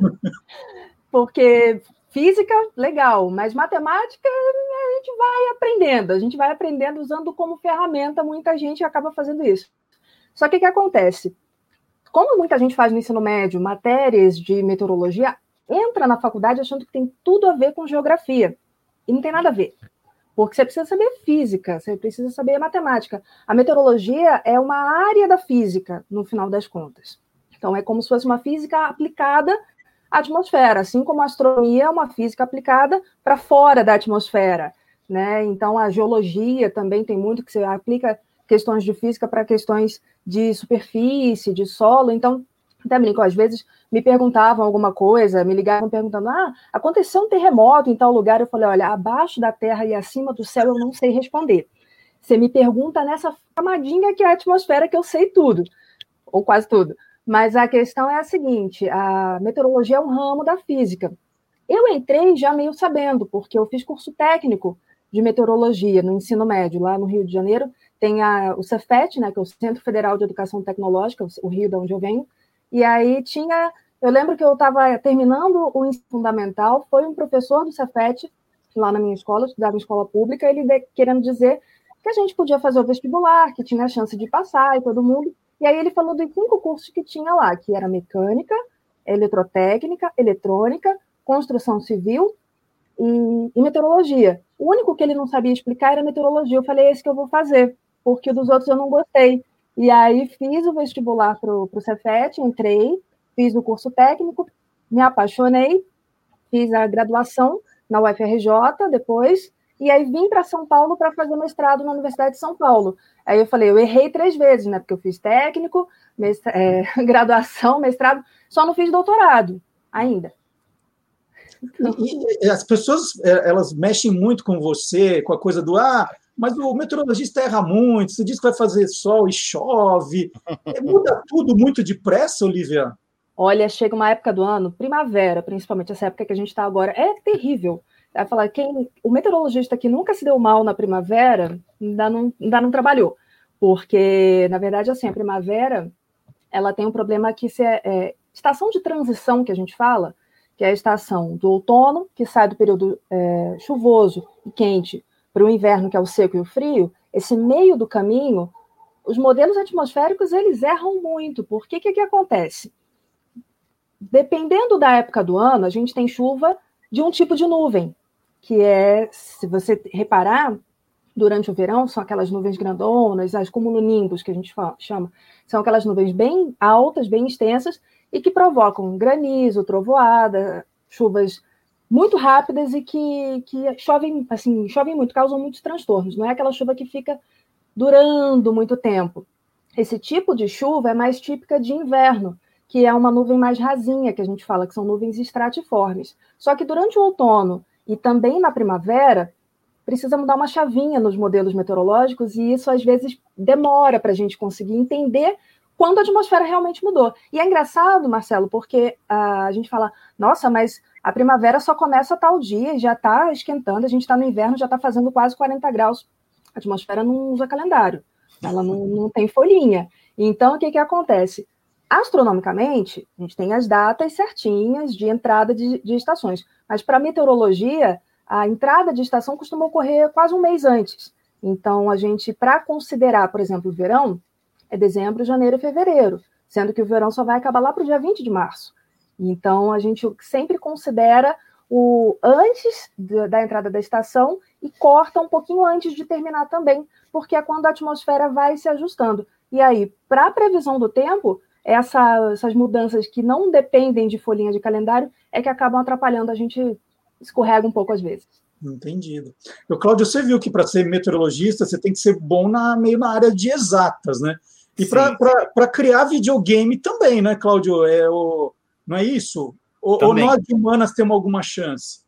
[laughs] Porque física, legal, mas matemática a gente vai aprendendo. A gente vai aprendendo usando como ferramenta, muita gente acaba fazendo isso. Só que o que acontece? Como muita gente faz no ensino médio matérias de meteorologia, entra na faculdade achando que tem tudo a ver com geografia. E não tem nada a ver. Porque você precisa saber física, você precisa saber matemática. A meteorologia é uma área da física, no final das contas. Então, é como se fosse uma física aplicada à atmosfera, assim como a astronomia é uma física aplicada para fora da atmosfera. Né? Então, a geologia também tem muito que você aplica questões de física para questões de superfície, de solo. Então, até brinco, às vezes me perguntavam alguma coisa, me ligavam perguntando: ah, aconteceu um terremoto em tal lugar. Eu falei: olha, abaixo da terra e acima do céu eu não sei responder. Você me pergunta nessa camadinha que é a atmosfera que eu sei tudo, ou quase tudo. Mas a questão é a seguinte: a meteorologia é um ramo da física. Eu entrei já meio sabendo, porque eu fiz curso técnico de meteorologia no ensino médio, lá no Rio de Janeiro. Tem a, o Cefet, né, que é o Centro Federal de Educação Tecnológica, o Rio de onde eu venho, e aí tinha. Eu lembro que eu estava terminando o ensino fundamental, foi um professor do Cefet, lá na minha escola, estudava em escola pública, ele querendo dizer que a gente podia fazer o vestibular, que tinha a chance de passar e todo mundo. E aí ele falou dos cinco cursos que tinha lá, que era mecânica, eletrotécnica, eletrônica, construção civil e, e, meteorologia. O único que ele não sabia explicar era meteorologia. Eu falei, é esse que eu vou fazer, porque dos outros eu não gostei. E aí fiz o vestibular para o Cefet, entrei, fiz o curso técnico, me apaixonei, fiz a graduação na UFRJ depois, e aí vim para São Paulo para fazer mestrado na Universidade de São Paulo. Aí eu falei, eu errei três vezes, né? Porque eu fiz técnico, mestrado, é, [laughs] graduação, mestrado, só não fiz doutorado ainda. E, e, as pessoas é, elas mexem muito com você, com a coisa do ah, mas o meteorologista erra muito, você diz que vai fazer sol e chove. É, muda tudo muito depressa, Olivia? Olha, chega uma época do ano, primavera, principalmente essa época que a gente está agora, é terrível. Vai falar, quem, o meteorologista que nunca se deu mal na primavera, ainda não, ainda não trabalhou. Porque, na verdade, assim, a primavera, ela tem um problema que se é, é estação de transição que a gente fala, que é a estação do outono, que sai do período é, chuvoso e quente para o inverno, que é o seco e o frio, esse meio do caminho, os modelos atmosféricos eles erram muito. Porque o que, que acontece? Dependendo da época do ano, a gente tem chuva de um tipo de nuvem, que é, se você reparar, durante o verão, são aquelas nuvens grandonas, as cumulonimbus, que a gente fala, chama, são aquelas nuvens bem altas, bem extensas, e que provocam granizo, trovoada, chuvas muito rápidas e que, que chovem, assim, chovem muito, causam muitos transtornos. Não é aquela chuva que fica durando muito tempo. Esse tipo de chuva é mais típica de inverno, que é uma nuvem mais rasinha, que a gente fala que são nuvens estratiformes. Só que durante o outono e também na primavera, precisa mudar uma chavinha nos modelos meteorológicos e isso às vezes demora para a gente conseguir entender quando a atmosfera realmente mudou. E é engraçado, Marcelo, porque a gente fala, nossa, mas a primavera só começa tal dia e já está esquentando, a gente está no inverno, já está fazendo quase 40 graus. A atmosfera não usa calendário, ela não, não tem folhinha. Então, o que, que acontece? Astronomicamente, a gente tem as datas certinhas de entrada de, de estações, mas para meteorologia, a entrada de estação costuma ocorrer quase um mês antes. Então, a gente, para considerar, por exemplo, o verão, é dezembro, janeiro e fevereiro, sendo que o verão só vai acabar lá para o dia 20 de março. Então, a gente sempre considera o antes da entrada da estação e corta um pouquinho antes de terminar também, porque é quando a atmosfera vai se ajustando. E aí, para a previsão do tempo, essa, essas mudanças que não dependem de folhinha de calendário é que acabam atrapalhando, a gente escorrega um pouco às vezes. Entendido. Eu, Cláudio, você viu que para ser meteorologista você tem que ser bom na meio na área de exatas, né? E para criar videogame também, né, Cláudio? É o, não é isso? Ou, ou nós humanas temos alguma chance?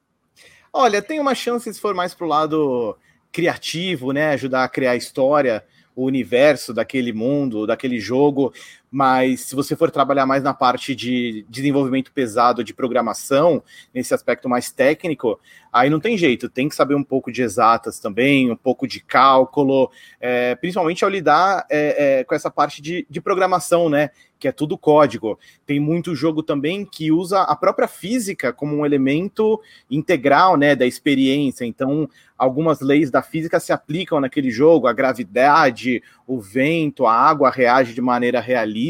Olha, tem uma chance se for mais para o lado criativo, né? Ajudar a criar história, o universo daquele mundo, daquele jogo, mas se você for trabalhar mais na parte de desenvolvimento pesado de programação, nesse aspecto mais técnico, aí não tem jeito, tem que saber um pouco de exatas também, um pouco de cálculo, é, principalmente ao lidar é, é, com essa parte de, de programação, né? Que é tudo código. Tem muito jogo também que usa a própria física como um elemento integral, né, da experiência. Então, algumas leis da física se aplicam naquele jogo, a gravidade, o vento, a água reage de maneira realista.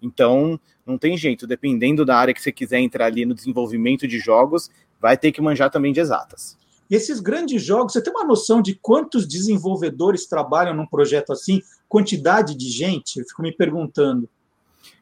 Então, não tem jeito, dependendo da área que você quiser entrar ali no desenvolvimento de jogos, vai ter que manjar também de exatas. E esses grandes jogos, você tem uma noção de quantos desenvolvedores trabalham num projeto assim? Quantidade de gente? Eu fico me perguntando.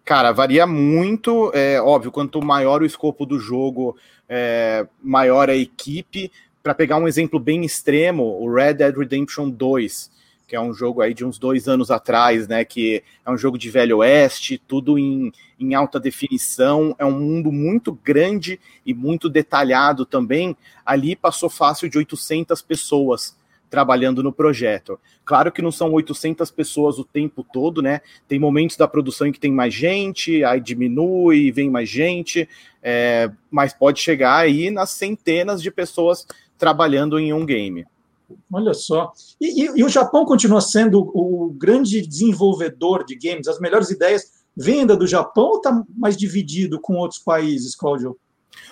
Cara, varia muito. É óbvio, quanto maior o escopo do jogo, é, maior a equipe. Para pegar um exemplo bem extremo, o Red Dead Redemption 2, que é um jogo aí de uns dois anos atrás, né? Que é um jogo de velho oeste, tudo em, em alta definição, é um mundo muito grande e muito detalhado também. Ali passou fácil de 800 pessoas trabalhando no projeto. Claro que não são 800 pessoas o tempo todo, né? Tem momentos da produção em que tem mais gente, aí diminui, vem mais gente, é, mas pode chegar aí nas centenas de pessoas trabalhando em um game. Olha só. E, e, e, o Japão continua sendo o grande desenvolvedor de games? As melhores ideias vêm do Japão ou está mais dividido com outros países, Cláudio?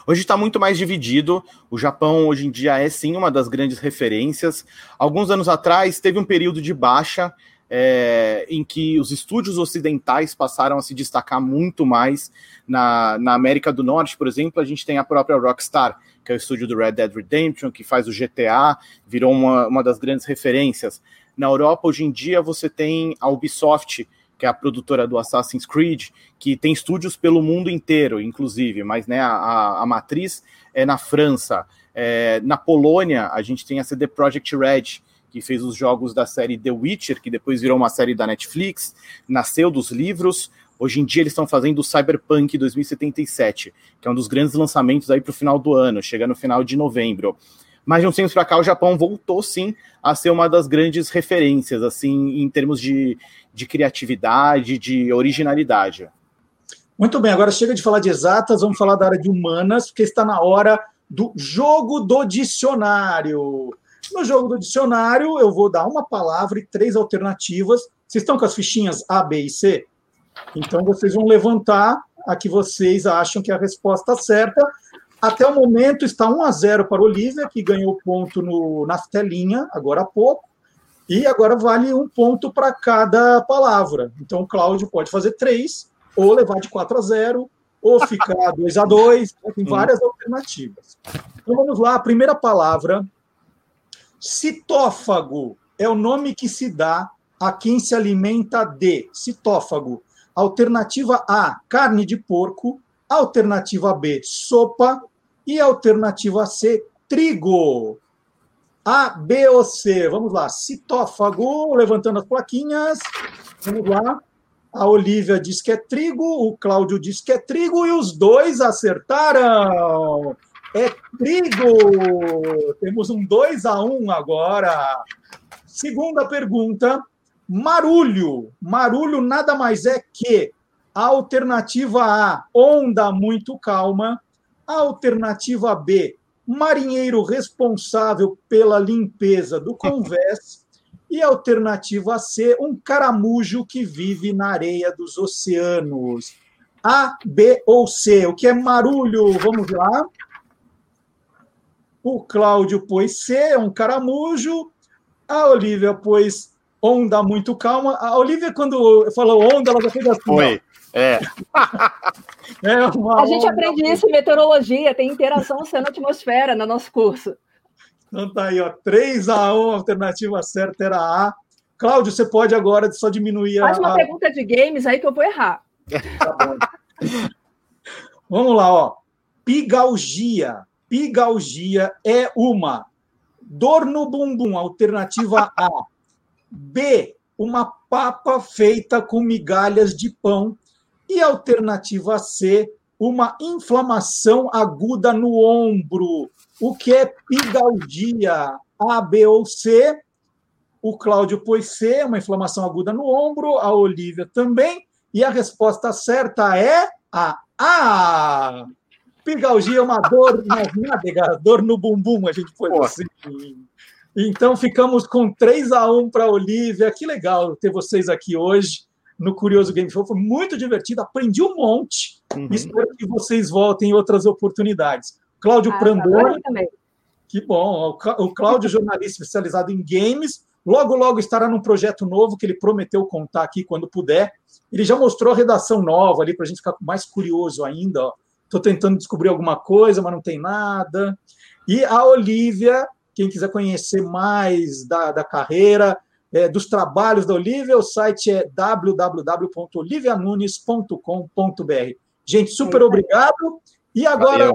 Hoje está muito mais dividido. O Japão, hoje em dia, é sim uma das grandes referências. Alguns anos atrás, teve um período de baixa é, em que os estúdios ocidentais passaram a se destacar muito mais. Na, na América do Norte, por exemplo, a gente tem a própria Rockstar, que é o estúdio do Red Dead Redemption, que faz o GTA, virou uma, uma das grandes referências. Na Europa, hoje em dia, você tem a Ubisoft, que é a produtora do Assassin's Creed, que tem estúdios pelo mundo inteiro, inclusive, mas né, a, a matriz é na França. É, na Polônia, a gente tem a CD Projekt Red, que fez os jogos da série The Witcher, que depois virou uma série da Netflix, nasceu dos livros. Hoje em dia eles estão fazendo o Cyberpunk 2077, que é um dos grandes lançamentos aí para o final do ano, chega no final de novembro. Mas de um tempo para cá, o Japão voltou sim a ser uma das grandes referências, assim, em termos de, de criatividade, de originalidade. Muito bem, agora chega de falar de exatas, vamos falar da área de humanas, porque está na hora do jogo do dicionário. No jogo do dicionário, eu vou dar uma palavra e três alternativas. Vocês estão com as fichinhas A, B e C? Então vocês vão levantar a que vocês acham que é a resposta certa até o momento está 1 a 0 para Olivia, que ganhou ponto no, na telinha, agora há pouco. E agora vale um ponto para cada palavra. Então o Cláudio pode fazer três, ou levar de 4 a 0, ou ficar [laughs] 2 a 2. Né? Tem várias alternativas. Então vamos lá, a primeira palavra. Citófago é o nome que se dá a quem se alimenta de citófago. Alternativa A, carne de porco. Alternativa B, sopa. E alternativa C, trigo. A, B ou C? Vamos lá. Citófago, levantando as plaquinhas. Vamos lá. A Olivia diz que é trigo, o Cláudio diz que é trigo e os dois acertaram. É trigo. Temos um 2 a 1 um agora. Segunda pergunta. Marulho. Marulho nada mais é que a alternativa A, onda muito calma. Alternativa B, marinheiro responsável pela limpeza do convés. E alternativa C, um caramujo que vive na areia dos oceanos. A, B ou C? O que é marulho? Vamos lá. O Cláudio pôs C, é um caramujo. A Olivia pôs onda muito calma. A Olivia, quando falou onda, ela já fez assim. Foi. É. [laughs] é a gente aprende isso em meteorologia, tem interação oceano-atmosfera no nosso curso. Então tá aí, ó, 3 a 1, a alternativa certa era A. Cláudio, você pode agora só diminuir Faz a. Faz uma pergunta de games aí que eu vou errar. Tá [laughs] Vamos lá, ó. Pigalgia. Pigalgia é uma dor no bumbum, alternativa A. B, uma papa feita com migalhas de pão, e alternativa C, uma inflamação aguda no ombro. O que é pigalgia? A, B ou C? O Cláudio pôs C, uma inflamação aguda no ombro, a Olivia também. E a resposta certa é a A. Pigalgia é uma dor nas nádegas, dor no bumbum, a gente pôs assim. Então ficamos com 3 a 1 para a Olivia. Que legal ter vocês aqui hoje no Curioso Game Show. Foi muito divertido, aprendi um monte. Uhum. Espero que vocês voltem em outras oportunidades. Cláudio ah, Prandoni. Que bom. O Cláudio, jornalista especializado em games, logo, logo estará num projeto novo que ele prometeu contar aqui quando puder. Ele já mostrou a redação nova ali para a gente ficar mais curioso ainda. Estou tentando descobrir alguma coisa, mas não tem nada. E a Olivia, quem quiser conhecer mais da, da carreira, é, dos trabalhos da Olivia. O site é www.olivianunes.com.br. Gente, super obrigado. E agora,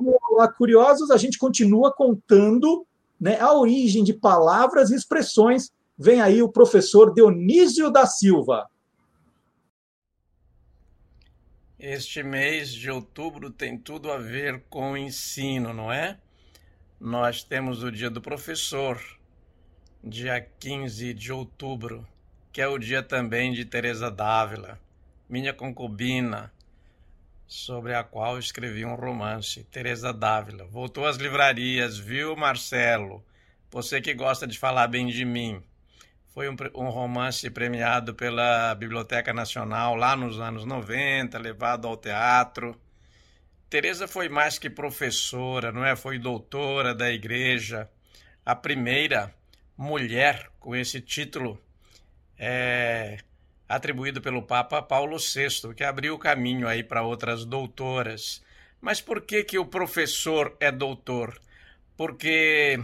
Curiosos, a gente continua contando né, a origem de palavras e expressões. Vem aí o professor Dionísio da Silva. Este mês de outubro tem tudo a ver com o ensino, não é? Nós temos o Dia do Professor, dia 15 de outubro, que é o dia também de Teresa Dávila, minha concubina, sobre a qual escrevi um romance, Teresa Dávila. Voltou às livrarias, viu, Marcelo? Você que gosta de falar bem de mim. Foi um, um, romance premiado pela Biblioteca Nacional lá nos anos 90, levado ao teatro. Teresa foi mais que professora, não é? Foi doutora da igreja, a primeira mulher com esse título é, atribuído pelo Papa Paulo VI, que abriu o caminho aí para outras doutoras. Mas por que que o professor é doutor? Porque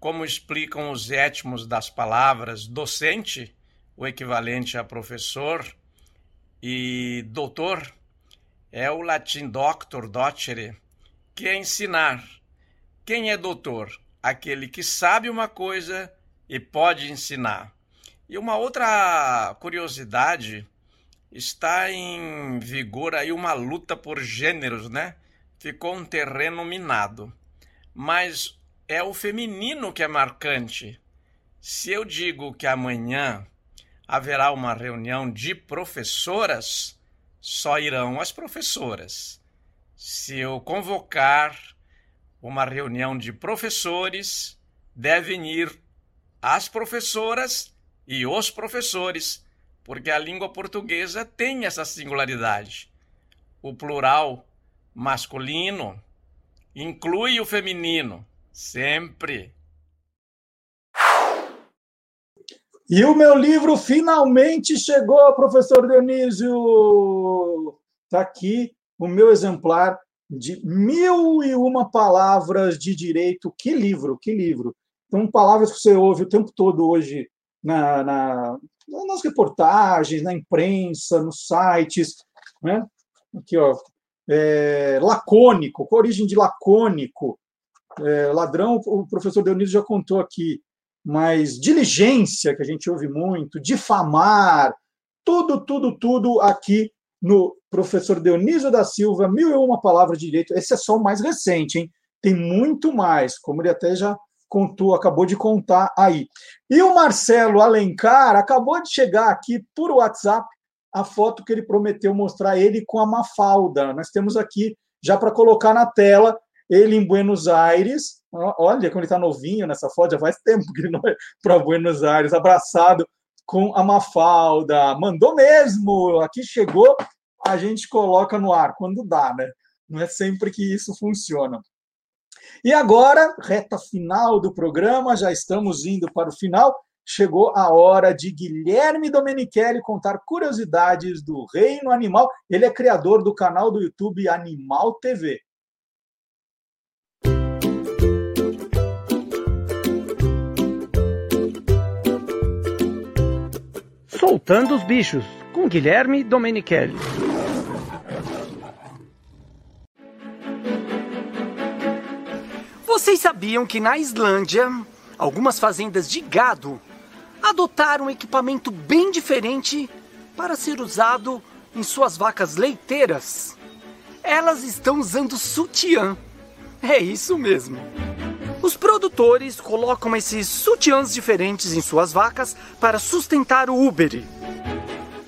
como explicam os étimos das palavras docente, o equivalente a professor, e doutor, é o latim doctor, docere, que é ensinar. Quem é doutor? Aquele que sabe uma coisa e pode ensinar. E uma outra curiosidade, está em vigor aí uma luta por gêneros, né? Ficou um terreno minado. Mas é o feminino que é marcante. Se eu digo que amanhã haverá uma reunião de professoras, só irão as professoras. Se eu convocar uma reunião de professores, devem ir as professoras e os professores, porque a língua portuguesa tem essa singularidade. O plural masculino inclui o feminino Sempre. E o meu livro finalmente chegou, professor Dionísio. Está aqui o meu exemplar de mil e uma palavras de direito. Que livro, que livro. Então, palavras que você ouve o tempo todo hoje na, na nas reportagens, na imprensa, nos sites. Né? Aqui, ó. É, lacônico, com origem de lacônico, é, ladrão, o professor Dionísio já contou aqui, mas diligência, que a gente ouve muito, difamar, tudo, tudo, tudo aqui no professor Dionísio da Silva, mil e uma palavras de direito. Esse é só o mais recente, hein? Tem muito mais, como ele até já contou, acabou de contar aí. E o Marcelo Alencar acabou de chegar aqui por WhatsApp a foto que ele prometeu mostrar ele com a Mafalda. Nós temos aqui já para colocar na tela ele em Buenos Aires, olha como ele está novinho nessa foto, já faz tempo que ele não é para Buenos Aires, abraçado com a Mafalda. Mandou mesmo, aqui chegou, a gente coloca no ar, quando dá, né? Não é sempre que isso funciona. E agora, reta final do programa, já estamos indo para o final. Chegou a hora de Guilherme Domenichelli contar curiosidades do reino animal. Ele é criador do canal do YouTube Animal TV. Soltando os Bichos, com Guilherme Domenichelli. Vocês sabiam que na Islândia, algumas fazendas de gado adotaram um equipamento bem diferente para ser usado em suas vacas leiteiras? Elas estão usando sutiã. É isso mesmo. Os produtores colocam esses sutiãs diferentes em suas vacas para sustentar o úbere.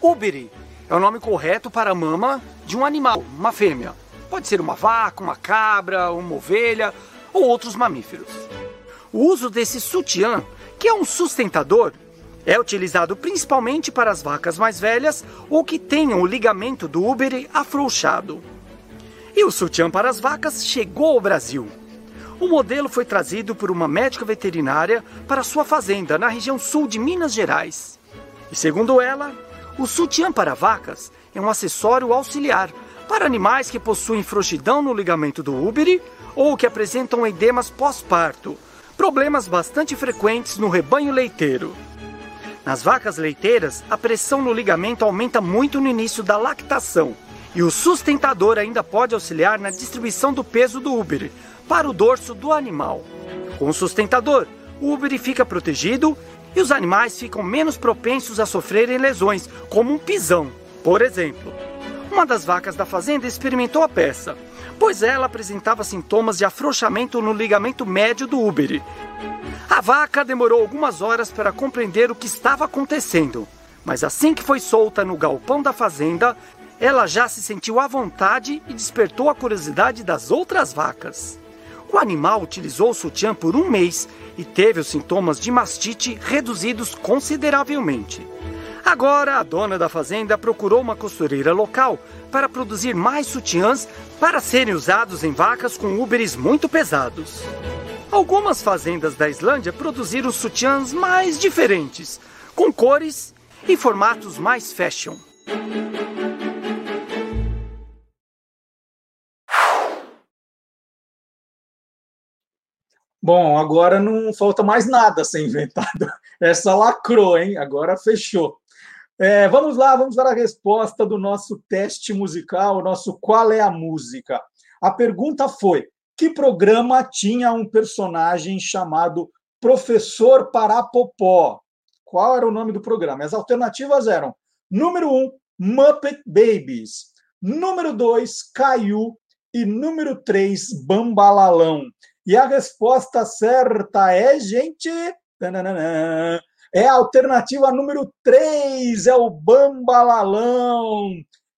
Úbere é o nome correto para a mama de um animal, uma fêmea. Pode ser uma vaca, uma cabra, uma ovelha ou outros mamíferos. O uso desse sutiã, que é um sustentador, é utilizado principalmente para as vacas mais velhas ou que tenham o ligamento do úbere afrouxado. E o sutiã para as vacas chegou ao Brasil o modelo foi trazido por uma médica veterinária para sua fazenda na região sul de Minas Gerais. E segundo ela, o sutiã para vacas é um acessório auxiliar para animais que possuem frouxidão no ligamento do úbere ou que apresentam edemas pós-parto, problemas bastante frequentes no rebanho leiteiro. Nas vacas leiteiras, a pressão no ligamento aumenta muito no início da lactação e o sustentador ainda pode auxiliar na distribuição do peso do úbere para o dorso do animal. Com o sustentador, o úbere fica protegido e os animais ficam menos propensos a sofrerem lesões, como um pisão, por exemplo. Uma das vacas da fazenda experimentou a peça, pois ela apresentava sintomas de afrouxamento no ligamento médio do úbere. A vaca demorou algumas horas para compreender o que estava acontecendo, mas assim que foi solta no galpão da fazenda, ela já se sentiu à vontade e despertou a curiosidade das outras vacas. O animal utilizou o sutiã por um mês e teve os sintomas de mastite reduzidos consideravelmente. Agora, a dona da fazenda procurou uma costureira local para produzir mais sutiãs para serem usados em vacas com úberes muito pesados. Algumas fazendas da Islândia produziram sutiãs mais diferentes, com cores e formatos mais fashion. Bom, agora não falta mais nada a ser inventado. [laughs] Essa lacrou, hein? Agora fechou. É, vamos lá, vamos para a resposta do nosso teste musical, o nosso Qual é a Música? A pergunta foi: que programa tinha um personagem chamado Professor Parapopó? Qual era o nome do programa? As alternativas eram: número 1, um, Muppet Babies, número 2, Caiu e número 3, Bambalalão. E a resposta certa é, gente. É a alternativa número 3, é o Bambalalão.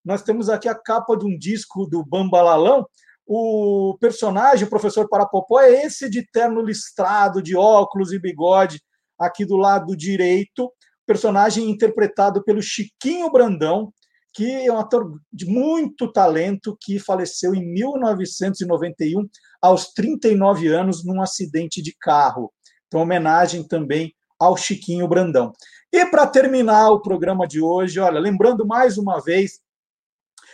Nós temos aqui a capa de um disco do Bambalalão. O personagem, o professor Parapopó, é esse de terno listrado, de óculos e bigode, aqui do lado direito. Personagem interpretado pelo Chiquinho Brandão, que é um ator de muito talento, que faleceu em 1991, aos 39 anos, num acidente de carro. Então, homenagem também ao Chiquinho Brandão. E para terminar o programa de hoje, olha, lembrando mais uma vez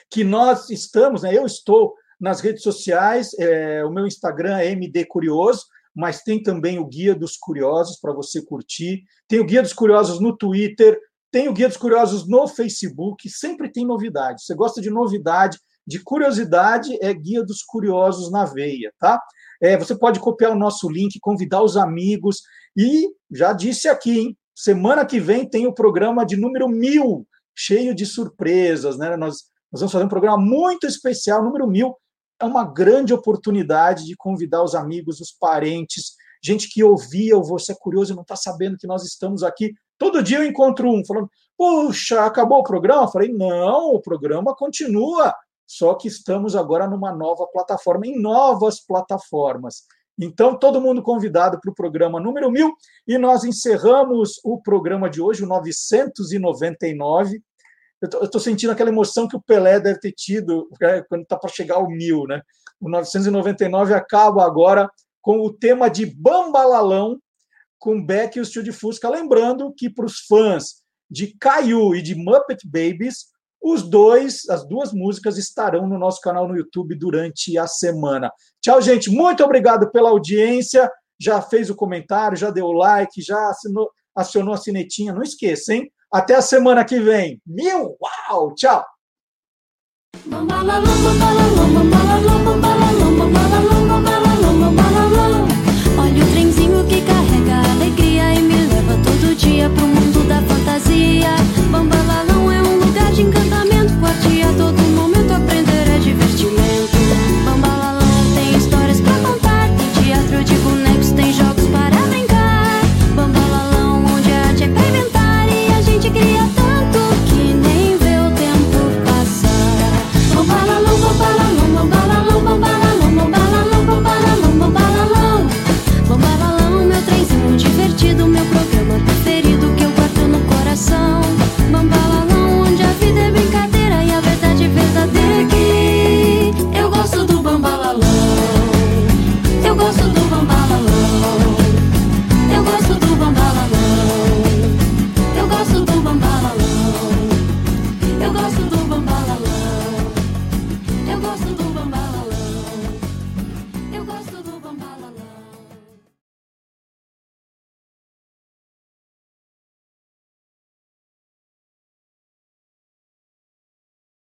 que nós estamos, né, eu estou nas redes sociais, é, o meu Instagram é MD Curioso, mas tem também o Guia dos Curiosos para você curtir. Tem o Guia dos Curiosos no Twitter, tem o Guia dos Curiosos no Facebook, sempre tem novidade. Você gosta de novidade, de curiosidade, é Guia dos Curiosos na veia, tá? É, você pode copiar o nosso link, convidar os amigos e já disse aqui, hein? Semana que vem tem o programa de número mil, cheio de surpresas, né? Nós, nós vamos fazer um programa muito especial, número mil. É uma grande oportunidade de convidar os amigos, os parentes, gente que ouvia o Você é Curioso e não está sabendo que nós estamos aqui Todo dia eu encontro um falando: puxa, acabou o programa? Eu falei: não, o programa continua, só que estamos agora numa nova plataforma, em novas plataformas. Então, todo mundo convidado para o programa número 1000 e nós encerramos o programa de hoje, o 999. Eu estou sentindo aquela emoção que o Pelé deve ter tido é, quando está para chegar ao mil, né? O 999 acaba agora com o tema de Bambalalão, com Beck e o Steel de Fusca. Lembrando que para os fãs de Caillou e de Muppet Babies, os dois, as duas músicas estarão no nosso canal no YouTube durante a semana. Tchau, gente. Muito obrigado pela audiência. Já fez o comentário, já deu like, já assinou, acionou a sinetinha. Não esqueça, hein? Até a semana que vem. Mil! Uau! Tchau!